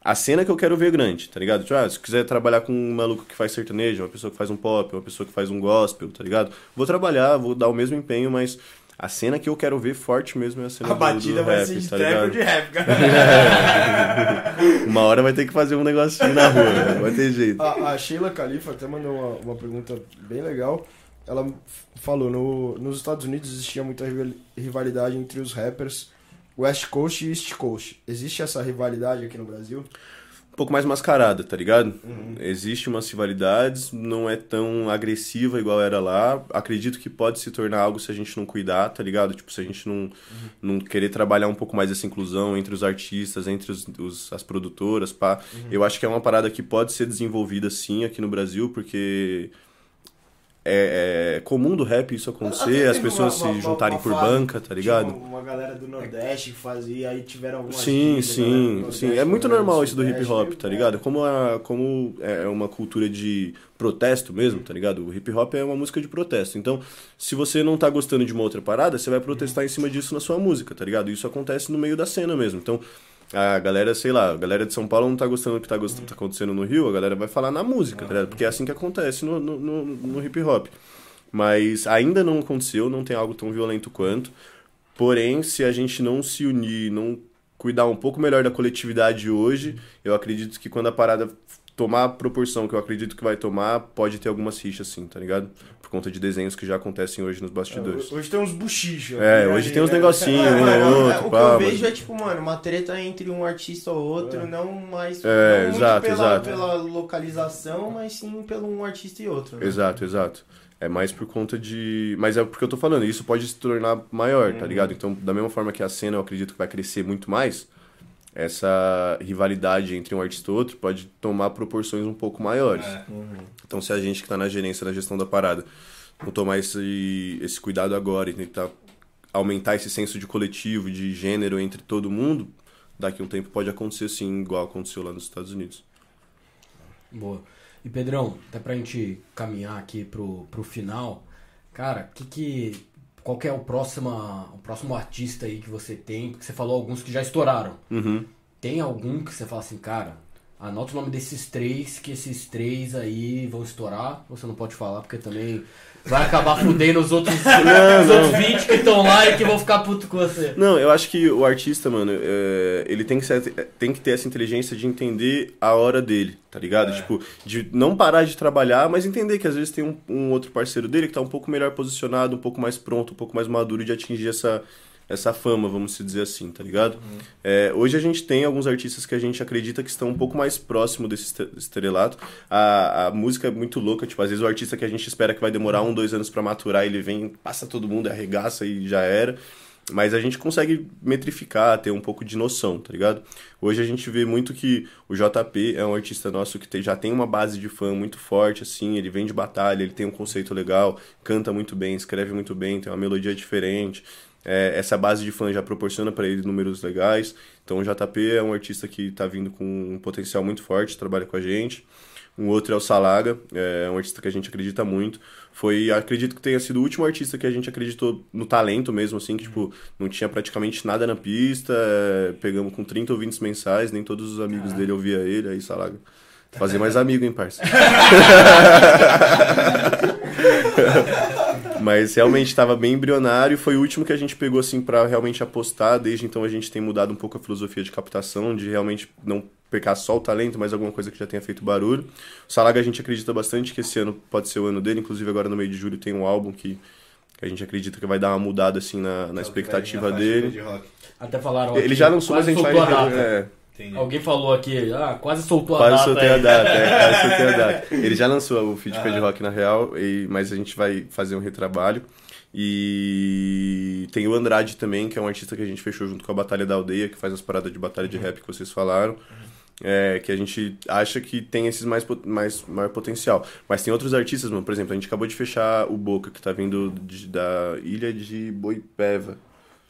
a cena que eu quero ver grande, tá ligado? Tipo, ah, se quiser trabalhar com um maluco que faz sertanejo, uma pessoa que faz um pop, uma pessoa que faz um gospel, tá ligado? Vou trabalhar, vou dar o mesmo empenho, mas a cena que eu quero ver forte mesmo é a cena A do, batida do vai rap, ser de tá trap ou ligado? de rap, cara. Uma hora vai ter que fazer um negocinho na rua, né? vai ter jeito. A, a Sheila Khalifa até mandou uma, uma pergunta bem legal. Ela falou, no, nos Estados Unidos existia muita rival- rivalidade entre os rappers West Coast e East Coast. Existe essa rivalidade aqui no Brasil? um pouco mais mascarada, tá ligado? Uhum. Existe umas rivalidades, não é tão agressiva igual era lá. Acredito que pode se tornar algo se a gente não cuidar, tá ligado? Tipo, se a gente não, uhum. não querer trabalhar um pouco mais essa inclusão entre os artistas, entre os, os as produtoras, pá. Uhum. Eu acho que é uma parada que pode ser desenvolvida sim aqui no Brasil, porque é, é, comum do rap isso acontecer, as pessoas uma, uma, se juntarem uma, por banca, tá ligado? Tipo, uma galera do Nordeste que fazia, aí tiveram algumas Sim, sim, sim. É muito normal isso do hip hop, tá ligado? Como, a, como é uma cultura de protesto mesmo, tá ligado? O hip hop é uma música de protesto. Então, se você não tá gostando de uma outra parada, você vai protestar em cima disso na sua música, tá ligado? Isso acontece no meio da cena mesmo. Então, a galera, sei lá, a galera de São Paulo não tá gostando do que tá, gostando, tá acontecendo no Rio, a galera vai falar na música, tá Porque é assim que acontece no, no, no, no hip hop. Mas ainda não aconteceu, não tem algo tão violento quanto. Porém, se a gente não se unir, não cuidar um pouco melhor da coletividade hoje, eu acredito que quando a parada tomar a proporção que eu acredito que vai tomar, pode ter algumas rixas sim, tá ligado? Conta de desenhos que já acontecem hoje nos bastidores. É, hoje tem uns buchichos. É, hoje tem uns né? negocinhos, é, um é, outro. O que eu vejo é tipo, mano, uma treta entre um artista ou outro, é. não mais é, não exato, pela, exato. pela localização, mas sim pelo um artista e outro. Né? Exato, exato. É mais por conta de. Mas é porque eu tô falando, isso pode se tornar maior, tá uhum. tá ligado? Então, da mesma forma que a cena eu acredito que vai crescer muito mais, essa rivalidade entre um artista e outro pode tomar proporções um pouco maiores. É. Uhum. Então, se a gente que está na gerência, na gestão da parada, não tomar esse, esse cuidado agora e tentar aumentar esse senso de coletivo, de gênero entre todo mundo, daqui a um tempo pode acontecer sim, igual aconteceu lá nos Estados Unidos. Boa. E Pedrão, até pra gente caminhar aqui pro, pro final, cara, que que qual que é o próximo, o próximo artista aí que você tem? Porque você falou alguns que já estouraram. Uhum. Tem algum que você fala assim, cara, anota o nome desses três, que esses três aí vão estourar. Você não pode falar, porque também vai acabar fudendo os outros, não, os outros 20 que estão lá e que vão ficar puto com você. Não, eu acho que o artista, mano, é, ele tem que, ser, tem que ter essa inteligência de entender a hora dele, tá ligado? É. Tipo, de não parar de trabalhar, mas entender que às vezes tem um, um outro parceiro dele que tá um pouco melhor posicionado, um pouco mais pronto, um pouco mais maduro de atingir essa essa fama, vamos dizer assim, tá ligado? Uhum. É, hoje a gente tem alguns artistas que a gente acredita que estão um pouco mais próximo desse estrelato. A, a música é muito louca, tipo, às vezes o artista que a gente espera que vai demorar um, dois anos para maturar, ele vem, passa todo mundo, arregaça e já era. Mas a gente consegue metrificar, ter um pouco de noção, tá ligado? Hoje a gente vê muito que o JP é um artista nosso que tem, já tem uma base de fã muito forte, assim, ele vem de batalha, ele tem um conceito legal, canta muito bem, escreve muito bem, tem uma melodia diferente. É, essa base de fãs já proporciona para ele números legais. Então o JP é um artista que está vindo com um potencial muito forte, trabalha com a gente. Um outro é o Salaga, é um artista que a gente acredita muito. Foi, acredito que tenha sido o último artista que a gente acreditou no talento mesmo, assim, que, tipo, não tinha praticamente nada na pista. É, pegamos com 30 ouvintes mensais, nem todos os amigos ah. dele ouviam ele, aí Salaga. Fazer mais amigo, hein, parça? Mas realmente estava bem embrionário. Foi o último que a gente pegou assim para realmente apostar. Desde então a gente tem mudado um pouco a filosofia de captação, de realmente não pecar só o talento, mas alguma coisa que já tenha feito barulho. O Salaga a gente acredita bastante que esse ano pode ser o ano dele. Inclusive agora no meio de julho tem um álbum que, a gente acredita que vai dar uma mudada assim na, na expectativa dele. Até falaram. Ele já lançou, mas a gente vai. É, Entendi. Alguém falou aqui, ah, quase soltou a quase data. Soltei a data é, quase soltei a data. Ele já lançou o feed de rock na real, e, mas a gente vai fazer um retrabalho. E tem o Andrade também, que é um artista que a gente fechou junto com a Batalha da Aldeia, que faz as paradas de batalha de rap que vocês falaram. É, que a gente acha que tem esses mais, mais maior potencial. Mas tem outros artistas, mano. Por exemplo, a gente acabou de fechar o Boca, que tá vindo de, da ilha de Boipeva.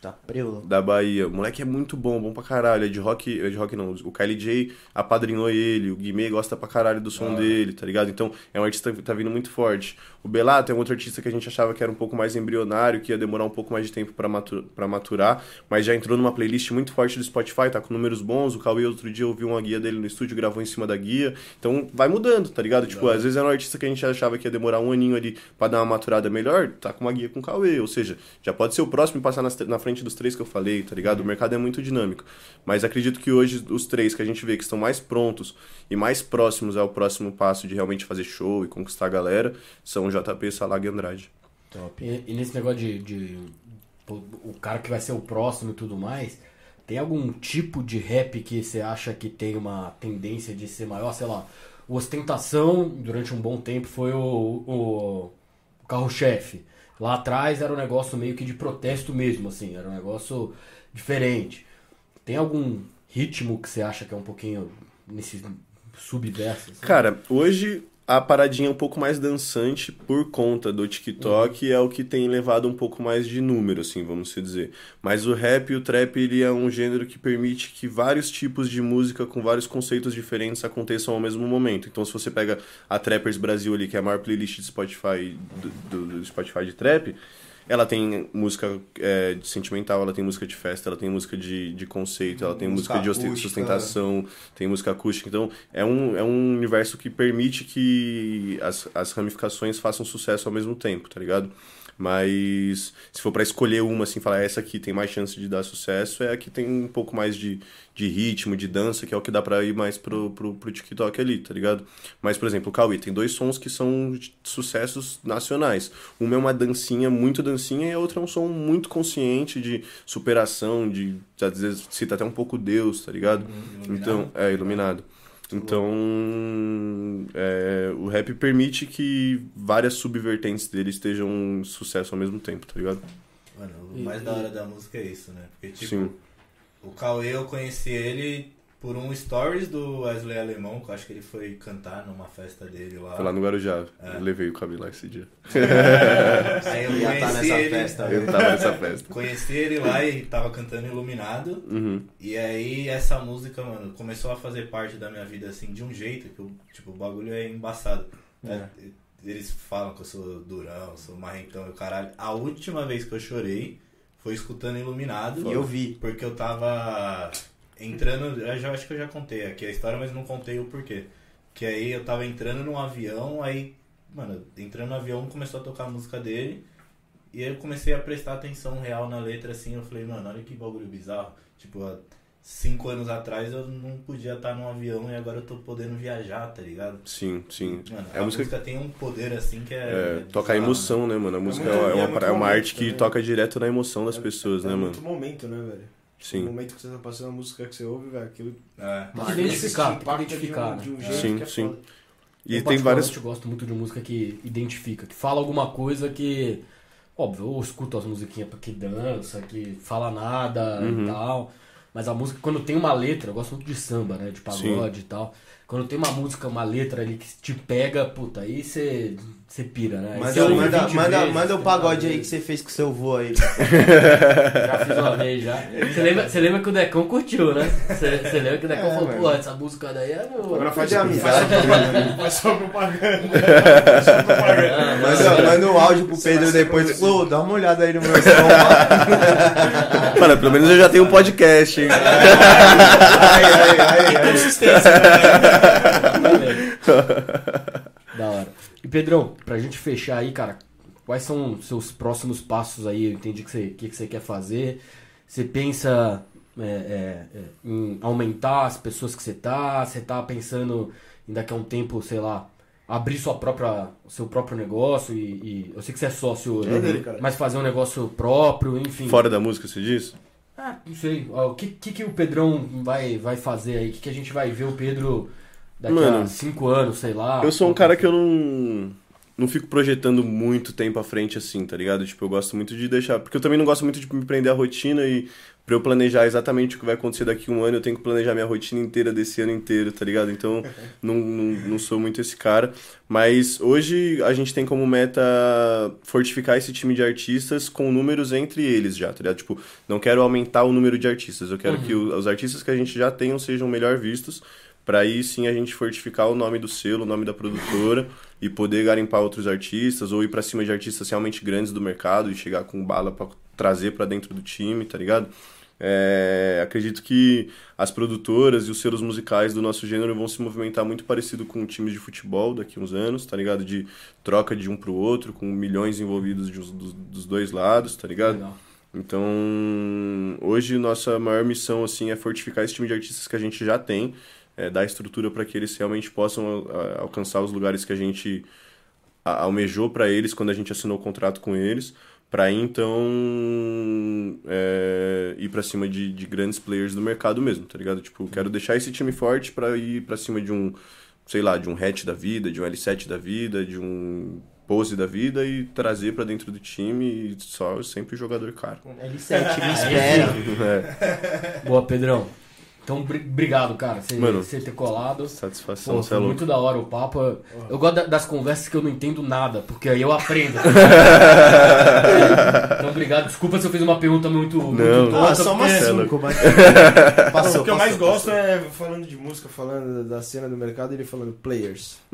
Da Preula. Da Bahia. O moleque é muito bom, bom pra caralho. É de rock, é de rock não. O Kylie J apadrinhou ele. O Guimê gosta pra caralho do som ah. dele, tá ligado? Então é um artista que tá vindo muito forte. O Belato é um outro artista que a gente achava que era um pouco mais embrionário, que ia demorar um pouco mais de tempo para maturar, maturar, mas já entrou numa playlist muito forte do Spotify, tá com números bons. O Cauê outro dia ouviu uma guia dele no estúdio, gravou em cima da guia. Então vai mudando, tá ligado? Tipo, às vezes era um artista que a gente achava que ia demorar um aninho ali pra dar uma maturada melhor, tá com uma guia com o Cauê. Ou seja, já pode ser o próximo e passar na frente dos três que eu falei, tá ligado? O mercado é muito dinâmico. Mas acredito que hoje os três que a gente vê que estão mais prontos e mais próximos ao próximo passo de realmente fazer show e conquistar a galera são o JP, Salag e Andrade. Top. E, e nesse negócio de, de, o cara que vai ser o próximo e tudo mais, Tem algum tipo de rap que você acha que tem uma tendência de ser maior? Sei lá, Ostentação, durante um bom tempo, foi o, o, o carro-chefe. Lá atrás era um negócio meio que de protesto mesmo, assim, era um negócio diferente. Tem algum ritmo que você acha que é um pouquinho nesse subverso? Assim? Cara, hoje a paradinha um pouco mais dançante por conta do TikTok uhum. é o que tem levado um pouco mais de número, assim, vamos dizer. Mas o rap e o trap, ele é um gênero que permite que vários tipos de música com vários conceitos diferentes aconteçam ao mesmo momento. Então, se você pega a Trappers Brasil ali, que é a maior playlist de Spotify, do, do Spotify de trap, ela tem música é, sentimental, ela tem música de festa, ela tem música de, de conceito, ela tem música, música de sustentação, tem música acústica. Então, é um, é um universo que permite que as, as ramificações façam sucesso ao mesmo tempo, tá ligado? Mas se for para escolher uma, assim, falar essa aqui tem mais chance de dar sucesso, é a que tem um pouco mais de, de ritmo, de dança, que é o que dá pra ir mais pro, pro, pro TikTok ali, tá ligado? Mas, por exemplo, o Cauê tem dois sons que são sucessos nacionais. Uma é uma dancinha, muito dancinha, e a outra é um som muito consciente de superação, de, às vezes, cita até um pouco Deus, tá ligado? Uhum, então, é, iluminado. Então, é, o rap permite que várias subvertentes dele estejam um sucesso ao mesmo tempo, tá ligado? Mano, o mais e, da hora da música é isso, né? Porque, tipo, Sim. o Cauê, eu conheci ele por um stories do Wesley Alemão, que eu acho que ele foi cantar numa festa dele lá. Foi lá no Guarujá. É. Eu levei o cabelo lá esse dia. É. Aí eu tá nessa ele, festa. Eu tava nessa festa. Conheci ele lá e tava cantando Iluminado. Uhum. E aí essa música, mano, começou a fazer parte da minha vida assim, de um jeito que, eu, tipo, o bagulho é embaçado. É. Eles falam que eu sou durão, sou marrentão e caralho. A última vez que eu chorei foi escutando Iluminado. E eu vi. Porque eu tava entrando, eu já acho que eu já contei aqui a história, mas não contei o porquê. Que aí eu tava entrando num avião, aí, mano, entrando no avião começou a tocar a música dele. E aí eu comecei a prestar atenção real na letra, assim, eu falei, mano, olha que bagulho bizarro. Tipo, há cinco anos atrás eu não podia estar num avião e agora eu tô podendo viajar, tá ligado? Sim, sim. Mano, é a, a música... música... tem um poder assim que é. é toca a emoção, né, mano? A música é, é uma, é uma arte que toca direto na emoção das é, pessoas, né, mano? É muito momento, né, velho? Sim. No momento que você tá passando a música que você ouve, velho, aquilo. É. Tem que identificar, tem que identificar. De um, de um né? sim, é sim. E eu, tem várias. Eu gosto muito de música que identifica, que fala alguma coisa que. Óbvio, eu escuto as musiquinhas que dança, que fala nada uhum. e tal. Mas a música, quando tem uma letra, eu gosto muito de samba, né? De pagode Sim. e tal. Quando tem uma música, uma letra ali que te pega, puta, aí você você pira, né? Manda, manda, manda, vezes, manda o pagode aí que você fez com seu vô aí. já fiz uma vez já. Você lembra, você lembra que o Decão curtiu, né? Você, você lembra que o Decão é, falou, pô, essa música daí é boa. Agora faz de amizade. Faz só propaganda. Ah, manda, manda um áudio pro Pedro depois. Ô, dá uma olhada aí no meu som. Mano, pelo menos eu já tenho um podcast, hein? Ai, ai, ai. ai. Consistência. Da hora. E Pedrão, pra gente fechar aí, cara, quais são os seus próximos passos aí? Eu entendi que você, que, que você quer fazer. Você pensa é, é, é, em aumentar as pessoas que você tá? Você tá pensando em daqui a um tempo, sei lá, abrir sua própria, seu próprio negócio e, e eu sei que você é sócio, é dele, mas fazer um negócio próprio, enfim. Fora da música, você diz? Ah, não sei. O que, que, que o Pedrão vai, vai fazer aí? O que, que a gente vai ver o Pedro daqui Mano, a cinco anos, sei lá. Eu sou um cara que eu não. Não fico projetando muito tempo à frente assim, tá ligado? Tipo, eu gosto muito de deixar. Porque eu também não gosto muito de me prender à rotina e pra eu planejar exatamente o que vai acontecer daqui a um ano, eu tenho que planejar minha rotina inteira desse ano inteiro, tá ligado? Então, não, não, não sou muito esse cara. Mas hoje a gente tem como meta fortificar esse time de artistas com números entre eles já, tá ligado? Tipo, não quero aumentar o número de artistas, eu quero uhum. que os artistas que a gente já tenham sejam melhor vistos para aí sim a gente fortificar o nome do selo, o nome da produtora e poder garimpar outros artistas ou ir para cima de artistas realmente grandes do mercado e chegar com bala para trazer para dentro do time, tá ligado? É, acredito que as produtoras e os selos musicais do nosso gênero vão se movimentar muito parecido com times de futebol daqui uns anos, tá ligado? De troca de um pro outro, com milhões envolvidos de, dos, dos dois lados, tá ligado? Legal. Então, hoje nossa maior missão assim é fortificar esse time de artistas que a gente já tem, é, dar estrutura para que eles realmente possam a, alcançar os lugares que a gente almejou pra eles quando a gente assinou o contrato com eles, pra aí então é, ir pra cima de, de grandes players do mercado mesmo, tá ligado? Tipo, quero deixar esse time forte pra ir pra cima de um, sei lá, de um hatch da vida, de um L7 da vida, de um pose da vida e trazer pra dentro do time e só sempre jogador caro. L7, me espera. É, Boa, Pedrão. Então, bri- obrigado, cara, você ter colado. satisfação, Pô, você é foi louco. muito da hora o papo. Eu gosto da- das conversas que eu não entendo nada, porque aí eu aprendo. então, obrigado. Desculpa se eu fiz uma pergunta muito, muito Não. tonta, Ah, só Marcelo. cinco, mas... Não, Passou, o que eu mais passou, gosto passou. é falando de música, falando da cena do mercado, ele falando players.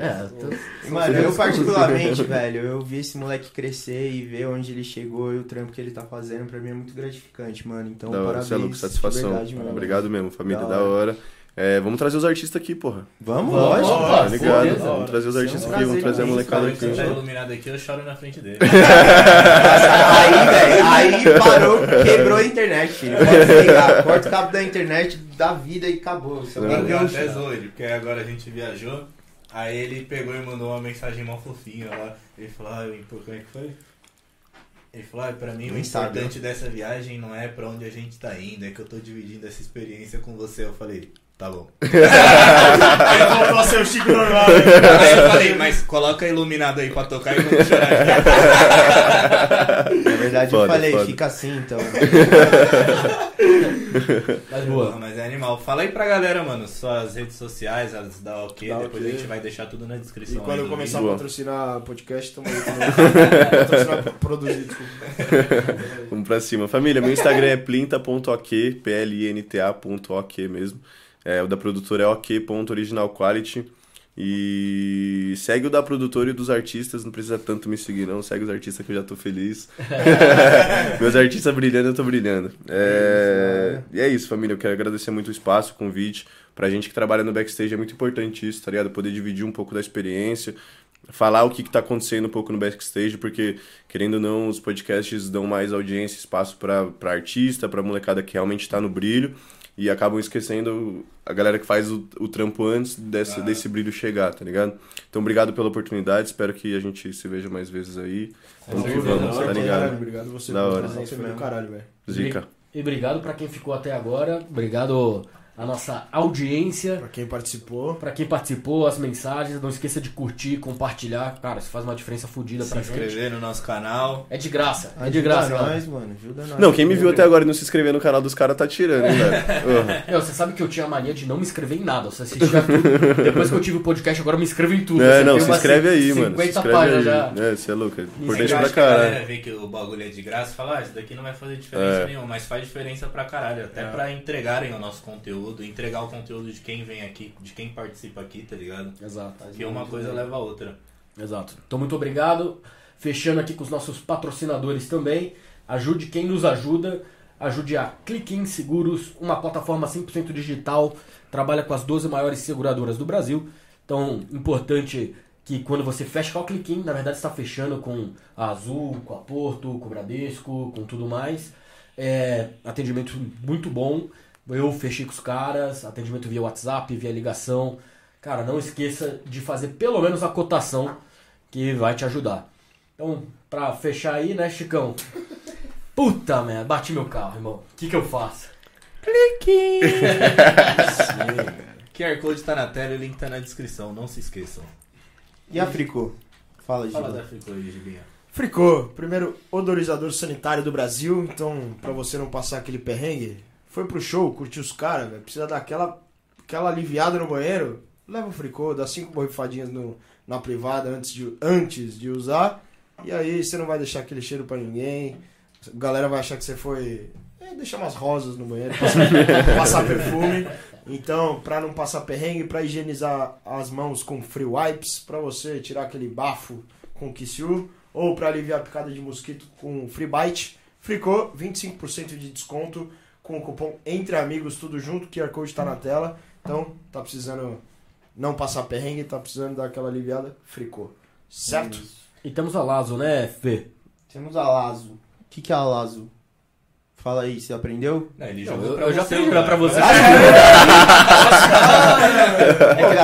É, tô- Mano, eu particularmente, velho, eu vi esse moleque crescer e ver onde ele chegou e o trampo que ele tá fazendo, pra mim é muito gratificante, mano. Então, hora, parabéns. É satisfação. de verdade, mano. Obrigado mesmo, família, Da da hora. É, vamos trazer os artistas aqui, porra. Vamos, Vamos, lógico. vamos, Tá ligado? beleza. Vamos trazer os artistas Vamos aqui, vamos trazer a molecada aqui. você tá iluminado aqui, eu choro na frente dele. aí, velho, aí parou, quebrou a internet, filho. Pode desligar, corta o cabo da internet da vida e acabou. Você Não, Eu o até ele, porque agora a gente viajou. Aí ele pegou e mandou uma mensagem mó fofinha lá. Ele falou, ah, é que foi? Ele falou, ah, pra mim o Nem sabe, importante dessa viagem não é pra onde a gente tá indo, é que eu tô dividindo essa experiência com você. Eu falei, tá bom. Aí voltou a ser o Chico normal. Aí eu falei, mas coloca iluminado aí pra tocar e vamos chorar. Na verdade, eu Foda, falei, foda. fica assim, então. Mas boa. mas é animal. Fala aí pra galera, mano, suas redes sociais, as da OK, Da depois OK. a gente vai deixar tudo na E descrição. quando aí eu começar a vídeo. Boa. patrocinar podcast, tamo aí patrocinar, produzir, desculpa. Vamos pra cima. Família, meu Instagram é plinta.ok, P-L-I-N-T-A.ok mesmo. É, o da produtora é ok.originalquality. E segue o da produtora e dos artistas, não precisa tanto me seguir não, segue os artistas que eu já tô feliz. Meus artistas brilhando, eu tô brilhando. É... E é isso, família, eu quero agradecer muito o espaço, o convite. Pra gente que trabalha no backstage é muito importante isso, tá ligado? Poder dividir um pouco da experiência, falar o que, que tá acontecendo um pouco no backstage, porque, querendo ou não, os podcasts dão mais audiência, espaço pra artista, pra molecada que realmente tá no brilho, e acabam esquecendo a galera que faz o, o trampo antes desse, Ah. desse brilho chegar, tá ligado? Então, obrigado pela oportunidade, espero que a gente se veja mais vezes aí. Vamos que vamos, tá ligado? Caralho, obrigado você Da hora. presença, foi do caralho, velho. Zica. E obrigado pra quem ficou até agora. Obrigado a nossa audiência. Pra quem participou. Pra quem participou, as mensagens, não esqueça de curtir, compartilhar. Cara, isso faz uma diferença fodida Se pra gente. inscrever no nosso canal. É de graça, é de Ajuda graça, galera. nós, mano. Ajuda nós. Não, quem me viu até agora e não se inscreveu no canal dos caras tá tirando, hein, velho? Uhum. Meu, você sabe que eu tinha a mania de não me inscrever em nada. Você assistia tudo. Depois que eu tive o podcast, agora eu me inscrevo em tudo. É, não, se inscreve aí, 50 mano. Se inscreve páginas aí. já. É, você é louco. É importante pra a caralho. vê que o bagulho é de graça e fala, ah, isso daqui não vai fazer diferença É. nenhuma, mas faz diferença pra caralho. Até pra entregarem o nosso conteúdo, entregar o conteúdo de quem vem aqui, de quem participa aqui, tá ligado? Exato. Porque uma coisa leva a outra. Exato. Então, muito obrigado. Fechando aqui com os nossos patrocinadores também. Ajude quem nos ajuda. Ajude a Click In Seguros, uma plataforma 100% digital. Trabalha com as 12 maiores seguradoras do Brasil. Então, importante que quando você fecha com a Click In, na verdade está fechando com a Azul, com a Porto, com o Bradesco, com tudo mais. É, atendimento muito bom. Eu fechei com os caras, atendimento via WhatsApp, via ligação. Cara, não esqueça de fazer pelo menos a cotação que vai te ajudar. Então, pra fechar aí, né, Chicão? Puta merda, bati meu carro, irmão. O que, que eu faço? QR Code tá na tela e o link tá na descrição, não se esqueçam. E a Fricô? Fala, Fala Gil. da Fricô aí, Gibinha. Fricô, primeiro odorizador sanitário do Brasil, então pra você não passar aquele perrengue, foi pro show, curtiu os caras, precisa dar aquela, aquela aliviada no banheiro, leva o Fricô, dá cinco borrifadinhas no, na privada antes de, antes de usar, e aí você não vai deixar aquele cheiro pra ninguém, a galera vai achar que você foi é, deixar umas rosas no banheiro, passar, passar perfume. Então, pra não passar perrengue, pra higienizar as mãos com free wipes, pra você tirar aquele bafo com Kissiu, ou para aliviar a picada de mosquito com Free Bite, Fricô, 25% de desconto com o cupom Entre Amigos, tudo junto, QR Code tá na tela. Então, tá precisando não passar perrengue, tá precisando dar aquela aliviada, Fricô. Certo? E temos a Lazo, né, Fê? Temos a Lazo. O que, que é a Lazo? Fala aí, você aprendeu? Não, ele jogou eu, pra eu já você, fiz pra, você. É que,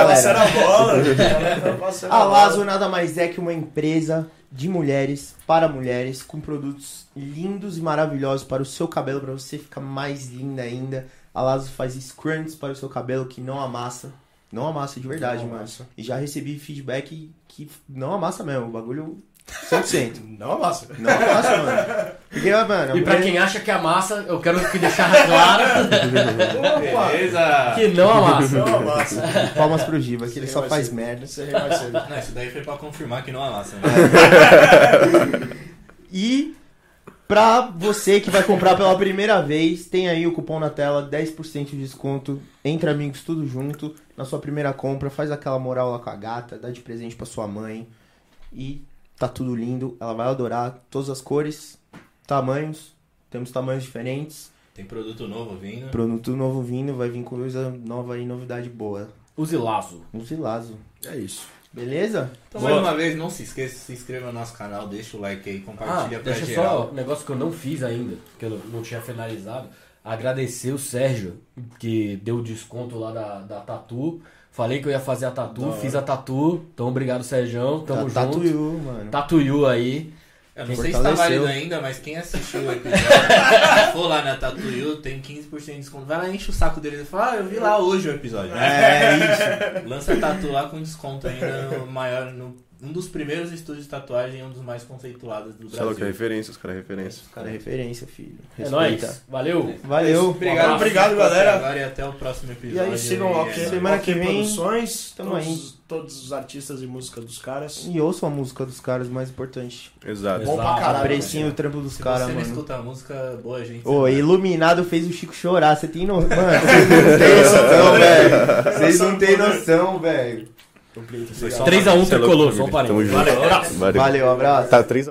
a a. Lazo nada mais é que uma empresa de mulheres para mulheres com produtos lindos e maravilhosos para o seu cabelo, para você ficar mais linda ainda. A Lazo faz scrunchies para o seu cabelo que não amassa. Não amassa de verdade, Não mano. amassa. E já recebi feedback que não amassa mesmo. O bagulho 100%. Não amassa. Não amassa, mano. Porque, mano, E pra quem acha que amassa, eu quero que deixar claro Opa! Beleza! que não amassa. Não amassa. Palmas pro Giba, que ele só faz ser. merda. Isso aí vai ser. Não, isso daí foi pra confirmar que não amassa. Né? E pra você que vai comprar pela primeira vez, tem aí o cupom na tela, 10% de desconto entre amigos tudo junto. Na sua primeira compra, faz aquela moral lá com a gata, dá de presente pra sua mãe. E tá tudo lindo, ela vai adorar todas as cores, tamanhos, temos tamanhos diferentes. Tem produto novo vindo. Produto novo vindo, vai vir coisa nova aí, novidade boa. Use laço. Use lazo. É isso. Beleza? Então, mais uma vez, não se esqueça, se inscreva no nosso canal, deixa o like aí, Ah, compartilha pra deixa geral. só um negócio que eu não fiz ainda, que eu não tinha finalizado. Agradecer o Sérgio, que deu o desconto lá da, da Tatu. Falei que eu ia fazer a Tatu, fiz a Tatu. Então, obrigado, Sérgio. Tamo tá junto. Tatuiu, mano. Tatuiu aí. Eu não sei se tá válido ainda, mas quem assistiu o episódio, for lá na Tatuyu, tem 15% de desconto. Vai lá, enche o saco deles e fala, ah, eu vi lá hoje o episódio. É isso. Lança a tatu lá com desconto ainda maior, no, um dos primeiros estúdios de tatuagem e um dos mais conceituados do Sei lá, que é Brasil. referência, os caras é referência. Os cara é referência, filho. É Respeita. nóis. Valeu. Valeu. Obrigado, Obrigado, galera. até Agora e até o próximo E episódio. aí sigam E o é. Semana que vem, Produções, tamo todos, aí. todos os artistas e música dos caras. E ouçam a música dos caras, mais importante. Exato. Bom pra caralho. Aprecinho o trampo dos Se caras, você não mano. escuta a música, boa gente. Ô, você Iluminado fez o Chico chorar. Você tem noção. Mano, vocês não têm noção, velho. Vocês não têm noção, velho. Obrigado. só 3x1 Você é louco, tricolor, um. Valeu, abraço. Valeu. Valeu, abraço. Tá, 3